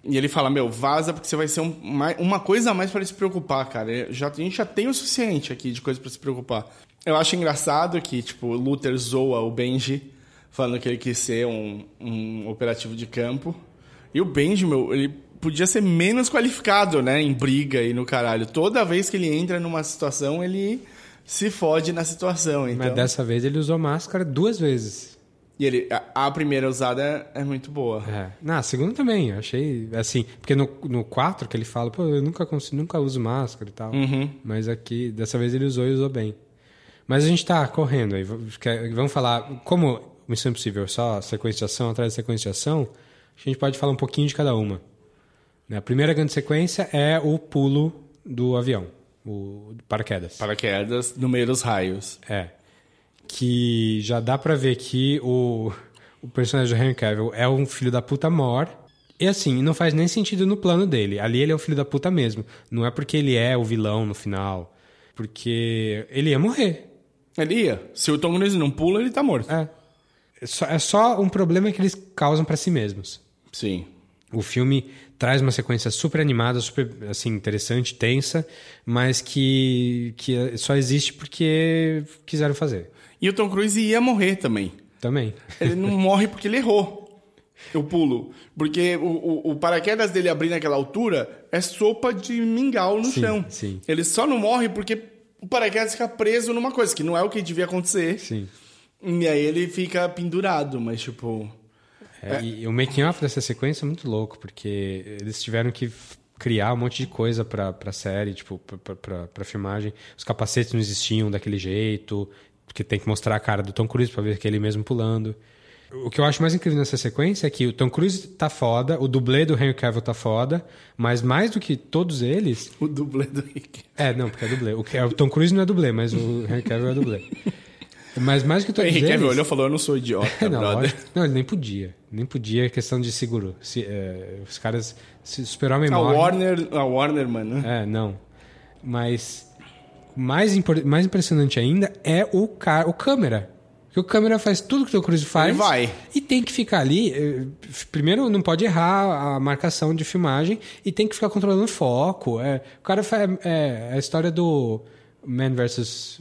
E ele fala, meu, vaza porque você vai ser um- uma coisa a mais para se preocupar, cara. Já, a gente já tem o suficiente aqui de coisa para se preocupar. Eu acho engraçado que, tipo, o Luther zoa o Benji, falando que ele quis ser um, um operativo de campo. E o Benji, meu, ele podia ser menos qualificado, né, em briga e no caralho. Toda vez que ele entra numa situação, ele se fode na situação. Então...
Mas dessa vez ele usou máscara duas vezes.
E ele, a, a primeira usada é muito boa.
É. Na segunda também, eu achei assim, porque no, no 4 que ele fala, pô, eu nunca consigo, nunca uso máscara e tal.
Uhum.
Mas aqui, dessa vez ele usou e usou bem. Mas a gente tá correndo aí, vamos falar, como Missão Impossível é só sequência de ação atrás de sequência de ação, a gente pode falar um pouquinho de cada uma. Né, A primeira grande sequência é o pulo do avião, o paraquedas.
Paraquedas no meio dos raios.
É. Que já dá pra ver que o, o personagem do Henry Cavill é um filho da puta mor. E assim, não faz nem sentido no plano dele. Ali ele é o filho da puta mesmo. Não é porque ele é o vilão no final. Porque ele ia morrer.
Ele ia. Se o Tom Cruise não pula, ele tá morto.
É. É só, é só um problema que eles causam pra si mesmos.
Sim.
O filme traz uma sequência super animada, super assim, interessante, tensa, mas que, que só existe porque quiseram fazer.
E o Tom Cruise ia morrer também.
Também.
Ele não morre porque ele errou. Eu pulo. Porque o, o, o paraquedas dele abrir naquela altura é sopa de mingau no
Sim,
chão.
sim.
Ele só não morre porque o paraquedas fica preso numa coisa, que não é o que devia acontecer.
Sim.
E aí ele fica pendurado, mas tipo.
É, E o making off dessa sequência é muito louco, porque eles tiveram que criar um monte de coisa pra, pra série, tipo, pra, pra- pra, filmagem. Os capacetes não existiam daquele jeito, porque tem que mostrar a cara do Tom Cruise pra ver que ele mesmo pulando. O que eu acho mais incrível nessa sequência é que o Tom Cruise tá foda, o dublê do Henry Cavill tá foda, mas mais do que todos eles...
O dublê do Rick.
É, não, porque é dublê. O Tom Cruise não é dublê, mas o Henry Cavill é dublê. Mas mais que
O
todos
Henry
eles...
Cavill olhou e falou: Eu não sou idiota,
não,
brother.
lógico. não, ele nem podia. Nem podia, é questão de seguro. Se, é, os caras. Se super-homem
A
morre.
Warner, a Warner, mano.
É, não. Mas. Mais, impor- mais impressionante ainda é o, cara, o câmera. Porque o câmera faz tudo que o Tom Cruise faz.
Ele vai.
E tem que ficar ali. eh, Primeiro, não pode errar a marcação de filmagem e tem que ficar controlando o foco. É, o cara faz. É, a história do Man vs.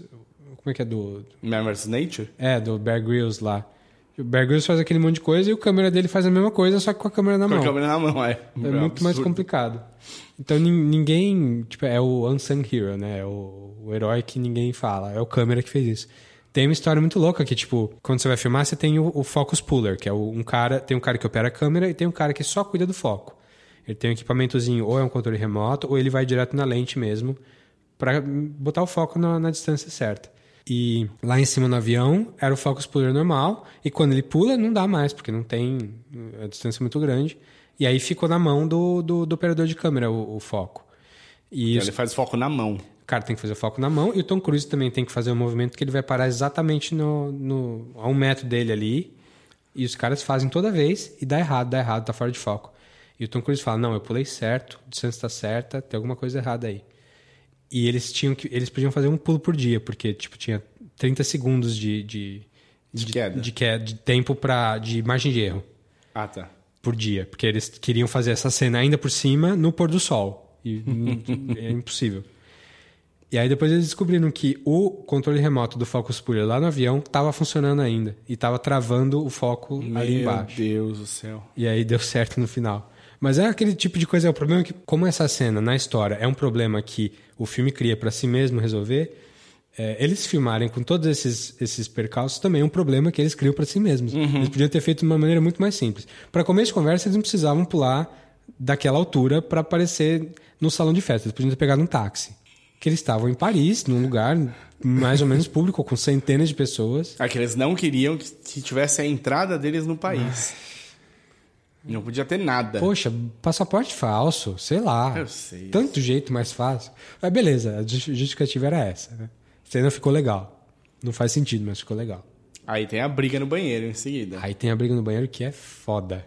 Como é que é? Do.
Vs. Nature?
É, do Bear Grylls lá. O Bear Grylls faz aquele monte de coisa e o câmera dele faz a mesma coisa, só que com a câmera na
Com a
mão.
câmera na mão, é.
É muito mais complicado. Então nin- ninguém. Tipo, é o unsung hero, né? É o, o herói que ninguém fala. É o câmera que fez isso. Tem uma história muito louca que, tipo, quando você vai filmar, você tem o, o focus puller, que é o- um cara. Tem um cara que opera a câmera e tem um cara que só cuida do foco. Ele tem um equipamentozinho, ou é um controle remoto, ou ele vai direto na lente mesmo, para botar o foco na, na distância certa. E lá em cima no avião era o focus puller normal, e quando ele pula, não dá mais, porque não tem. A distância é muito grande. E aí ficou na mão do, do, do operador de câmera o, o foco. E
Então
os-
Ele faz foco na mão.
o cara tem que fazer o foco na mão e o Tom Cruise também tem que fazer um movimento que ele vai parar exatamente no, no, a um metro dele ali. E os caras fazem toda vez e dá errado, dá errado, tá fora de foco. E o Tom Cruise fala: Não, eu pulei certo, a distância tá certa, tem alguma coisa errada aí. E eles tinham que. Eles podiam fazer um pulo por dia, porque tipo, tinha 30 segundos de, de,
De queda.
de, queda, de tempo pra, de margem de erro
Ah, tá.
por dia, porque eles queriam fazer essa cena ainda por cima no pôr do sol. E é impossível. E aí depois eles descobriram que o controle remoto do Focus Puller lá no avião estava funcionando ainda e estava travando o foco ali
Meu
embaixo.
Deus do céu.
E aí deu certo no final. Mas é aquele tipo de coisa, é o problema que como essa cena na história é um problema que o filme cria para si mesmo resolver, é, eles filmarem com todos esses, esses percalços também é um problema que eles criam para si mesmos. Eles podiam ter feito de uma maneira muito mais simples. Para começo de conversa, eles não precisavam pular daquela altura para aparecer no salão de festa. Eles podiam ter pegado um táxi. Que eles estavam em Paris, num lugar mais ou menos público, com centenas de pessoas.
É que eles não queriam que, tivesse a entrada deles no país. Não podia ter nada.
Poxa, passaporte falso, sei lá.
Eu sei.
Tanto jeito mais fácil. Mas beleza, a justi- justificativa era essa. Né? A cena ficou legal. Não faz sentido, mas ficou legal.
Aí tem a briga no banheiro em seguida.
Aí tem a briga no banheiro que é foda.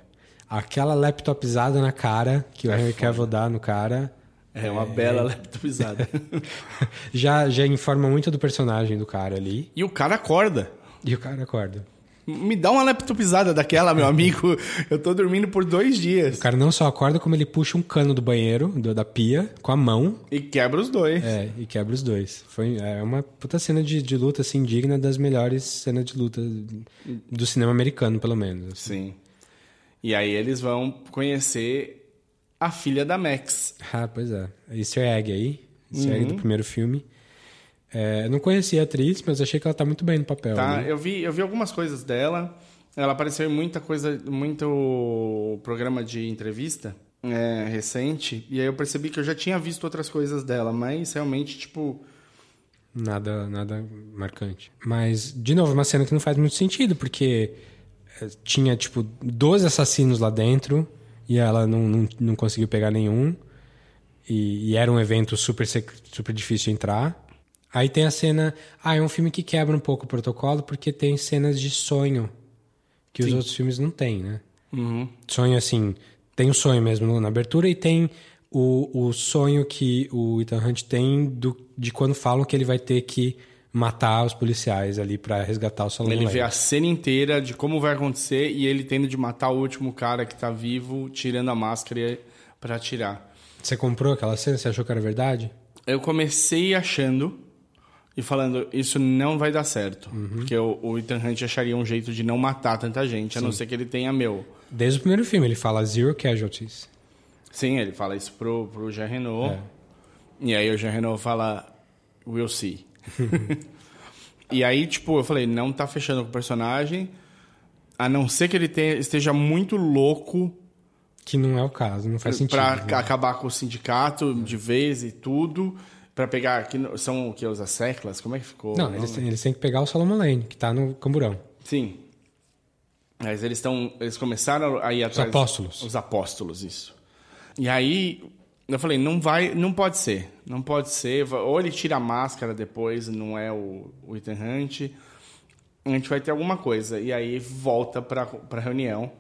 Aquela laptopizada na cara que o Henry Cavill dá no cara.
É uma bela laptopizada.
já, já informa muito do personagem do cara ali.
e o cara acorda.
E o cara acorda.
Me dá uma laptopizada daquela, meu amigo. Eu tô dormindo por dois dias.
O cara não só acorda, como ele puxa um cano do banheiro, do- da pia, com a mão.
E quebra os dois.
É, e quebra os dois. Foi é uma puta cena de, de luta, assim, digna das melhores cenas de luta do cinema americano, pelo menos. assim.
Sim. E aí eles vão conhecer a filha da Max.
Ah, pois é. Easter egg aí. Easter egg
Uhum.
do primeiro filme. É, não conhecia a atriz, mas achei que ela tá muito bem no papel.
Tá?
né?
Eu vi, eu vi algumas coisas dela. Ela apareceu em muita coisa, muito programa de entrevista é, recente, e aí eu percebi que eu já tinha visto outras coisas dela, mas realmente, tipo,
Nada, nada marcante. Mas, de novo, uma cena que não faz muito sentido, porque eh, tinha, tipo, 12 assassinos lá dentro e ela não, não, não conseguiu pegar nenhum. E, e era um evento super, super difícil de entrar. Aí tem a cena. Ah, é um filme que quebra um pouco o protocolo porque tem cenas de sonho que os
Sim.
outros filmes não têm, né?
Uhum.
Sonho assim. Tem o sonho mesmo na abertura e tem o, o sonho que o Ethan Hunt tem do, de quando falam que ele vai ter que matar os policiais ali pra resgatar o Solomon
ele vê a cena inteira de como vai acontecer e ele tendo de matar o último cara que tá vivo, tirando a máscara pra atirar.
Você comprou aquela cena? Você achou que era verdade?
Eu comecei achando e falando, isso não vai dar certo.
Uhum.
Porque o, o Ethan Hunt acharia um jeito de não matar tanta gente, a não ser que ele tenha meu.
Desde o primeiro filme ele fala zero casualties.
Sim, ele fala isso pro, pro Jean Renault.
É.
E aí o Jean Renault fala, we'll see. e aí, tipo, eu falei, não tá fechando com o personagem, a não ser que ele tenha, esteja muito louco
Que não é o caso, não faz sentido.
pra
né?
acabar com o sindicato de vez e tudo, pra pegar, que são o que, os asseclas? Como é que ficou?
Não, eles, eles têm que pegar o Solomon Lane, que tá no camburão.
Sim. Mas eles estão. Eles começaram a ir atrás.
apóstolos.
Os apóstolos, isso. E aí eu falei, não vai, não pode ser. Não pode ser. Ou ele tira a máscara depois, não é o, o Ethan Hunt. A gente vai ter alguma coisa. E aí volta pra, pra reunião.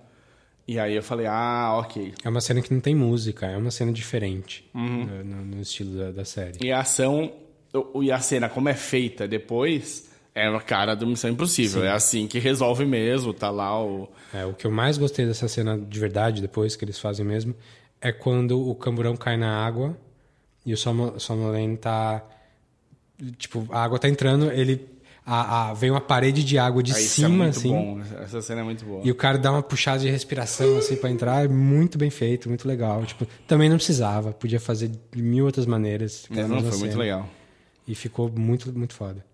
E aí eu falei, ah, ok.
É uma cena que não tem música, é uma cena diferente
Uhum.
no, no- no estilo da, da série.
E a ação, e a cena como é feita depois, é a cara do Missão Impossível.
Sim.
É assim que resolve mesmo, tá lá o.
É, o que eu mais gostei dessa cena de verdade, depois que eles fazem mesmo, é quando o camburão cai na água e o Lane tá. Tipo, a água tá entrando, ele. A, a- vem uma parede de água de
Ah, é
cima,
muito
assim.
bom. Essa cena é muito boa.
E o cara dá uma puxada de respiração, assim, pra entrar. É muito bem feito, muito legal. Tipo, também não precisava, podia fazer de mil outras maneiras.
É,
aquela
não, foi muito
cena.
legal.
E ficou muito, muito foda.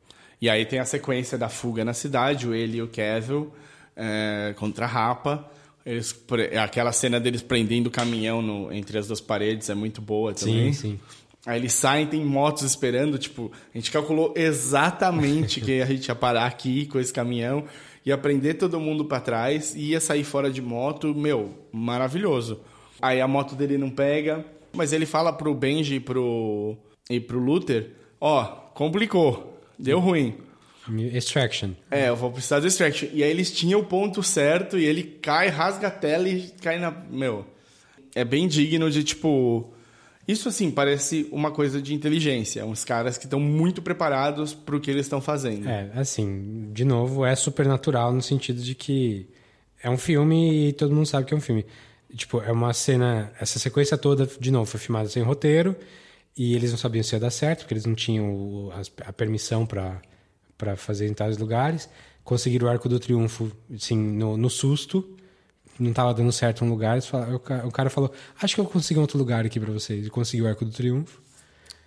E aí tem a sequência da fuga na cidade, o ele e o Cavill é, contra a Rapa. Eles, aquela cena deles prendendo o caminhão no- entre as duas paredes é muito boa também.
Sim, sim.
Aí eles saem, tem motos esperando, tipo, a gente calculou exatamente que a gente ia parar aqui com esse caminhão, ia prender todo mundo pra trás, ia sair fora de moto, meu, maravilhoso. Aí a moto dele não pega, mas ele fala pro Benji e pro, e pro Luther, ó, complicou, deu ruim.
Extraction.
É, eu vou precisar do extraction. E aí eles tinham o ponto certo e ele cai, rasga a tela e cai na. Meu. É bem digno de tipo. Isso assim, parece uma coisa de inteligência. Uns caras que estão muito preparados pro que eles estão fazendo.
É, assim, de novo, é supernatural no sentido de que é um filme e todo mundo sabe que é um filme. Tipo, é uma cena. Essa sequência toda, de novo, foi filmada sem roteiro e eles não sabiam se ia dar certo, porque eles não tinham o- a permissão para para fazer em tais lugares. Conseguiram o Arco do Triunfo, assim, no, no susto. Não estava dando certo um lugar. falaram- o ca- o cara falou: Acho que eu consigo um outro lugar aqui para vocês. E conseguiu o Arco do Triunfo.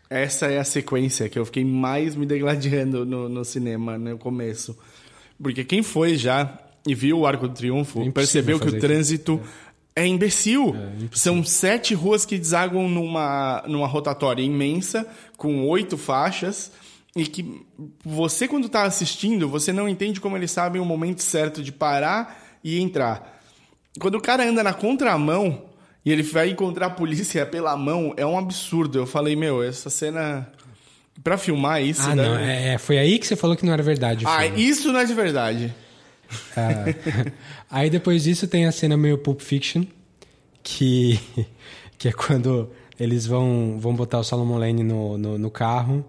Essa é a sequência que eu fiquei mais me degladiando no, no cinema no começo. Porque quem foi já e viu o Arco do Triunfo
É
percebeu que o trânsito é, imbecil. São sete ruas que desaguam numa, numa rotatória imensa, com oito faixas, e que você, quando está assistindo, você não entende como eles sabem o momento certo de parar e entrar. Quando o cara anda na contramão e ele vai encontrar a polícia pela mão, é um absurdo. Eu falei, meu, essa cena. Pra filmar isso.
ah,
né?
não. É, foi aí que você falou que não era verdade.
Ah, isso não é de verdade.
Ah, aí depois disso tem a cena meio Pulp Fiction, que, que é quando eles vão, vão botar o Solomon Lane no, no, no carro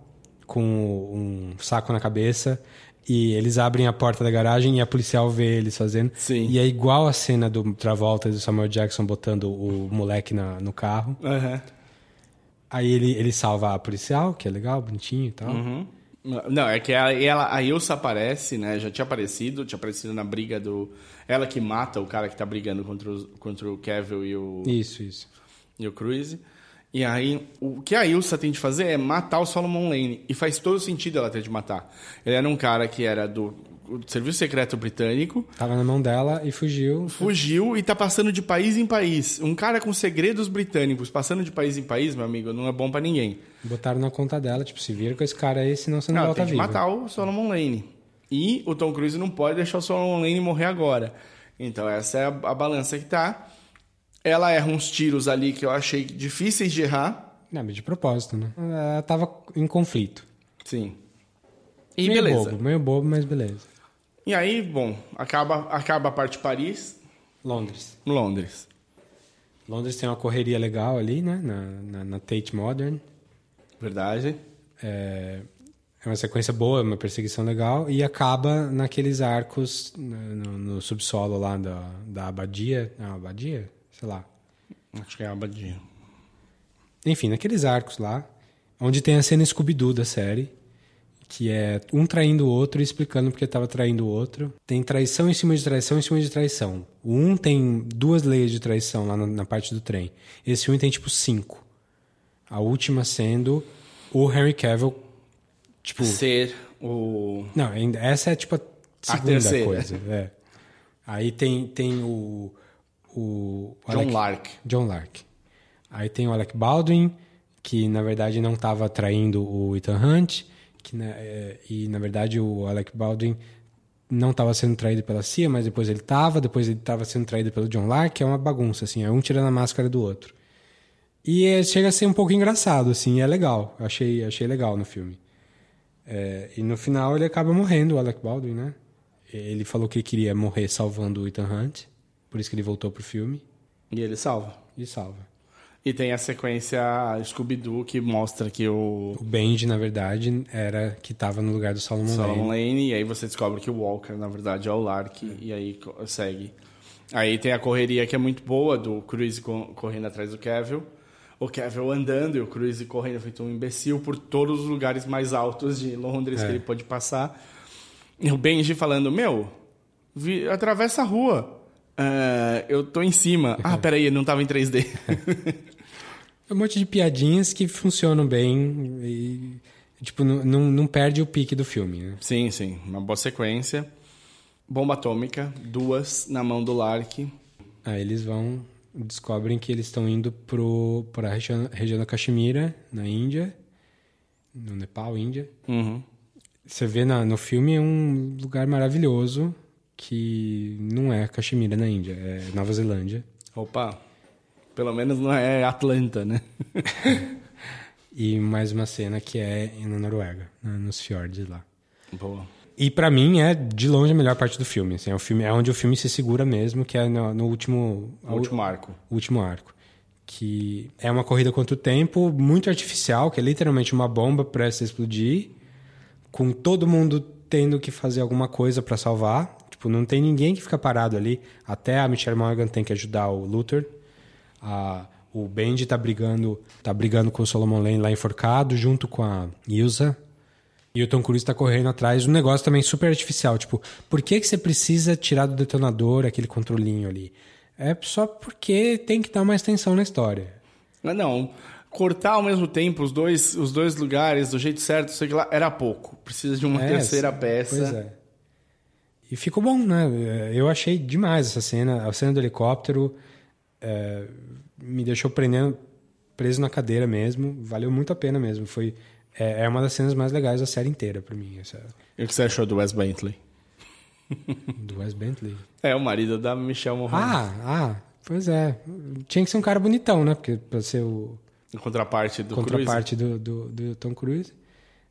com um saco na cabeça e eles abrem a porta da garagem e a policial vê eles fazendo.
Sim.
E é igual a cena do Travolta e do Samuel Jackson botando o moleque na, no carro.
Aham.
Aí ele, ele salva a policial, que é legal, bonitinho e tal.
Uhum. Não, é que a, ela, a Ilsa aparece, né? Já tinha aparecido, tinha aparecido na briga do. Ela que mata o cara que tá brigando contra, os, contra o Cavill e o.
Isso, isso.
E o Cruise. E aí, o que a Ilsa tem de fazer é matar o Solomon Lane. E faz todo sentido ela ter de matar. Ele era um cara que era do o serviço secreto britânico.
Tava na mão dela e fugiu.
Fugiu e tá passando de país em país. Um cara com segredos britânicos passando de país em país, meu amigo, não é bom para ninguém.
Botaram na conta dela, tipo, se vira com esse cara aí, senão você não,
Não,
volta
tem
vivo.
matar o Solomon Lane. E o Tom Cruise não pode deixar o Solomon Lane morrer agora. Então essa é a, a balança que tá. Ela erra uns tiros ali que eu achei difíceis de errar.
Não, mas de propósito, né? Ela tava em conflito.
Sim. E
meio
beleza.
Bobo, meio bobo, mas beleza.
E aí, bom, acaba, acaba a parte de Paris.
Londres.
Londres.
Londres tem uma correria legal ali, né? Na, na, na Tate Modern.
Verdade.
É, é uma sequência boa, uma perseguição legal. E acaba naqueles arcos né, no, no subsolo lá da, da abadia. Não, abadia? Sei lá.
Acho que é a abadia.
Enfim, naqueles arcos lá, onde tem a cena Scooby-Doo da série, que é um traindo o outro e explicando porque estava traindo o outro. Tem traição em cima de traição em cima de traição. O um tem duas leis de traição lá na, na parte do trem. Esse um tem tipo cinco. A última sendo o Henry Cavill, tipo...
Ser o...
Não, essa é tipo a
A
segunda
terceira.
coisa. é. Aí tem, tem o... o o
John
Alec-
Lark.
John Lark. Aí tem o Alec Baldwin, que na verdade não estava traindo o Ethan Hunt, que, na- é, e na verdade o Alec Baldwin não estava sendo traído pela CIA, mas depois ele estava, depois ele estava sendo traído pelo John Lark, é uma bagunça, assim, é um tirando a máscara do outro. E é, chega a ser um pouco engraçado, assim, é legal, Eu achei, achei legal no filme. É, e no final ele acaba morrendo, o Alec Baldwin, né? Ele falou que queria morrer salvando o Ethan Hunt, por isso que ele voltou pro filme.
E ele salva.
E salva.
E tem a sequência Scooby-Doo que mostra que o
O Benji, na verdade, era que estava no lugar do Solomon,
Solomon
Lane.
Lane, e aí você descobre que o Walker, na verdade, é o Lark, e aí segue. Aí tem a correria que é muito boa, do Cruise co- correndo atrás do Cavill, o Cavill andando e o Cruise correndo feito um imbecil por todos os lugares mais altos de Londres
É.
que ele pode passar. E o Benji falando, meu, vi- atravessa a rua. Ah, eu tô em cima. Ah, peraí, não tava em 3D.
É um monte de piadinhas que funcionam bem e, tipo, não, não, não perde o pique do filme, né?
Sim, sim. Uma boa sequência. Bomba atômica, duas na mão do Lark.
Aí eles vão, descobrem que eles estão indo pro, pra região, região da Caxemira, na Índia, no Nepal, Índia.
Uhum.
Você vê na, no filme é um lugar maravilhoso que não é Caxemira na Índia, é Nova Zelândia.
Opa, pelo menos não é Atlanta, né?
E mais uma cena que é na Noruega, nos fiordes lá.
Boa.
E pra mim é de longe a melhor parte do filme. Assim, é, o filme é onde o filme se segura mesmo, que é no, no último,
No último arco.
o último arco. Que é uma corrida contra o tempo, muito artificial, que é literalmente uma bomba prestes a explodir, com todo mundo tendo que fazer alguma coisa pra salvar. Tipo, não tem ninguém que fica parado ali. Até a Michelle Morgan tem que ajudar o Luther. A, o Benji tá brigando, tá brigando com o Solomon Lane lá enforcado, junto com a Ilsa. E o Tom Cruise tá correndo atrás. Um negócio também super artificial. Tipo, por que, que você precisa tirar do detonador aquele controlinho ali? É só porque tem que dar mais atenção na história.
Mas não, cortar ao mesmo tempo os dois, os dois lugares do jeito certo, sei lá, era pouco. Precisa de uma
É,
terceira peça.
Pois é. E ficou bom, né? Eu achei demais essa cena. A cena do helicóptero é, me deixou prendendo, preso na cadeira mesmo. Valeu muito a pena mesmo. Foi, é, é uma das cenas mais legais da série inteira pra mim. Essa,
E o que você achou do Wes Bentley?
do Wes Bentley.
É, o marido da Michelle Morgan.
Ah, ah, pois é. Tinha que ser um cara bonitão, né? Porque pra ser o
Em contraparte do
contraparte do, do, do Tom Cruise.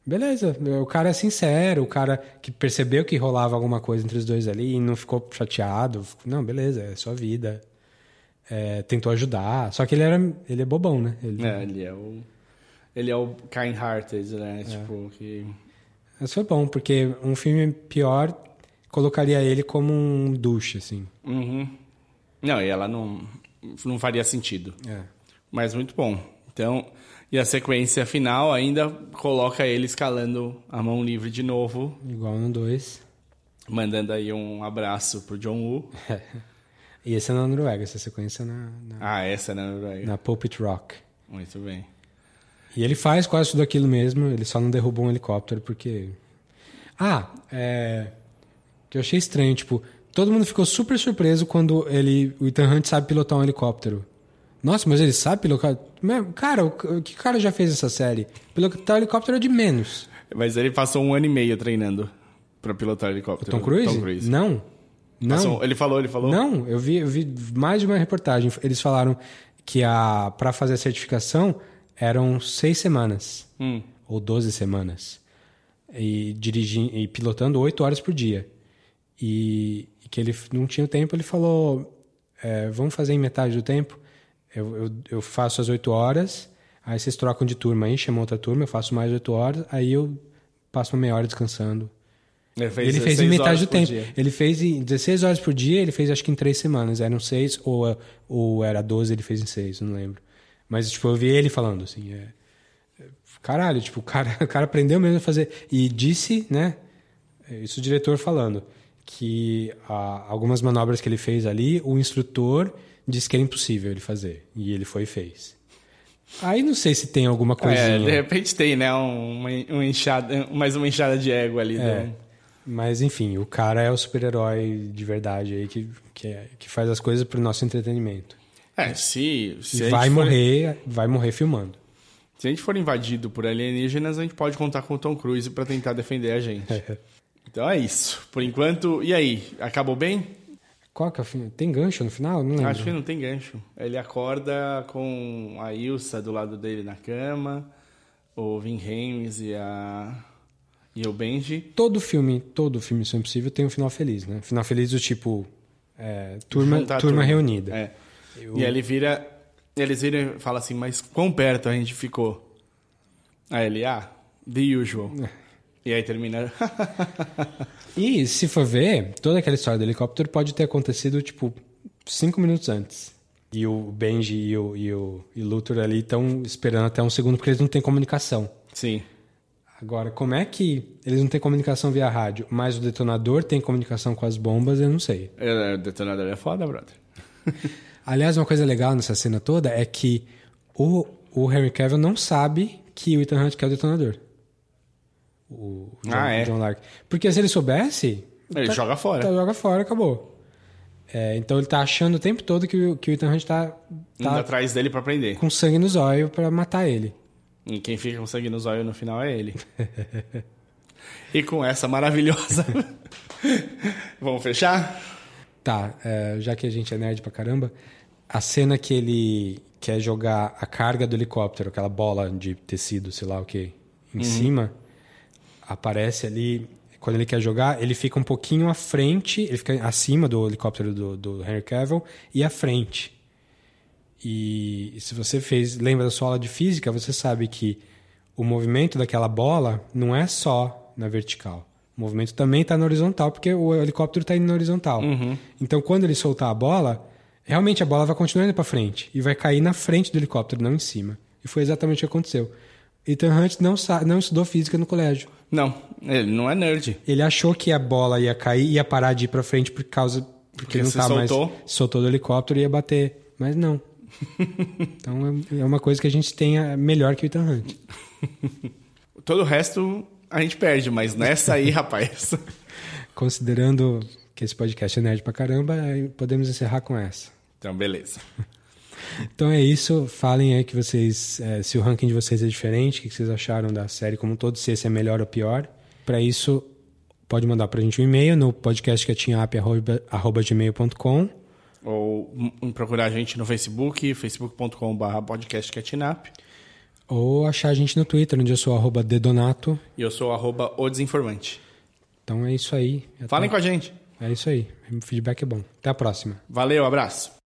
Beleza, o cara é sincero, o cara que percebeu que rolava alguma coisa entre os dois ali e não ficou chateado. Não, beleza, é sua vida. É, tentou ajudar. Só que ele era. Ele é bobão, né? Ele.
É, ele é o... Ele é o kind-hearted, né? Tipo, que...
Mas foi bom, porque um filme pior colocaria ele como um douche, assim.
Uhum. Não, e ela não, não faria sentido.
É.
Mas muito bom. Então, e a sequência final ainda coloca ele escalando a mão livre de novo,
Igual no 2.
mandando aí um abraço pro John Woo.
E esse é na Noruega, essa sequência é na, na,
Ah, essa, né? Noruega.
na Pulpit Rock.
Muito bem.
E ele faz quase tudo aquilo mesmo, ele só não derrubou um helicóptero porque. Ah, é. Que eu achei estranho, tipo, todo mundo ficou super surpreso quando ele, o Ethan Hunt sabe pilotar um helicóptero. Nossa, mas ele sabe pilotar? Cara, o o que cara já fez essa série? Pilotar helicóptero é de menos.
Mas ele passou um ano e meio treinando pra pilotar helicóptero.
Tom Cruise?
Tom Cruise.
Não. Não.
Passou- ele falou, ele falou?
Não, eu vi, eu vi mais de uma reportagem. Eles falaram que a para fazer a certificação eram seis semanas
Hum.
ou 12 semanas e dirigindo e pilotando oito horas por dia e, e que ele não tinha tempo. Ele falou: é, "Vamos fazer em metade do tempo. Eu, eu, eu faço as oito horas, aí vocês trocam de turma aí, chamam outra turma, eu faço mais oito horas, aí eu passo uma meia hora descansando."
Ele fez,
ele fez em metade
horas
do tempo.
dia.
Ele fez em 16 horas por dia, ele fez acho que em três semanas. Eram seis, ou, ou era 12, ele fez em seis, não lembro. Mas, tipo, eu vi ele falando, assim, é, é, caralho, tipo, o cara, o cara aprendeu mesmo a fazer. E disse, né, isso o diretor falando, que ah, algumas manobras que ele fez ali, o instrutor disse que era impossível ele fazer. E ele foi e fez. Aí não sei se tem alguma coisinha.
É, de repente tem, né? Um, uma, uma inchada, mais uma inchada de ego ali.
É.
do-
Mas enfim, o cara é o super-herói de verdade aí que, que, é- que faz as coisas pro nosso entretenimento.
É, se, se
E vai
for-
morrer, vai morrer filmando.
Se a gente for invadido por alienígenas, a gente pode contar com o Tom Cruise pra tentar defender a gente. Então é isso. Por enquanto, e aí? Acabou bem?
Qual que é o? Tem gancho no final? Não lembro.
Acho que não tem gancho. Ele acorda com a Ilsa do lado dele na cama, o Vin Hames e a e o Benji.
Todo filme, todo filme Missão Impossível tem um final feliz, né? Final feliz do tipo é, turma,
Juntar a
turma reunida.
É.
Eu-
E ele vira, eles viram e falam assim, mas quão perto a gente ficou? Aí ele, ah, the usual. E aí termina.
E se for ver, toda aquela história do helicóptero pode ter acontecido, tipo, cinco minutos antes. E o Benji e o, e o e Luthor ali estão esperando até um segundo porque eles não têm comunicação.
Sim.
Agora, como é que eles não têm comunicação via rádio, mas o detonador tem comunicação com as bombas, eu não sei.
É, O detonador é foda, brother.
Aliás, uma coisa legal nessa cena toda é que o, o Henry Cavill não sabe que o Ethan Hunt quer o detonador. O John,
Ah, é?
John Lark. Porque se ele soubesse...
Ele joga fora.
Tá, joga fora, acabou. É, então ele tá achando o tempo todo que, o- que o Ethan Hunt tá,
Indo
tá
atrás dele pra prender.
com sangue nos olhos pra matar ele.
E quem fica com sangue nos olhos no final é ele. e com essa maravilhosa. Vamos fechar?
Tá, é, já que a gente é nerd pra caramba, a cena que ele quer jogar a carga do helicóptero, aquela bola de tecido, sei lá o que, em
Uhum.
cima, aparece ali. Quando ele quer jogar, ele fica um pouquinho à frente, ele fica acima do helicóptero do, do Henry Cavill e à frente. E se você fez, lembra da sua aula de física, você sabe que o movimento daquela bola não é só na vertical. O movimento também está na horizontal, porque o helicóptero está indo na horizontal. Então, quando ele soltar a bola, realmente a bola vai continuar indo para frente e vai cair na frente do helicóptero, não em cima. E foi exatamente o que aconteceu. Ethan Hunt não, não estudou física no colégio.
Não, ele não é nerd.
Ele achou que a bola ia cair e ia parar de ir para frente por causa porque,
Porque
ele não tá
soltou.
mais soltou do helicóptero e ia bater, mas não. então é uma coisa que a gente tem é, melhor que o Ethan Hunt.
Todo o resto a gente perde, mas nessa aí, rapaz.
Considerando que esse podcast é nerd pra caramba, podemos encerrar com essa.
Então, beleza.
Então é isso. Falem aí que vocês, eh, se o ranking de vocês é diferente, o que vocês acharam da série como um todo, se esse é melhor ou pior. Para isso, pode mandar pra gente um e-mail no podcastcatinap.gmail.com
Ou procurar a gente no Facebook, facebook.com.br podcastcatnap.
ou achar a gente no Twitter, onde eu sou arroba dedonato.
E eu sou arroba o desinformante.
Então é isso aí. Até-
Falem com a gente.
É isso aí. O feedback é bom. Até a próxima.
Valeu, abraço.